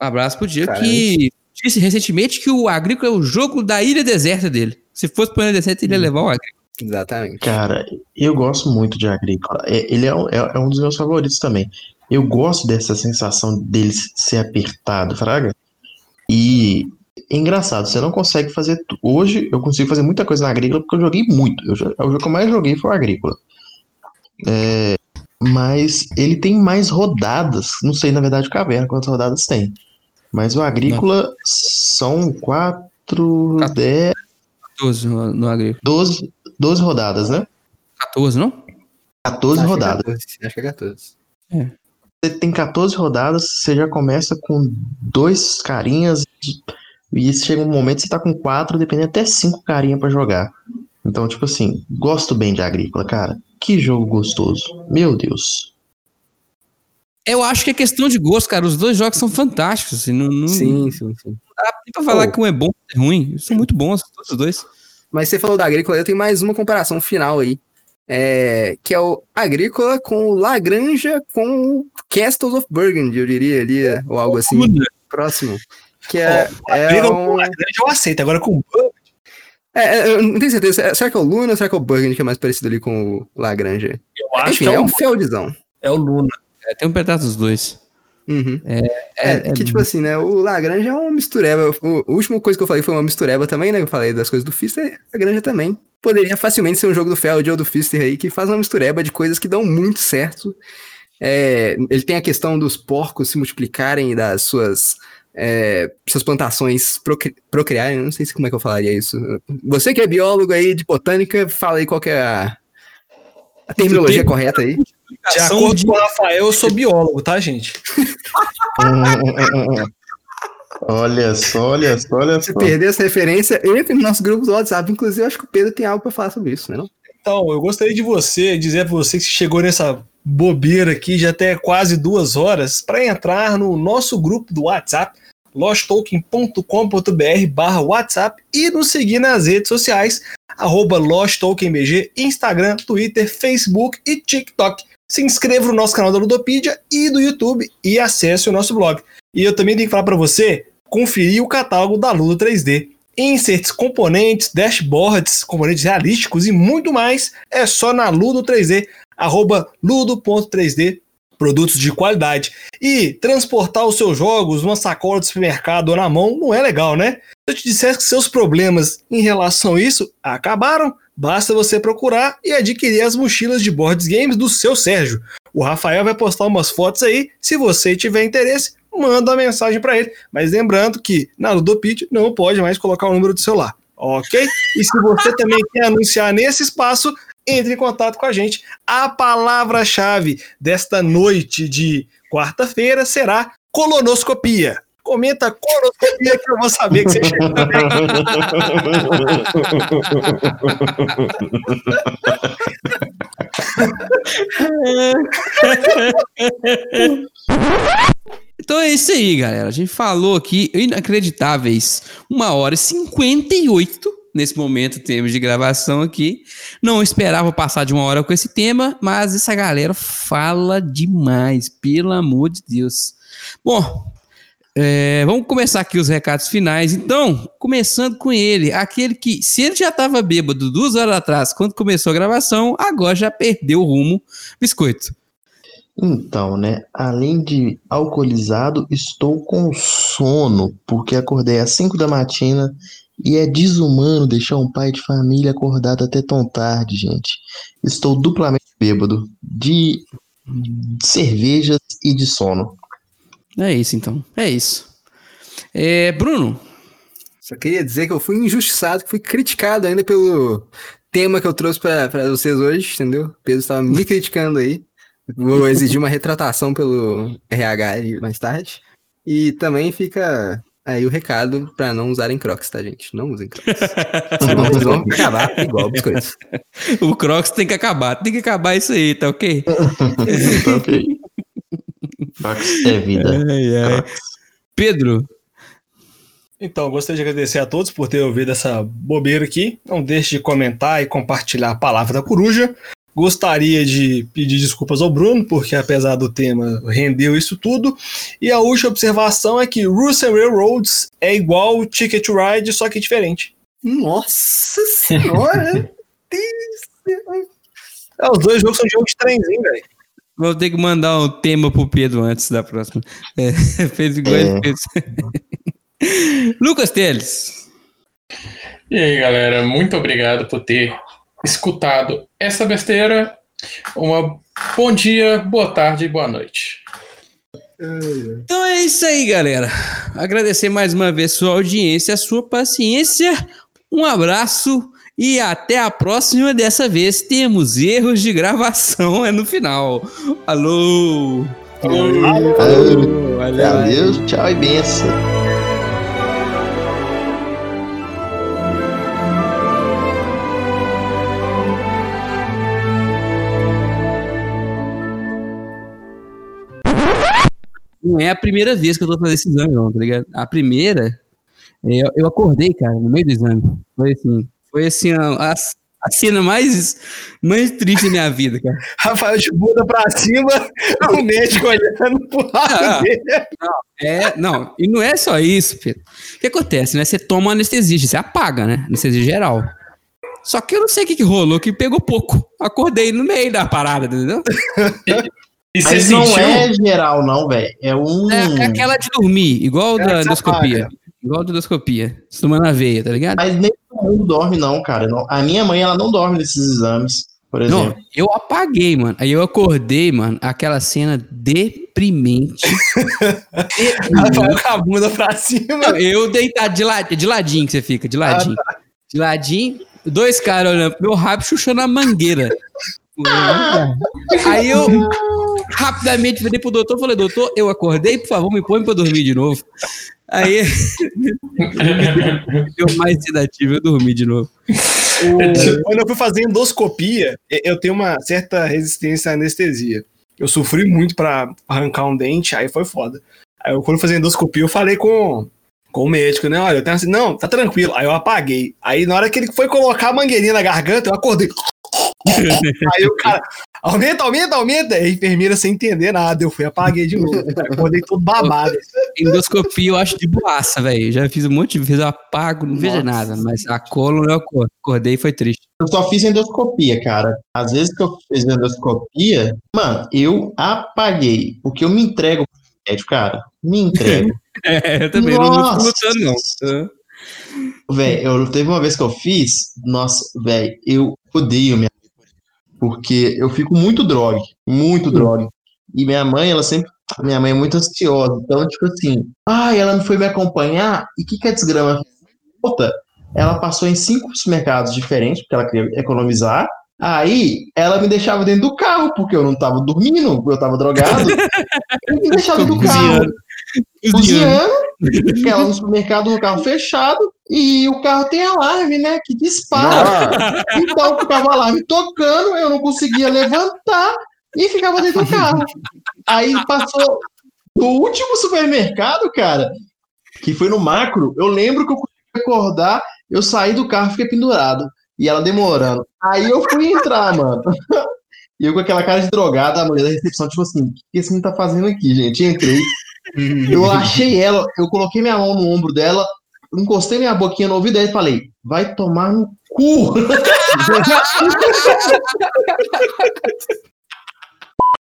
Um abraço pro Diego Caramba. que disse recentemente que o Agrícola é o jogo da ilha deserta dele. Se fosse pra ilha deserta, ele ia levar o Agrícola. Exatamente. Cara, eu gosto muito de Agrícola. É- Ele é um, é- é um dos meus favoritos também. Eu gosto dessa sensação dele ser apertado, fraga. E é engraçado, você não consegue fazer. Hoje eu consigo fazer muita coisa na Agrícola porque eu joguei muito. Eu, o jogo que eu mais joguei foi o Agrícola. É, mas ele tem mais rodadas. Não sei, na verdade, o Caverna quantas rodadas tem. Mas o Agrícola são 4, 10, 14 no, no Agrícola. 12, 12 rodadas, né? 14, não? 14 Acho que é rodadas. 14, Acho que é 14. Você tem 14 rodadas, você já começa com dois carinhas e chega um momento que você tá com quatro, dependendo até cinco carinhas pra jogar. Então, tipo assim, gosto bem de Agrícola, cara. Que jogo gostoso. Meu Deus. Eu acho que é questão de gosto, cara. Os dois jogos são fantásticos. Assim, não, não, Sim, sim, sim. dá nem pra falar Pô. que um é bom e é ruim. Eles são muito bons, todos os dois. Mas você falou da Agrícola, eu tenho mais uma comparação final aí. É, que é o Agrícola com o Lagranja com o Castles of Burgundy, eu diria ali, ou algo assim, próximo. Que é, é, Briga um- com a grande eu aceito. Agora com o é, é, eu não tenho certeza. Será que é o Luna ou será que é o Burgundy que é mais parecido ali com o Lagranja? eu acho Enfim, que é, é o, um feldzão. é o Luna. É, tem um pedaço dos dois. Uhum. É, É, que tipo assim, né? O Lagrange é uma mistureba. O, a última coisa que eu falei foi uma mistureba também, né? Eu falei das coisas do Fister, a Granja também. Poderia facilmente ser um jogo do Feld ou do Fister aí, que faz uma mistureba de coisas que dão muito certo. É, ele tem a questão dos porcos se multiplicarem e das suas. é, suas plantações procri- procriarem, não sei se como é que eu falaria isso. Você que é biólogo aí de botânica, fala aí qual é a, a terminologia correta aí. De acordo com o Rafael, eu sou biólogo, tá, gente? Olha só, olha só, olha Se só. perder essa referência, entre no nosso grupo do WhatsApp. Inclusive, eu acho que o Pedro tem algo pra falar sobre isso, né? Não? Então, eu gostaria de você dizer para você que chegou nessa bobeira aqui já até quase duas horas para entrar no nosso grupo do WhatsApp, losttolkien.com.br barra WhatsApp e nos seguir nas redes sociais, arroba Instagram, Twitter, Facebook e TikTok. Se inscreva no nosso canal da Ludopedia e do YouTube e acesse o nosso blog. E eu também tenho que falar para você conferir o catálogo da Ludo 3D. Inserts, componentes, dashboards, componentes realísticos e muito mais é só na Ludo 3D, arroba ludo.3D, produtos de qualidade. E transportar os seus jogos numa sacola de supermercado ou na mão não é legal, né? Se eu te dissesse que seus problemas em relação a isso acabaram, basta você procurar e adquirir as mochilas de boards games do seu Sérgio. O Rafael vai postar umas fotos aí, se você tiver interesse, manda uma mensagem para ele. Mas lembrando que na Ludopit não pode mais colocar o número do celular, ok? E se você também quer anunciar nesse espaço, entre em contato com a gente. A palavra-chave desta noite de quarta-feira será colonoscopia. Comenta colonoscopia que eu vou saber que você chegou. Então é isso aí, galera. A gente falou aqui, inacreditáveis, uma hora e 58 nesse momento temos de gravação aqui. Não esperava passar de uma hora com esse tema, mas essa galera fala demais, pelo amor de Deus. Bom, é, vamos começar aqui os recados finais. Então, começando com ele, aquele que, se ele já estava bêbado duas horas atrás, quando começou a gravação, agora já perdeu o rumo. Biscoito. Então, né? Além de alcoolizado, estou com sono, porque acordei às 5 da matina e é desumano deixar um pai de família acordado até tão tarde, gente. Estou duplamente bêbado de cervejas e de sono. É isso, então. É isso. É, Bruno, Só queria dizer que eu fui injustiçado, que fui criticado ainda pelo tema que eu trouxe pra pra vocês hoje, entendeu? O Pedro estava me criticando aí. Vou exigir uma retratação pelo RH aí mais tarde. E também fica aí o recado pra não usarem crocs, tá, gente? Não usem crocs. Senão vocês vão acabar igual biscoitos. o Crocs tem que acabar. Tem que acabar isso aí, tá ok? Tá ok. Crocs é vida. Ai, ai. Pedro, Então, gostaria de agradecer a todos por ter ouvido essa bobeira aqui. Não deixe de comentar e compartilhar a palavra da coruja. Gostaria de pedir desculpas ao Bruno, porque apesar do tema, rendeu isso tudo. E a última observação é que Russell Railroads é igual o Ticket to Ride, só que diferente. Nossa senhora! É, os dois jogos são jogos de trenzinho, velho. Vou ter que mandar um tema pro Pedro antes da próxima. É, fez igual ele É. fez. Lucas Teles. E aí, galera, muito obrigado por ter escutado essa besteira. Uma bom dia, boa tarde e boa noite. Então é isso aí, galera. Agradecer mais uma vez sua audiência, a sua paciência. Um abraço e até a próxima. Dessa vez temos erros de gravação é no final. Alô! Alô. Valeu, valeu. Adeus, tchau e benção. Não é a primeira vez que eu tô fazendo esse exame, não, tá ligado? A primeira, é, eu, eu acordei, cara, no meio do exame. Foi assim, foi assim, a, a, cena mais, mais triste da minha vida, cara. Rafael de bunda pra cima, o médico olhando pro lado Ah. dele. É, não, e não é só isso, Pedro. O que acontece, né? Você toma anestesia, você apaga, né? Anestesia geral. Só que eu não sei o que, que rolou, que pegou pouco. Acordei no meio da parada, entendeu? E Mas não sentiu? é geral, não, velho. É um. É, é aquela de dormir, igual É, da endoscopia. apaga. Igual da endoscopia. Se tomar na veia, tá ligado? Mas nem todo mundo dorme, não, cara. Não- A minha mãe, ela não dorme nesses exames, por exemplo. Não, eu apaguei, mano. Aí eu acordei, mano, aquela cena deprimente. Rafael com a bunda pra cima. Não, eu deitado de, la- de ladinho que você fica, de ladinho. De ladinho, dois caras olhando pro meu rabo, chuchando a mangueira. Aí eu rapidamente virei pro doutor e falei, doutor, eu acordei, por favor, me põe pra dormir de novo. Aí deu mais sedativo, eu dormi de novo. O- Quando eu fui fazer endoscopia, eu tenho uma certa resistência à anestesia. Eu sofri muito pra arrancar um dente, aí foi foda. Aí eu, quando eu fazia endoscopia, eu falei com, com o médico, né? Olha, eu tenho assim, não, tá tranquilo. Aí eu apaguei. Aí na hora que ele foi colocar a mangueirinha na garganta, eu acordei. Aí o cara, aumenta, aumenta, aumenta. E a enfermeira sem entender nada, eu fui apaguei de novo. Acordei todo babado. Endoscopia eu acho de boaça, velho. Já fiz um monte de vezes, eu apago, não vejo nada. Mas a coluna eu acor- acordei e foi triste. Eu só fiz endoscopia, cara. Às vezes que eu fiz endoscopia, mano, eu apaguei. Porque eu me entrego pro médico, cara. Me entrego. É, eu também não, não fico Nossa. lutando, não. Véi, eu teve uma vez que eu fiz, nossa, véi, eu odeio minha porque eu fico muito droga, muito droga. E minha mãe, ela sempre, minha mãe é muito ansiosa, então, tipo assim, ah, ela não foi me acompanhar, e o que que a desgrama fez? Puta, ela passou em cinco supermercados diferentes, porque ela queria economizar, aí ela me deixava dentro do carro, porque eu não tava dormindo, eu tava drogado, e me deixava dentro do carro Cozinhando. cozinhando, ela no supermercado no carro fechado, e o carro tem alarme, né? Que dispara. Então ficava o alarme tocando, eu não conseguia levantar e ficava dentro do carro. Aí passou no último supermercado, cara, que foi no macro, eu lembro que eu consegui acordar, eu saí do carro e fiquei pendurado. E ela demorando. Aí eu fui entrar, mano. E eu com aquela cara de drogada, a mulher da recepção, tipo assim, o que esse menino tá fazendo aqui, gente? Entrei. Eu achei ela, eu coloquei minha mão no ombro dela, encostei minha boquinha no ouvido e falei, vai tomar no cu.